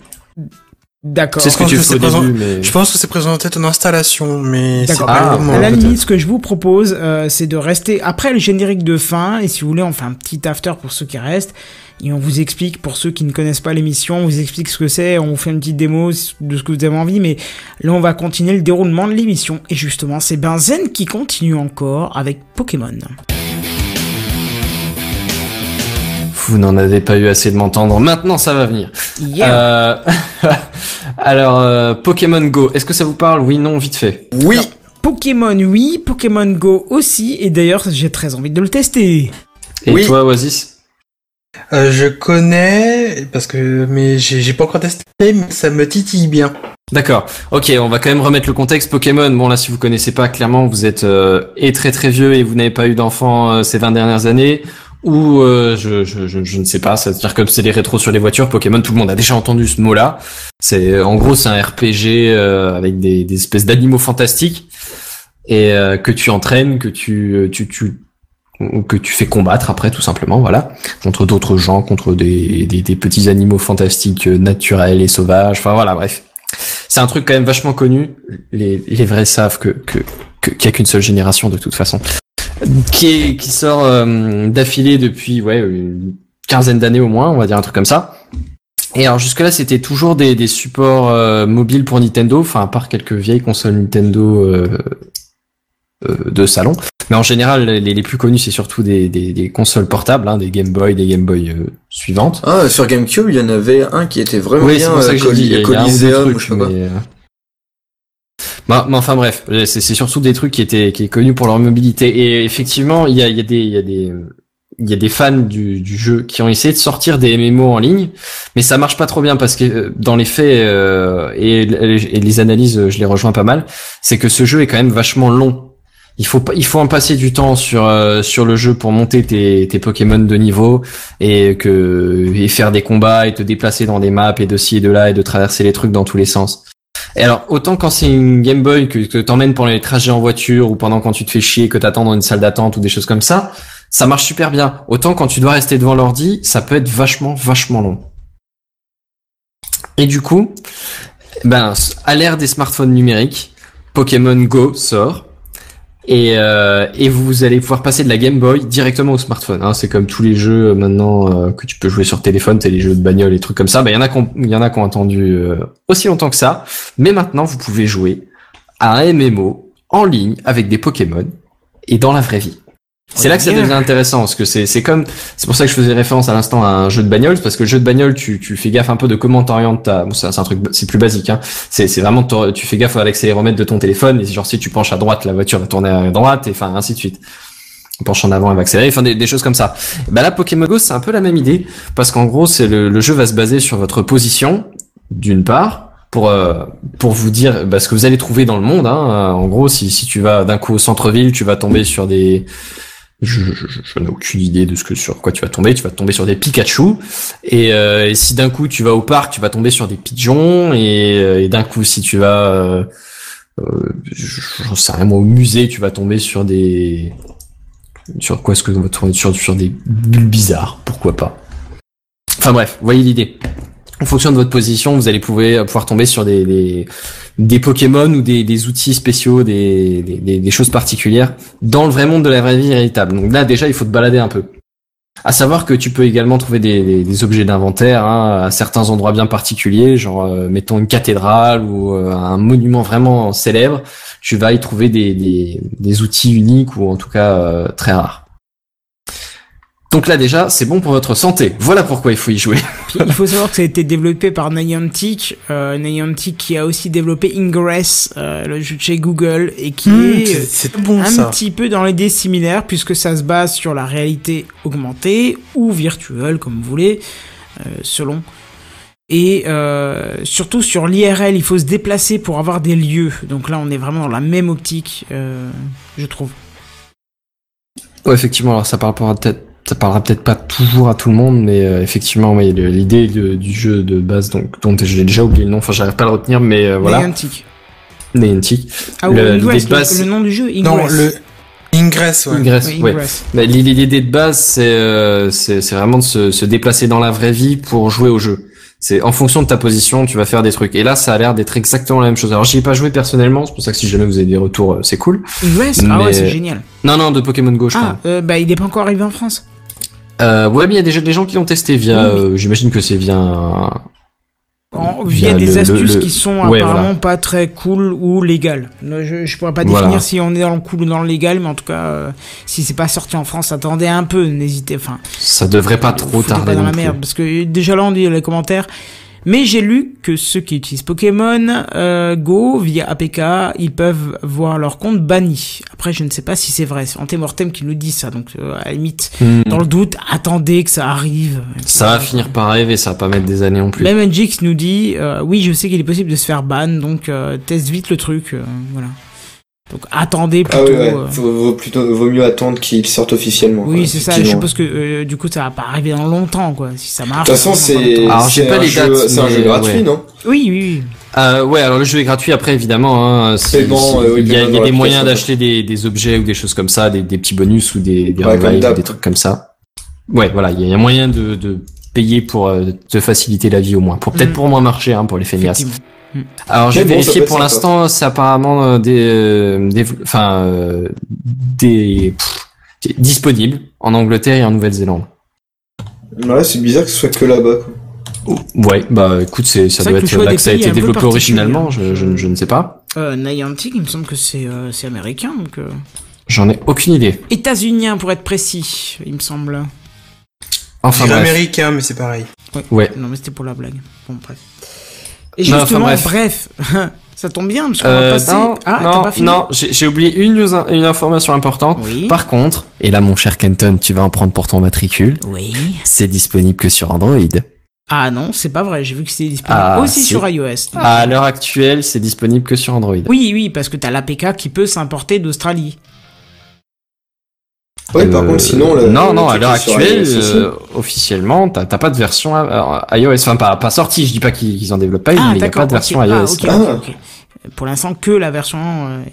D'accord. C'est ce que pense tu que fais au présent- début, mais Je pense que c'est présenté ton installation, mais c'est D'accord. pas Ah, le à la limite, ce que je vous propose, euh, c'est de rester après le générique de fin, et si vous voulez, on fait un petit after pour ceux qui restent, et on vous explique, pour ceux qui ne connaissent pas l'émission, on vous explique ce que c'est, on vous fait une petite démo de ce que vous avez envie, mais là, on va continuer le déroulement de l'émission, et justement, c'est Benzen qui continue encore avec Pokémon. Vous n'en avez pas eu assez de m'entendre. Maintenant, ça va venir. Yeah. Euh, Alors, euh, Pokémon Go, est-ce que ça vous parle? Oui, non, vite fait. Oui, Pokémon, oui, Pokémon Go aussi, et d'ailleurs, j'ai très envie de le tester. Et Oui. toi, Oasis? Euh, je connais, parce que, mais j'ai pas encore testé, mais ça me titille bien. D'accord. Ok, on va quand même remettre le contexte. Pokémon, bon là, si vous connaissez pas, clairement, vous êtes euh, et très très vieux et vous n'avez pas eu d'enfants euh, ces 20 dernières années, ou euh, je, je, je, je ne sais pas. C'est-à-dire comme c'est les rétros sur les voitures, Pokémon, tout le monde a déjà entendu ce mot-là. C'est en gros, c'est un RPG euh, avec des, des espèces d'animaux fantastiques et euh, que tu entraînes, que tu, euh, tu, tu que tu fais combattre après tout simplement voilà contre d'autres gens contre des, des, des petits animaux fantastiques euh, naturels et sauvages enfin voilà bref c'est un truc quand même vachement connu. Les, les vrais savent que que que- qu'il y a qu'une seule génération de toute façon, qui est qui sort euh, d'affilée depuis ouais une quinzaine d'années au moins, on va dire un truc comme ça. Et alors jusque là c'était toujours des des supports euh, mobiles pour Nintendo, enfin à part quelques vieilles consoles Nintendo euh, euh, de salon. Mais en général les, les plus connus c'est surtout des, des des consoles portables, hein, des Game Boy, des Game Boy euh, suivantes. ah, sur GameCube, il y en avait un qui était vraiment Oui, c'est pour ça euh, que y a- un ou deux Coliseum, trucs, je sais pas mais, euh, Bah, mais enfin bref, c'est surtout des trucs qui étaient qui est connus pour leur mobilité et effectivement il y a y a des il y a des il y a des fans du, du jeu qui ont essayé de sortir des MMO en ligne, mais ça marche pas trop bien parce que euh, dans les faits euh, et, les analyses, je les rejoins pas mal, c'est que ce jeu est quand même vachement long. Il faut il faut en passer du temps sur euh, sur le jeu pour monter tes tes Pokémon de niveau et que et faire des combats et te déplacer dans des maps et de ci et de là et de traverser les trucs dans tous les sens. Et alors autant quand c'est une Game Boy que, que t'emmènes pendant les trajets en voiture ou pendant quand tu te fais chier que t'attends dans une salle d'attente ou des choses comme ça, ça marche super bien. Autant quand tu dois rester devant l'ordi, ça peut être vachement, vachement long. Et du coup, ben, à l'ère des smartphones numériques, Pokémon Go sort. Et, euh, et vous allez pouvoir passer de la Game Boy directement au smartphone. Hein. C'est comme tous les jeux euh, maintenant euh, que tu peux jouer sur téléphone, c'est les jeux de bagnole et trucs comme ça. Ben, il y en a qui ont, y en a qui ont attendu aussi longtemps que ça. Mais maintenant, vous pouvez jouer à un MMO en ligne avec des Pokémon et dans la vraie vie. C'est là que ça devient intéressant parce que c'est c'est comme c'est pour ça que je faisais référence à l'instant à un jeu de bagnole parce que le jeu de bagnole tu tu fais gaffe un peu de comment t'orientes ta bon, c'est un truc c'est plus basique hein c'est c'est vraiment tu fais gaffe à l'accéléromètre de ton téléphone et genre si tu penches à droite la voiture va tourner à droite et enfin ainsi de suite on penche en avant elle va accélérer enfin des, des choses comme ça bah là Pokémon Go c'est un peu la même idée parce qu'en gros c'est le, le jeu va se baser sur votre position d'une part pour euh, pour vous dire bah, ce que vous allez trouver dans le monde. Hein. En gros, si si tu vas d'un coup au centre-ville, tu vas tomber sur des je, je, je- n'ai aucune idée de ce que sur quoi tu vas tomber. Tu vas tomber sur des Pikachu. Et, euh, et si d'un coup tu vas au parc, tu vas tomber sur des pigeons. Et, euh, et d'un coup, si tu vas, euh, euh, j'en sais rien moi, au musée, tu vas tomber sur des sur quoi est-ce que tu vas tomber? Sur sur des bulles bizarres. Pourquoi pas? Enfin bref, vous voyez l'idée. En fonction de votre position, vous allez pouvoir, pouvoir tomber sur des, des, Pokémon ou des, des outils spéciaux, des, des, choses particulières dans le vrai monde de la vraie vie véritable. Donc là, déjà, il faut te balader un peu. À savoir que tu peux également trouver des, objets d'inventaire hein, à certains endroits bien particuliers, genre euh, mettons une cathédrale ou euh, un monument vraiment célèbre. Tu vas y trouver des outils uniques ou en tout cas euh, très rares. Donc là déjà, c'est bon pour votre santé. Voilà pourquoi il faut y jouer. Puis, il faut savoir que ça a été développé par Niantic, euh, Niantic qui a aussi développé Ingress, euh, le jeu de chez Google, et qui Mmh, est euh, bon un ça. petit peu dans l'idée similaire puisque ça se base sur la réalité augmentée ou virtuelle, comme vous voulez, euh, selon. Et euh, surtout sur l'IRL, il faut se déplacer pour avoir des lieux. Donc là, on est vraiment dans la même optique, euh, je trouve. Ouais, effectivement, alors ça parlera peut-être ça parlera peut-être pas toujours à tout le monde, mais euh, effectivement, oui, le- l'idée du jeu de base, donc dont j'ai déjà oublié le nom, enfin j'arrive pas à le retenir, mais euh, voilà, Niantic. Niantic. Ah Le- oui, Ingress, de base- le, le nom du jeu, Ingress. Non, le Ingress, ouais. Ingress, Oui, ouais. Ingress. Bah, l'idée de base, c'est euh, c'est c'est vraiment de se, se déplacer dans la vraie vie pour jouer au jeu. C'est en fonction de ta position, tu vas faire des trucs. Et là, ça a l'air d'être exactement la même chose. Alors, j'y ai pas joué personnellement, c'est pour ça que si jamais vous avez des retours, euh, c'est cool. Ingress? Ah ouais, c'est génial. Non, non, de Pokémon Go, je Ah, euh, bah il est pas encore arrivé en France. Euh, ouais, mais il y a déjà des gens qui l'ont testé via. Oui, euh, J'imagine que c'est via. En- Via via des le- astuces le- qui sont ouais, apparemment voilà. pas très cool ou légales. Euh, Je, je pourrais pas Voilà. définir si on est dans le cool ou dans le légal, mais en tout cas, euh, si c'est pas sorti en France, attendez un peu, n'hésitez. Enfin, Ça devrait pas trop foutez tarder. pas dans non la plus. merde, parce que déjà là on dit dans les commentaires. Mais j'ai lu que ceux qui utilisent Pokémon euh, Go via APK, ils peuvent voir leur compte banni. Après, je ne sais pas si c'est vrai. C'est Antemortem qui nous dit ça, donc euh, à la limite, Hmm. dans le doute, attendez que ça arrive. Ça va finir par arriver, ça va pas mettre des années non plus. Même nous dit euh, oui, je sais qu'il est possible de se faire ban, donc euh, teste vite le truc, euh, voilà. Donc attendez plutôt. Ah oui, ouais. euh, Vaut, vaut plutôt, vaut mieux attendre qu'il sorte officiellement. oui, c'est ça. Je suppose que euh, du coup, ça va pas arriver dans longtemps, quoi. Si ça marche. De toute façon, c'est longtemps. Alors, j'ai c'est pas un les jeu- dates, C'est un mais jeu gratuit, ouais. non? Oui, oui, oui. Euh, ouais, alors le jeu est gratuit après évidemment. Hein, si- si- euh, oui, il y a, y des moyens d'acheter des, des objets ou des choses comme ça, des, des petits bonus ou des, des Ouais, revives, des trucs comme ça. Ouais, voilà, il y a- a moyen de, de payer pour euh, te faciliter la vie au moins. Pour peut-être Mm. pour moins marcher, hein, pour les feignasses. Effectivement. Alors j'ai bon, vérifié pour l'instant, c'est apparemment euh, des, euh, des, enfin euh, des, pff, disponible en Angleterre et en Nouvelle-Zélande. Ouais, c'est bizarre que ce soit que là-bas. Ouais, bah écoute, c'est ça doit être là des que ça a été développé originalement. Je, je, je ne sais pas. Euh, Niantic, il me semble que c'est euh, c'est américain, donc. Euh... J'en ai aucune idée. États-unien pour être précis, il me semble. Enfin C'est américain, mais c'est pareil. Ouais. Non, mais c'était pour la blague. Bon, bref. Et Non, justement, enfin, bref, ça tombe bien parce qu'on va Euh, passer. non, ah, non, pas fini non, j'ai oublié une, news- une information importante. Oui. Par contre, et là mon cher Kenton, tu vas en prendre pour ton matricule, Oui. c'est disponible que sur Android. Ah non, c'est pas vrai. J'ai vu que c'était disponible Ah, aussi si. sur iOS. À l'heure actuelle, c'est disponible que sur Android. Oui, oui, parce que t'as l'APK qui peut s'importer d'Australie. Ouais, par Euh, contre, sinon. le- non, le non, à l'heure actuelle, iOS euh, officiellement, t'as t'as pas de version euh, iOS, enfin pas, pas sortie. Je dis pas qu'ils qu'ils en développent pas Ah, mais il y a pas de version iOS. Ah, ok. pour l'instant que la version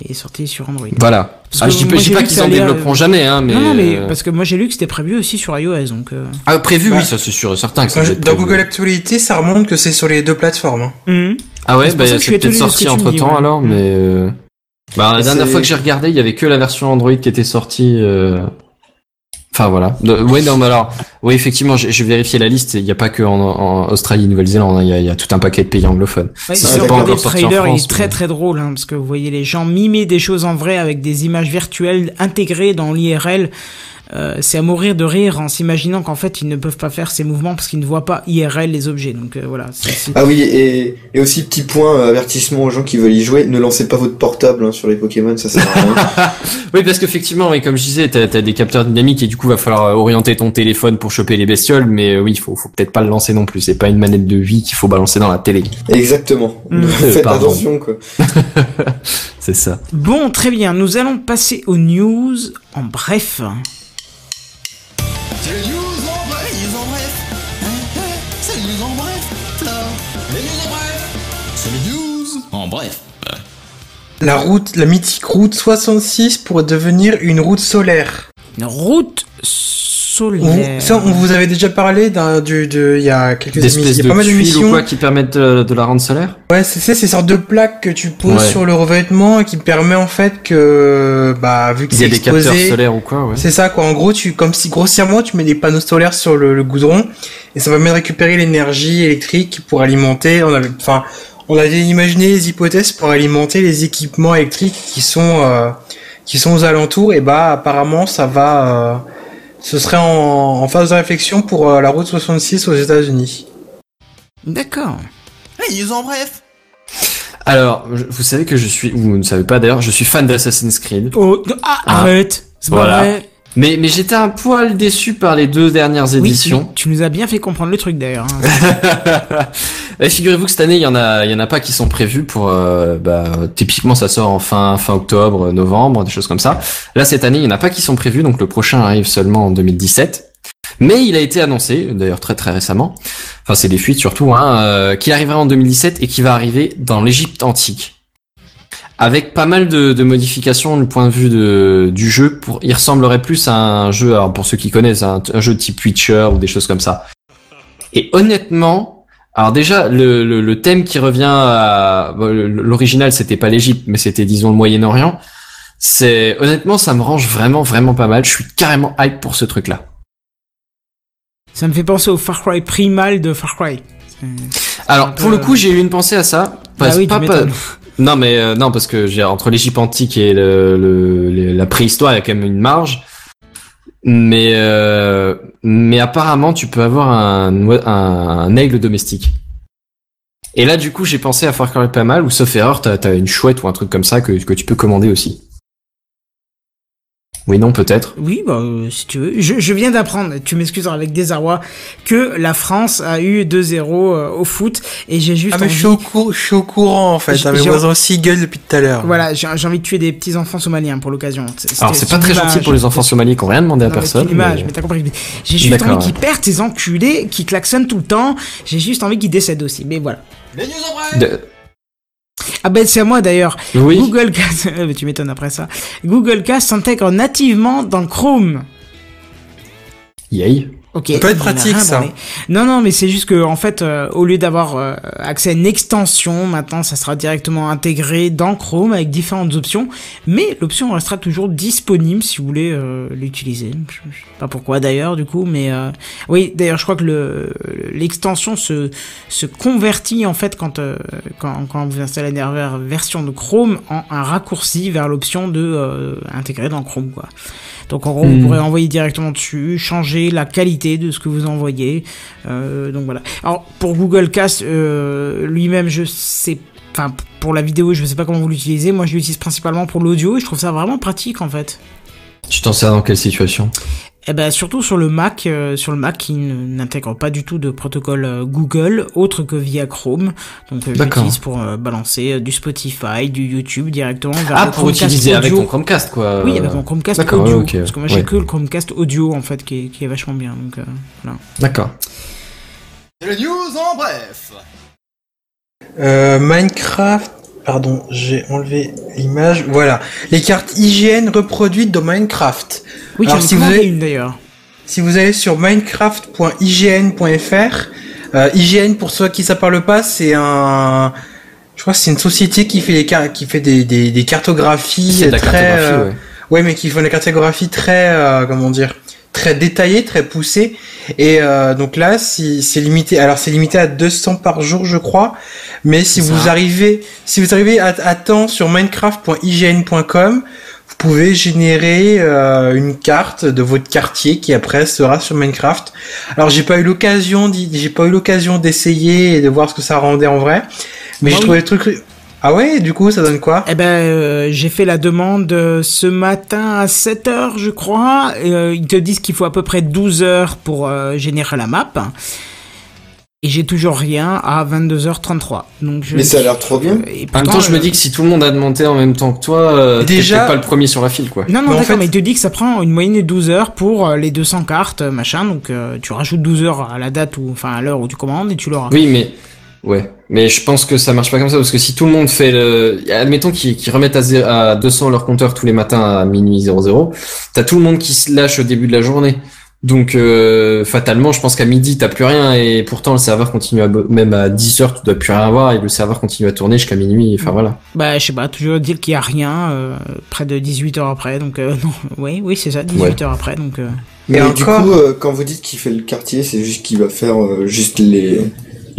est sortie sur Android. Voilà. Parce Ah, que je dis pas, moi, dis qu'ils en développeront euh, jamais, hein, mais. non, non, mais parce que moi j'ai lu que c'était prévu aussi sur iOS, donc. euh, Ah, prévu, Bah, oui, ça c'est sûr et certain que ça Dans. Google Actualité, ça remonte que c'est sur les deux plateformes. hein. Mhm. Ah ouais, bah, c'est peut-être sorti entre temps ouais. alors, mais. euh, Bah, la dernière C'est- fois que j'ai regardé, il y avait que la version Android qui était sortie. euh, Enfin voilà. De- Ouais, non, mais alors, oui, effectivement, j'ai vérifié la liste. Il n'y a pas que en, en Australie, Nouvelle-Zélande. hein, Il y, y a tout un paquet de pays anglophones. Ouais, si c'est pas encore sorti en trailer, il France, est très mais- très drôle, hein, parce que vous voyez les gens mimer des choses en vrai avec des images virtuelles intégrées dans l'IRL. Euh, c'est à mourir de rire en s'imaginant qu'en fait ils ne peuvent pas faire ces mouvements parce qu'ils ne voient pas IRL les objets. Donc euh, voilà. c'est- c'est- Ah oui, et, et aussi petit point, euh, avertissement aux gens qui veulent y jouer, ne lancez pas votre portable hein, sur les Pokémon, ça sert à rien. Oui, parce qu'effectivement, oui, comme je disais, t'as as des capteurs dynamiques et du coup, va falloir euh, orienter ton téléphone pour choper les bestioles. Mais euh, oui, faut, faut peut-être pas le lancer non plus. C'est pas une manette de vie qu'il faut balancer dans la télé. Exactement. Mm. Faites Pardon. attention, quoi. C'est ça. Bon, très bien. Nous allons passer aux news en bref. La route, la mythique route 66 pourrait devenir une route solaire. Une route On, solaire. ça, on vous avait déjà parlé d'un, du, de, il y a quelques Des émissions, il espèces y a de pas mal ou d'émissions. quoi qui permettent euh, de la rendre solaire Ouais, c'est ça, ces sortes de plaques que tu poses Ouais. sur le revêtement et qui permet en fait que, bah, vu que Il y a c'est des capteurs solaires ou quoi, ouais. c'est ça quoi. En gros, tu, comme si grossièrement tu mets des panneaux solaires sur le, le goudron et ça permet de récupérer l'énergie électrique pour alimenter. On avait, enfin, on avait imaginé les hypothèses pour alimenter les équipements électriques qui sont, euh, qui sont aux alentours. Et bah, apparemment, ça va, euh, ce serait en, en phase de réflexion pour euh, la route 66 aux États-Unis. D'accord. Les news en bref. Alors, vous savez que je suis, ou vous ne savez pas d'ailleurs, je suis fan d'Assassin's Creed. Oh, ah, Ah. arrête. C'est pas vrai. Mais, mais j'étais un poil déçu par les deux dernières Oui, éditions. tu, tu nous as bien fait comprendre le truc d'ailleurs. hein. Figurez-vous que cette année, il y en a, il y en a pas qui sont prévus pour, euh, bah, typiquement, ça sort en fin, fin octobre, novembre, des choses comme ça. Là, cette année, il y en a pas qui sont prévus, donc le prochain arrive seulement en 2017. Mais il a été annoncé, d'ailleurs très très récemment, enfin c'est des fuites surtout, hein, euh, qu'il arrivera en 2017 et qui va arriver dans l'Égypte antique. Avec pas mal de, de modifications du point de vue de, du jeu, pour, il ressemblerait plus à un jeu, alors pour ceux qui connaissent, un, un jeu type Witcher ou des choses comme ça. Et honnêtement, alors déjà le, le, le thème qui revient à l'original, c'était pas l'Égypte, mais c'était disons le Moyen-Orient. C'est honnêtement, ça me range vraiment vraiment pas mal. Je suis carrément hype pour ce truc-là. Ça me fait penser au Far Cry primal de Far Cry. Alors pour le coup, j'ai eu une pensée à ça. Ah oui, tu pas- pas-. Non mais euh, non parce que j'ai entre l'Égypte antique et le, le- la préhistoire, il y a quand même une marge. Mais euh, mais apparemment, tu peux avoir un, oi- un, un aigle domestique. Et là, du coup, j'ai pensé à Far Cry pas mal, ou sauf erreur, t'as as une chouette ou un truc comme ça que, que tu peux commander aussi. Oui, non, peut-être. Oui, bah, euh, si tu veux. Je, je viens d'apprendre, tu m'excuseras avec désarroi, que la France a eu 2-0 euh, au foot et j'ai juste Ah mais je envie... suis au, cou- je suis au courant en fait. J'ai- Ah, voisins aussi gueulent depuis tout à l'heure. Voilà, j'ai j'ai envie de tuer des petits enfants somaliens pour l'occasion. C'était- Alors, c'est pas très gentil pour les enfants somaliens qui ont rien demandé à Non, mais personne. c'est une image, mais- mais t'as compris. J'ai juste D'accord, envie ouais. qu'ils perdent ces enculés, qui klaxonnent tout le temps. J'ai juste envie qu'ils décèdent aussi. Mais voilà. Les news en bref. De- Ah ben c'est à moi d'ailleurs. Oui. Google Cast, tu m'étonnes après ça. Google Cast s'intègre nativement dans Chrome. Yay. Ok. Ça peut être pratique, rien ça. Non, non, mais c'est juste que en fait, euh, au lieu d'avoir euh, accès à une extension, maintenant, ça sera directement intégré dans Chrome avec différentes options. Mais l'option restera toujours disponible si vous voulez euh, l'utiliser. Je, je sais pas pourquoi d'ailleurs, du coup, mais oui, d'ailleurs, je crois que le l'extension se se convertit en fait quand quand quand vous installez la dernière version de Chrome en un raccourci vers l'option de intégrer dans Chrome, quoi. Donc en gros, Hmm. vous pourrez envoyer directement dessus, changer la qualité de ce que vous envoyez. Euh, donc voilà. Alors pour Google Cast euh, lui-même, je sais, enfin pour la vidéo, je sais pas comment vous l'utilisez. Moi, je l'utilise principalement pour l'audio et je trouve ça vraiment pratique en fait. Tu t'en sers dans quelle situation? Eh ben surtout sur le Mac, euh, sur le Mac qui n'intègre pas du tout de protocole euh, Google autre que via Chrome. Donc euh, j'utilise pour euh, balancer euh, du Spotify, du YouTube directement vers Ah, le pour Chromecast utiliser avec ton Chromecast, quoi. Oui, avec mon Chromecast audio. ouais, Parce que moi j'ai ouais. que le Chromecast audio en fait qui est, qui est vachement bien. Donc euh, voilà. D'accord. C'est les news en bref. Euh, Minecraft Pardon, j'ai enlevé l'image. Voilà. Les cartes IGN reproduites dans Minecraft. Oui, j'en si avez- une d'ailleurs. Si vous allez sur minecraft.ign.fr, euh, IGN pour ceux qui ça parle pas, c'est un, je crois que c'est une société qui fait des car- qui fait des, des, des cartographies C'est de la très, cartographie, euh, ouais. ouais, mais qui font des cartographies très, euh, comment dire, très détaillées, très poussées. Et euh, donc là, si c'est limité, alors c'est limité à 200 par jour, je crois. Mais si vous ça. arrivez, si vous arrivez à, à temps sur minecraft.ign.com, vous pouvez générer euh, une carte de votre quartier qui après sera sur Minecraft. Alors j'ai pas eu l'occasion, j'ai pas eu l'occasion d'essayer et de voir ce que ça rendait en vrai, mais j'ai trouvé le truc. Ah ouais, du coup ça donne quoi? Eh ben, euh, j'ai fait la demande euh, ce matin à 7 heures, je crois. Et, euh, ils te disent qu'il faut à peu près 12 heures pour euh, générer la map. Et j'ai toujours rien à 22h33. Donc je Mais ça a l'air trop bien. Et En même temps, je me dis que si tout le monde a demandé en même temps que toi, t'es Déjà- peut-être pas le premier sur la file, quoi. Non, non, d'accord, fait- mais il te dit que ça prend une moyenne de 12 heures pour les 200 cartes, machin. Donc euh, tu rajoutes 12 heures à la date ou enfin à l'heure où tu commandes et tu l'auras. Oui, mais ouais, mais je pense que ça marche pas comme ça parce que si tout le monde fait le, admettons qu'ils remettent à, zé- à 200 leur compteur tous les matins à minuit 00, t'as tout le monde qui se lâche au début de la journée. Donc euh, fatalement, je pense qu'à midi t'as plus rien et pourtant le serveur continue à même à 10 heures tu dois plus rien avoir et le serveur continue à tourner jusqu'à minuit. Enfin voilà. Bah, je sais pas, toujours dire qu'il y a rien euh, près de 18 heures après. Donc, euh, non, oui, oui, c'est ça, 18 Ouais. heures après. Donc, euh, Mais Et du coup, euh, quand vous dites qu'il fait le quartier, c'est juste qu'il va faire euh, juste les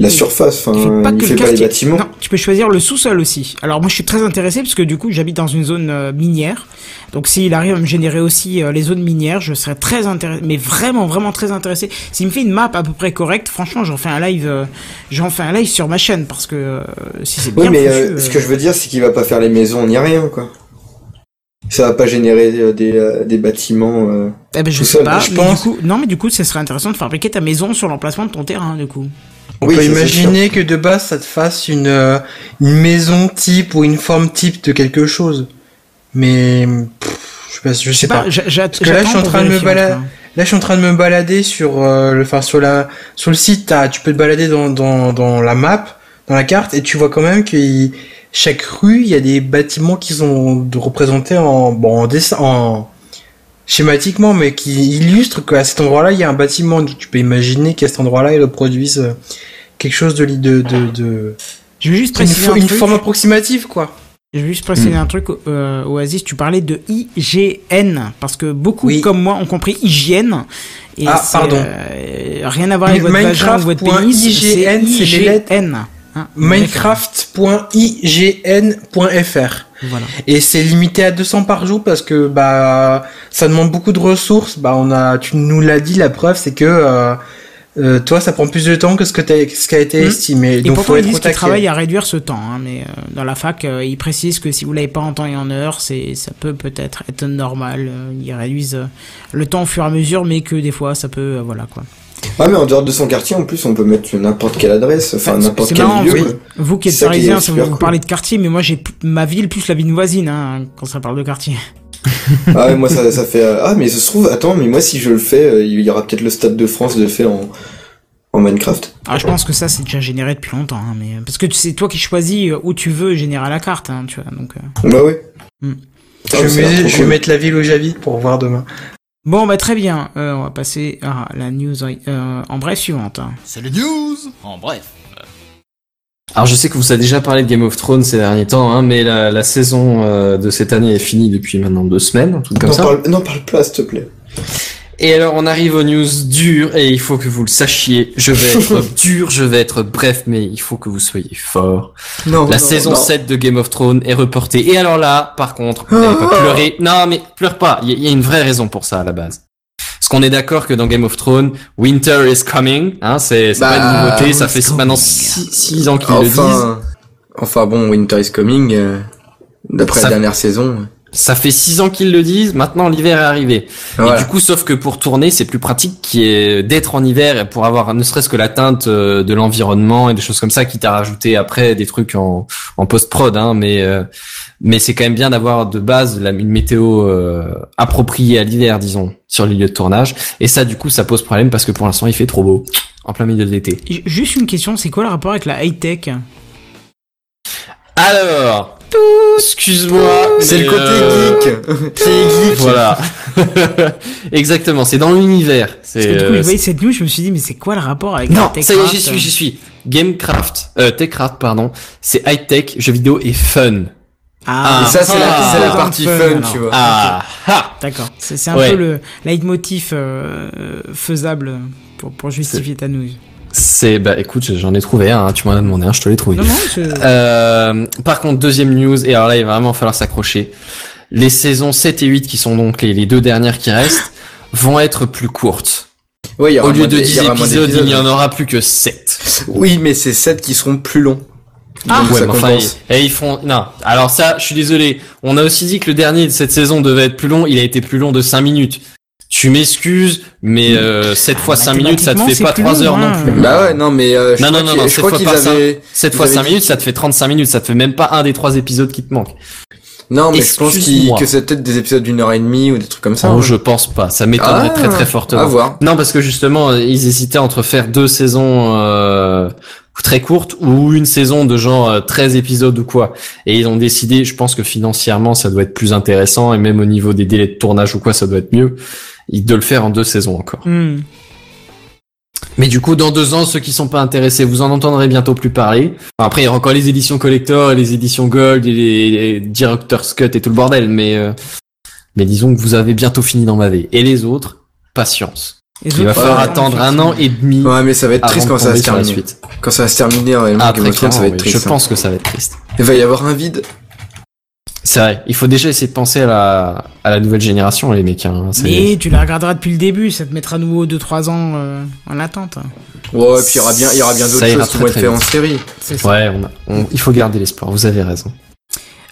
la surface. pas il que fait le pas les bâtiments. Non, tu peux choisir le sous-sol aussi. Alors, moi, je suis très intéressé parce que du coup, j'habite dans une zone euh, minière. Donc, s'il arrive à me générer aussi euh, les zones minières, je serais très intéressé, mais vraiment, vraiment très intéressé. S'il me fait une map à peu près correcte, franchement, j'en fais un live, euh, j'en fais un live sur ma chaîne parce que si c'est Oui, bien mais foutu, ce que je veux dire, c'est qu'il va pas faire les maisons ni rien, quoi. Ça va pas générer des, des bâtiments. eh ben, je sais pas. je mais pense. du coup, non, mais du coup, ce serait intéressant de fabriquer ta maison sur l'emplacement de ton terrain, du coup. On Oui, peut imaginer que de base ça te fasse une, euh, une maison type ou une forme type de quelque chose. Mais pff, je sais pas, je sais pas. j'a- j'a- que là, je suis en train de me balader-. Là, je suis en train de me balader sur euh, le, enfin sur la, sur le site. tu peux te balader dans, dans, dans la map, dans la carte, et tu vois quand même que chaque rue, il y a des bâtiments qui sont de- représentés en, bon, en dessin, en schématiquement, mais qui illustrent qu'à cet endroit-là, il y a un bâtiment. Donc, tu peux imaginer qu'à cet endroit-là, ils reproduisent euh, quelque chose de, de, de, de Je veux juste une, préciser fo- un une truc. forme approximative, quoi. Je veux juste préciser Hmm. un truc, euh, Oasis, tu parlais de IGN, parce que beaucoup Oui. comme moi ont compris hygiène. Et Ah, pardon. euh, rien à voir avec votre Minecraft vagin ou votre pénis, IGN, c'est. IGN. Hein, Minecraft.ign.fr Voilà. Et c'est limité à 200 par jour parce que bah ça demande beaucoup de ressources. Bah on a, tu nous l'as dit, la preuve c'est que euh, euh, toi ça prend plus de temps que ce que t'as, ce qui a été Mhm. estimé. Et Donc pourtant, faut ils disent qu'ils travaillent à réduire ce temps, hein, mais euh, dans la fac, euh, ils précisent que si vous l'avez pas en temps et en heure, c'est, ça peut peut-être être normal. euh, ils réduisent le temps au fur et à mesure, mais que des fois, ça peut, voilà quoi. Ah, mais en dehors de son quartier, en plus, on peut mettre n'importe quelle adresse, enfin n'importe quel marrant, lieu. oui. Vous qui êtes qui parisien, ça vous cool. parlez de quartier, mais moi j'ai ma ville plus la ville voisine hein, quand ça parle de quartier. Ah ouais, moi ça, ça fait. euh, Ah, mais ça se trouve, attends, mais moi si je le fais, euh, il y aura peut-être le Stade de France de le faire en, en Minecraft. Ah, je pense que ça c'est déjà généré depuis longtemps, hein, mais parce que c'est toi qui choisis euh, où tu veux générer la carte, hein, tu vois. Donc euh. Bah ouais. Hmm. Ah, Je, vais, je mettre la ville où j'habite pour voir demain. Bon, bah très bien. Euh, on va passer à la news euh, en bref suivante. hein. C'est les news En bref. Alors je sais que vous avez déjà parlé de Game of Thrones ces derniers temps, hein, mais la, la saison euh, de cette année est finie depuis maintenant deux semaines, un truc comme N'en ça. parle, n'en parle pas, s'il te plaît. Et alors on arrive aux news dures et il faut que vous le sachiez. Je vais être dur, je vais être bref, mais il faut que vous soyez fort. Non. La non, saison non. 7 de Game of Thrones est reportée. Et alors là, par contre, vous n'allez pas pleurer. Non, mais pleure pas. Il y, a- il y a une vraie raison pour ça à la base. Parce qu'on est d'accord que dans Game of Thrones, Winter is coming. Hein, c'est pas une Bah, nouveauté. Ça fait maintenant coming. 6 ans qu'ils le disent. Enfin, enfin bon, Winter is coming. euh, D'après la dernière saison. Ça fait 6 ans qu'ils le disent. Maintenant, l'hiver est arrivé. Voilà. Et du coup, sauf que pour tourner, c'est plus pratique qui est d'être en hiver et pour avoir ne serait-ce que la teinte euh, de l'environnement et des choses comme ça, qui t'a rajouté après des trucs en, en post-prod, hein, mais euh, mais c'est quand même bien d'avoir de base la, une météo euh, appropriée à l'hiver, disons, sur les lieux de tournage. Et ça, du coup, ça pose problème parce que pour l'instant, il fait trop beau en plein milieu de l'été. Juste une question, c'est quoi le rapport avec la high tech Alors, excuse-moi. C'est le côté euh, geek. C'est geek. Voilà. Exactement, c'est dans l'univers. Parce C'est que du coup, euh, je voyais cette news, je me suis dit, mais c'est quoi le rapport avec Non, la ça y est, j'y suis, j'y suis. Gamecraft, euh, Techcraft, pardon. C'est high tech, jeux vidéo et fun. Ah, Et ça, c'est la, Ah. c'est la partie fun, tu vois. Ah, ah. D'accord. C'est un Ouais. peu le leitmotiv euh, faisable pour, pour justifier ta news. C'est, bah, écoute, j'en ai trouvé un, hein, tu m'en as demandé un, je te l'ai trouvé. Non, non, je... Euh, par contre, deuxième news, et alors là, il va vraiment falloir s'accrocher. Les saisons 7 et 8, qui sont donc les, les deux dernières qui restent, vont être plus courtes. Ouais, il y aura Au lieu de il 10 y aura moins épisodes, il n'y en aura plus que 7. Oui, mais c'est 7 qui seront plus longs. Ah, ouais, ça mais enfin, et ils font, non. Alors ça, je suis désolé. On a aussi dit que le dernier de cette saison devait être plus long. Il a été plus long de 5 minutes. Tu m'excuses, mais euh, 7 fois 5 minutes, ça te fait pas c'est 3 plus heures non hein. plus. Bah ouais, non, mais euh, je Non, crois non, non, non, je sept crois fois qu'ils par cinq. avaient... 7 ils fois avaient 5 dit minutes, ça te fait 35 minutes. Ça te fait même pas un des trois épisodes qui te manquent. Non, mais je pense que c'est peut-être des épisodes d'une heure et demie ou des trucs comme ça. Non, hein. je pense pas. Ça m'étonnerait Ah, très très fortement. À voir. Non, parce que justement, euh, ils hésitaient entre faire deux saisons euh, très courtes ou une saison de genre euh, 13 épisodes ou quoi. Et ils ont décidé, je pense que financièrement, ça doit être plus intéressant et même au niveau des délais de tournage ou quoi, ça doit être mieux, de le faire en deux saisons encore. Hmm. Mais du coup, dans deux ans, ceux qui sont pas intéressés, vous en entendrez bientôt plus parler. Enfin, après, il y aura encore les éditions collector et les éditions gold et les, les director's cut et tout le bordel, mais euh, mais disons que vous avez bientôt fini d'en baver. Et les autres, patience. Les Il va falloir attendre un an et demi. Ouais, mais ça va être triste quand ça va se terminer. Quand ça va se terminer, Ah, Game très of Thrones, ça va être triste. Je hein. pense que ça va être triste. Il va y avoir un vide. C'est vrai. Il faut déjà essayer de penser à la, à la nouvelle génération, les mecs. Hein. Mais tu la regarderas depuis le début, ça te mettra à nouveau 2-3 ans euh, en attente. Ouais, et puis il y aura bien, il y aura bien d'autres choses qui vont être faites en série. Ouais, on a- on- il faut garder l'espoir. Vous avez raison.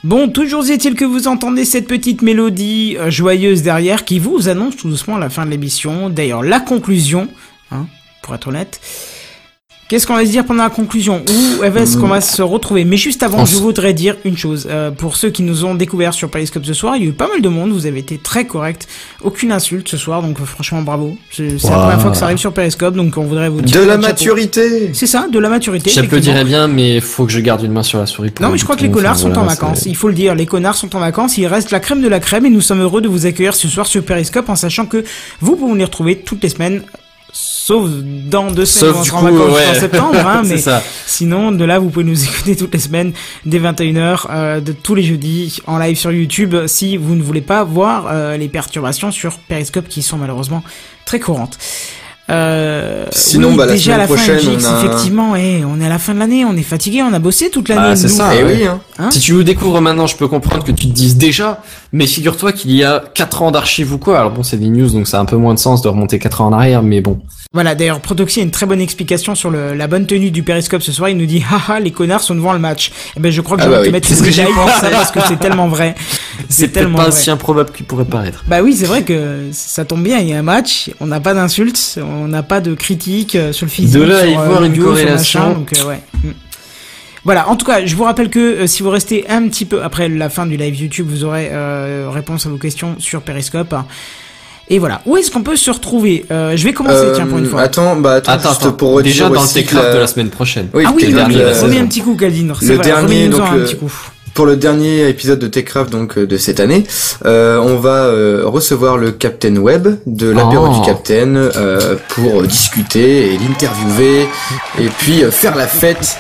Bon, toujours est-il que vous entendez cette petite mélodie euh, joyeuse derrière qui vous annonce tout doucement la fin de l'émission. D'ailleurs, la conclusion, hein, pour être honnête. Qu'est-ce qu'on va se dire pendant la conclusion Où est-ce qu'on va se retrouver Mais juste avant, On je voudrais dire une chose. Euh, pour ceux qui nous ont découvert sur Periscope ce soir, il y a eu pas mal de monde, vous avez été très correct. Aucune insulte ce soir, donc euh, franchement bravo. C'est la première fois que ça arrive sur Periscope, donc on voudrait vous De tirer la maturité. C'est ça, de la maturité. J'applaudirais bien, mais faut que je garde une main sur la souris. pour Non, le mais je crois que les connards Enfin, sont en vacances. Il faut le dire, les connards sont en vacances. Il reste la crème de la crème et nous sommes heureux de vous accueillir ce soir sur Periscope en sachant que vous pouvez nous retrouver toutes les semaines. Sauf dans deux semaines, Sauf on coup, en vacances ouais. en septembre, hein, mais ça. sinon, de là, vous pouvez nous écouter toutes les semaines dès 21h, euh, de tous les jeudis, en live sur YouTube, si vous ne voulez pas voir euh, les perturbations sur Periscope qui sont malheureusement très courantes. Euh, Sinon, oui, bah, la déjà à la semaine fin, prochaine, on a- effectivement, eh, on est à la fin de l'année, on est fatigué, on a bossé toute l'année. Ah, c'est ça. Eh oui, hein. Hein Si tu nous découvres maintenant, je peux comprendre que tu te dises déjà, mais figure-toi qu'il y a 4 ans d'archives ou quoi. Alors bon, c'est des news, donc ça a un peu moins de sens de remonter 4 ans en arrière, mais bon. Voilà, d'ailleurs, Protoxy a une très bonne explication sur le, la bonne tenue du périscope ce soir. Il nous dit, haha, les connards sont devant le match. Eh ben, je crois que Ah je vais bah te oui. mettre une ce que j'ai médaille pour pensé. ça parce que c'est tellement vrai. C'est tellement pas vrai. si improbable qu'il pourrait paraître. Bah oui, c'est vrai que ça tombe bien, il y a un match, on n'a pas d'insultes, on n'a pas de critiques euh, sur le physique, De là à y sur, euh, voir une sur corrélation. machin, donc euh, ouais. Mm. Voilà, en tout cas, je vous rappelle que euh, si vous restez un petit peu après la fin du live YouTube, vous aurez euh, réponse à vos questions sur Periscope. Et voilà, où est-ce qu'on peut se retrouver? Euh, Je vais commencer, Euh, tiens, pour une fois. Attends, bah attends, Attends, juste attends. pour redire Déjà dans le Techcraft la- de la semaine prochaine. Oui, ah oui, la remets un petit coup. C'est Le vrai, dernier, donc, un le- petit coup. Pour le dernier épisode de Techcraft donc euh, de cette année, euh, on va euh, recevoir le Captain Web de l'apéro Oh. du Captain euh, pour discuter et l'interviewer et puis euh, faire la fête.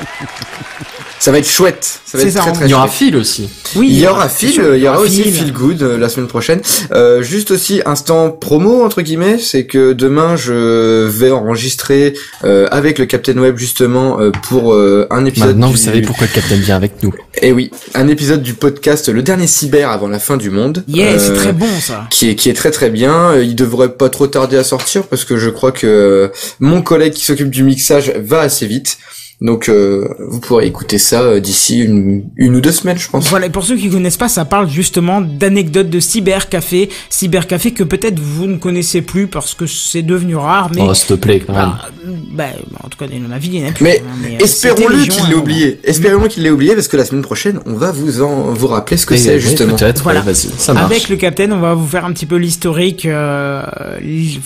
Ça va être chouette. Ça va être ça, très on- très Il y aura. Phil aussi. Oui, Il y aura Phil, il y aura aussi Phil. Good euh, la semaine prochaine. Euh, juste aussi instant promo entre guillemets, c'est que demain je vais enregistrer euh, avec le Captain Web justement euh, pour euh, un épisode. Maintenant, du... vous savez pourquoi le Captain vient avec nous. Et oui, un épisode du podcast Le dernier cyber avant la fin du monde. Yeah, c'est Euh, très bon ça. qui est, qui est très très bien. Il devrait pas trop tarder à sortir parce que je crois que mon collègue qui s'occupe du mixage va assez vite. Donc euh, vous pourrez écouter ça euh, d'ici une, une ou deux semaines, je pense. Voilà, et pour ceux qui connaissent pas, ça parle justement d'anecdotes de cybercafé, cybercafé que peut-être vous ne connaissez plus parce que c'est devenu rare, mais Oh, s'il te plaît, quand même. Ah, bah, en tout cas dans ma vie il y en a plus. Mais hein, mais, euh, espérons-le qu'il l'ait moment. oublié. Espérons qu'il l'ait oublié parce que la semaine prochaine, on va vous en vous rappeler ce que Oui, c'est oui, justement. Peut-être, Voilà. ouais, vas-y, ça marche. Avec le capitaine, on va vous faire un petit peu l'historique, euh,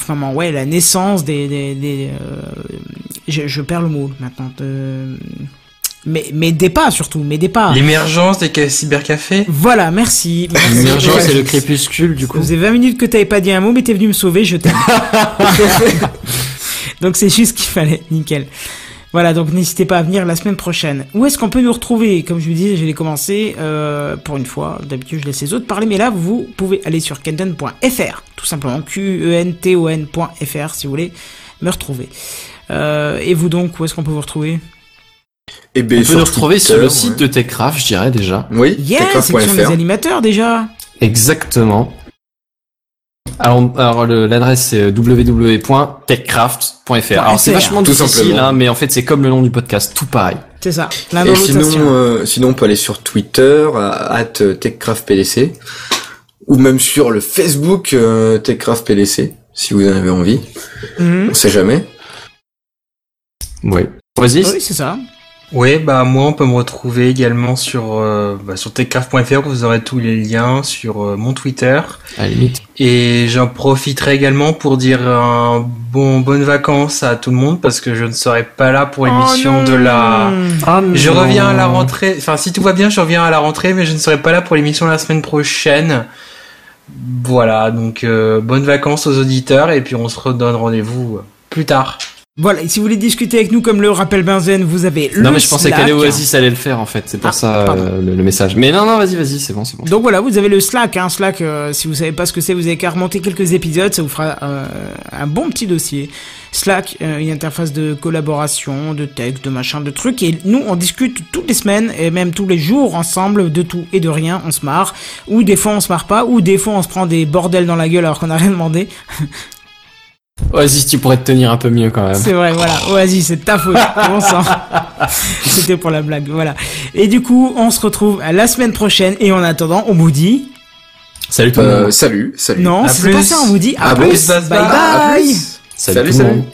vraiment, ouais, la naissance des, des, des euh, je, je perds le mot maintenant. De... Mais, m'aidez pas surtout, m'aidez pas. L'émergence des ca- cybercafés. Voilà, merci. merci. L'émergence c'est le crépuscule du Ça coup. faisait 20 minutes que t'avais pas dit un mot, mais t'es venu me sauver, je t'aime. donc c'est juste ce qu'il fallait, nickel. Voilà, donc n'hésitez pas à venir la semaine prochaine. Où est-ce qu'on peut nous retrouver? Comme je vous disais, je l'ai commencé euh, pour une fois. D'habitude, je laisse les autres parler, mais là, vous pouvez aller sur kenton.fr, tout simplement, E Q-E-N-T-O-N.fr, si vous voulez me retrouver. Euh, et vous donc, où est-ce qu'on peut vous retrouver? Et ben, On peut sur nous retrouver sur le site ouais. de Techcraft, je dirais déjà. Oui, Yeah, c'est qui sont les techcraft.fr. animateurs déjà. Exactement. Alors, l'adresse c'est www.techcraft.fr. Alors c'est vachement Tout difficile, simplement. hein, mais en fait c'est comme le nom du podcast, tout pareil. C'est ça. La Et sinon, euh, sinon, on peut aller sur Twitter, TechCraftPDC, ou même sur le Facebook euh, TechCraftPDC, si vous en avez envie. Mhm. On sait jamais. Oui. Vas-y. Oui, c'est ça. Oui, bah moi on peut me retrouver également sur euh, bah, sur techcraft.fr où vous aurez tous les liens sur euh, mon Twitter À la limite. et j'en profiterai également pour dire un bon bonnes vacances à tout le monde parce que je ne serai pas là pour l'émission Oh de la non. Je reviens à la rentrée, enfin si tout va bien, je reviens à la rentrée mais je ne serai pas là pour l'émission la semaine prochaine. Voilà, donc euh, bonnes vacances aux auditeurs et puis on se redonne rendez-vous plus tard. Voilà, et si vous voulez discuter avec nous comme le rappelle Benzen, vous avez le Non mais je pensais qu'aller Oasis allait le faire en fait, c'est pour Ah, ça euh, le, le message. Mais non non vas-y vas-y c'est bon c'est bon. Donc voilà, vous avez le Slack, hein, Slack, euh, si vous savez pas ce que c'est, vous avez qu'à remonter quelques épisodes, ça vous fera euh, un bon petit dossier. Slack, euh, une interface de collaboration, de texte, de machin, de trucs, et nous on discute toutes les semaines, et même tous les jours ensemble, de tout et de rien, on se marre, ou des fois on se marre pas, ou des fois on se prend des bordels dans la gueule alors qu'on a rien demandé. Oasis tu pourrais te tenir un peu mieux quand même. C'est vrai, voilà. Vas-y, c'est de ta faute. Bon sang. C'était pour la blague, voilà. Et du coup, on se retrouve la semaine prochaine. Et en attendant, on vous dit... Salut tout le Euh, monde. salut, salut. Non, c'est pas ça, on vous dit à À plus. plus. Bye Bye. À plus. Salut, salut, tout le salut. monde.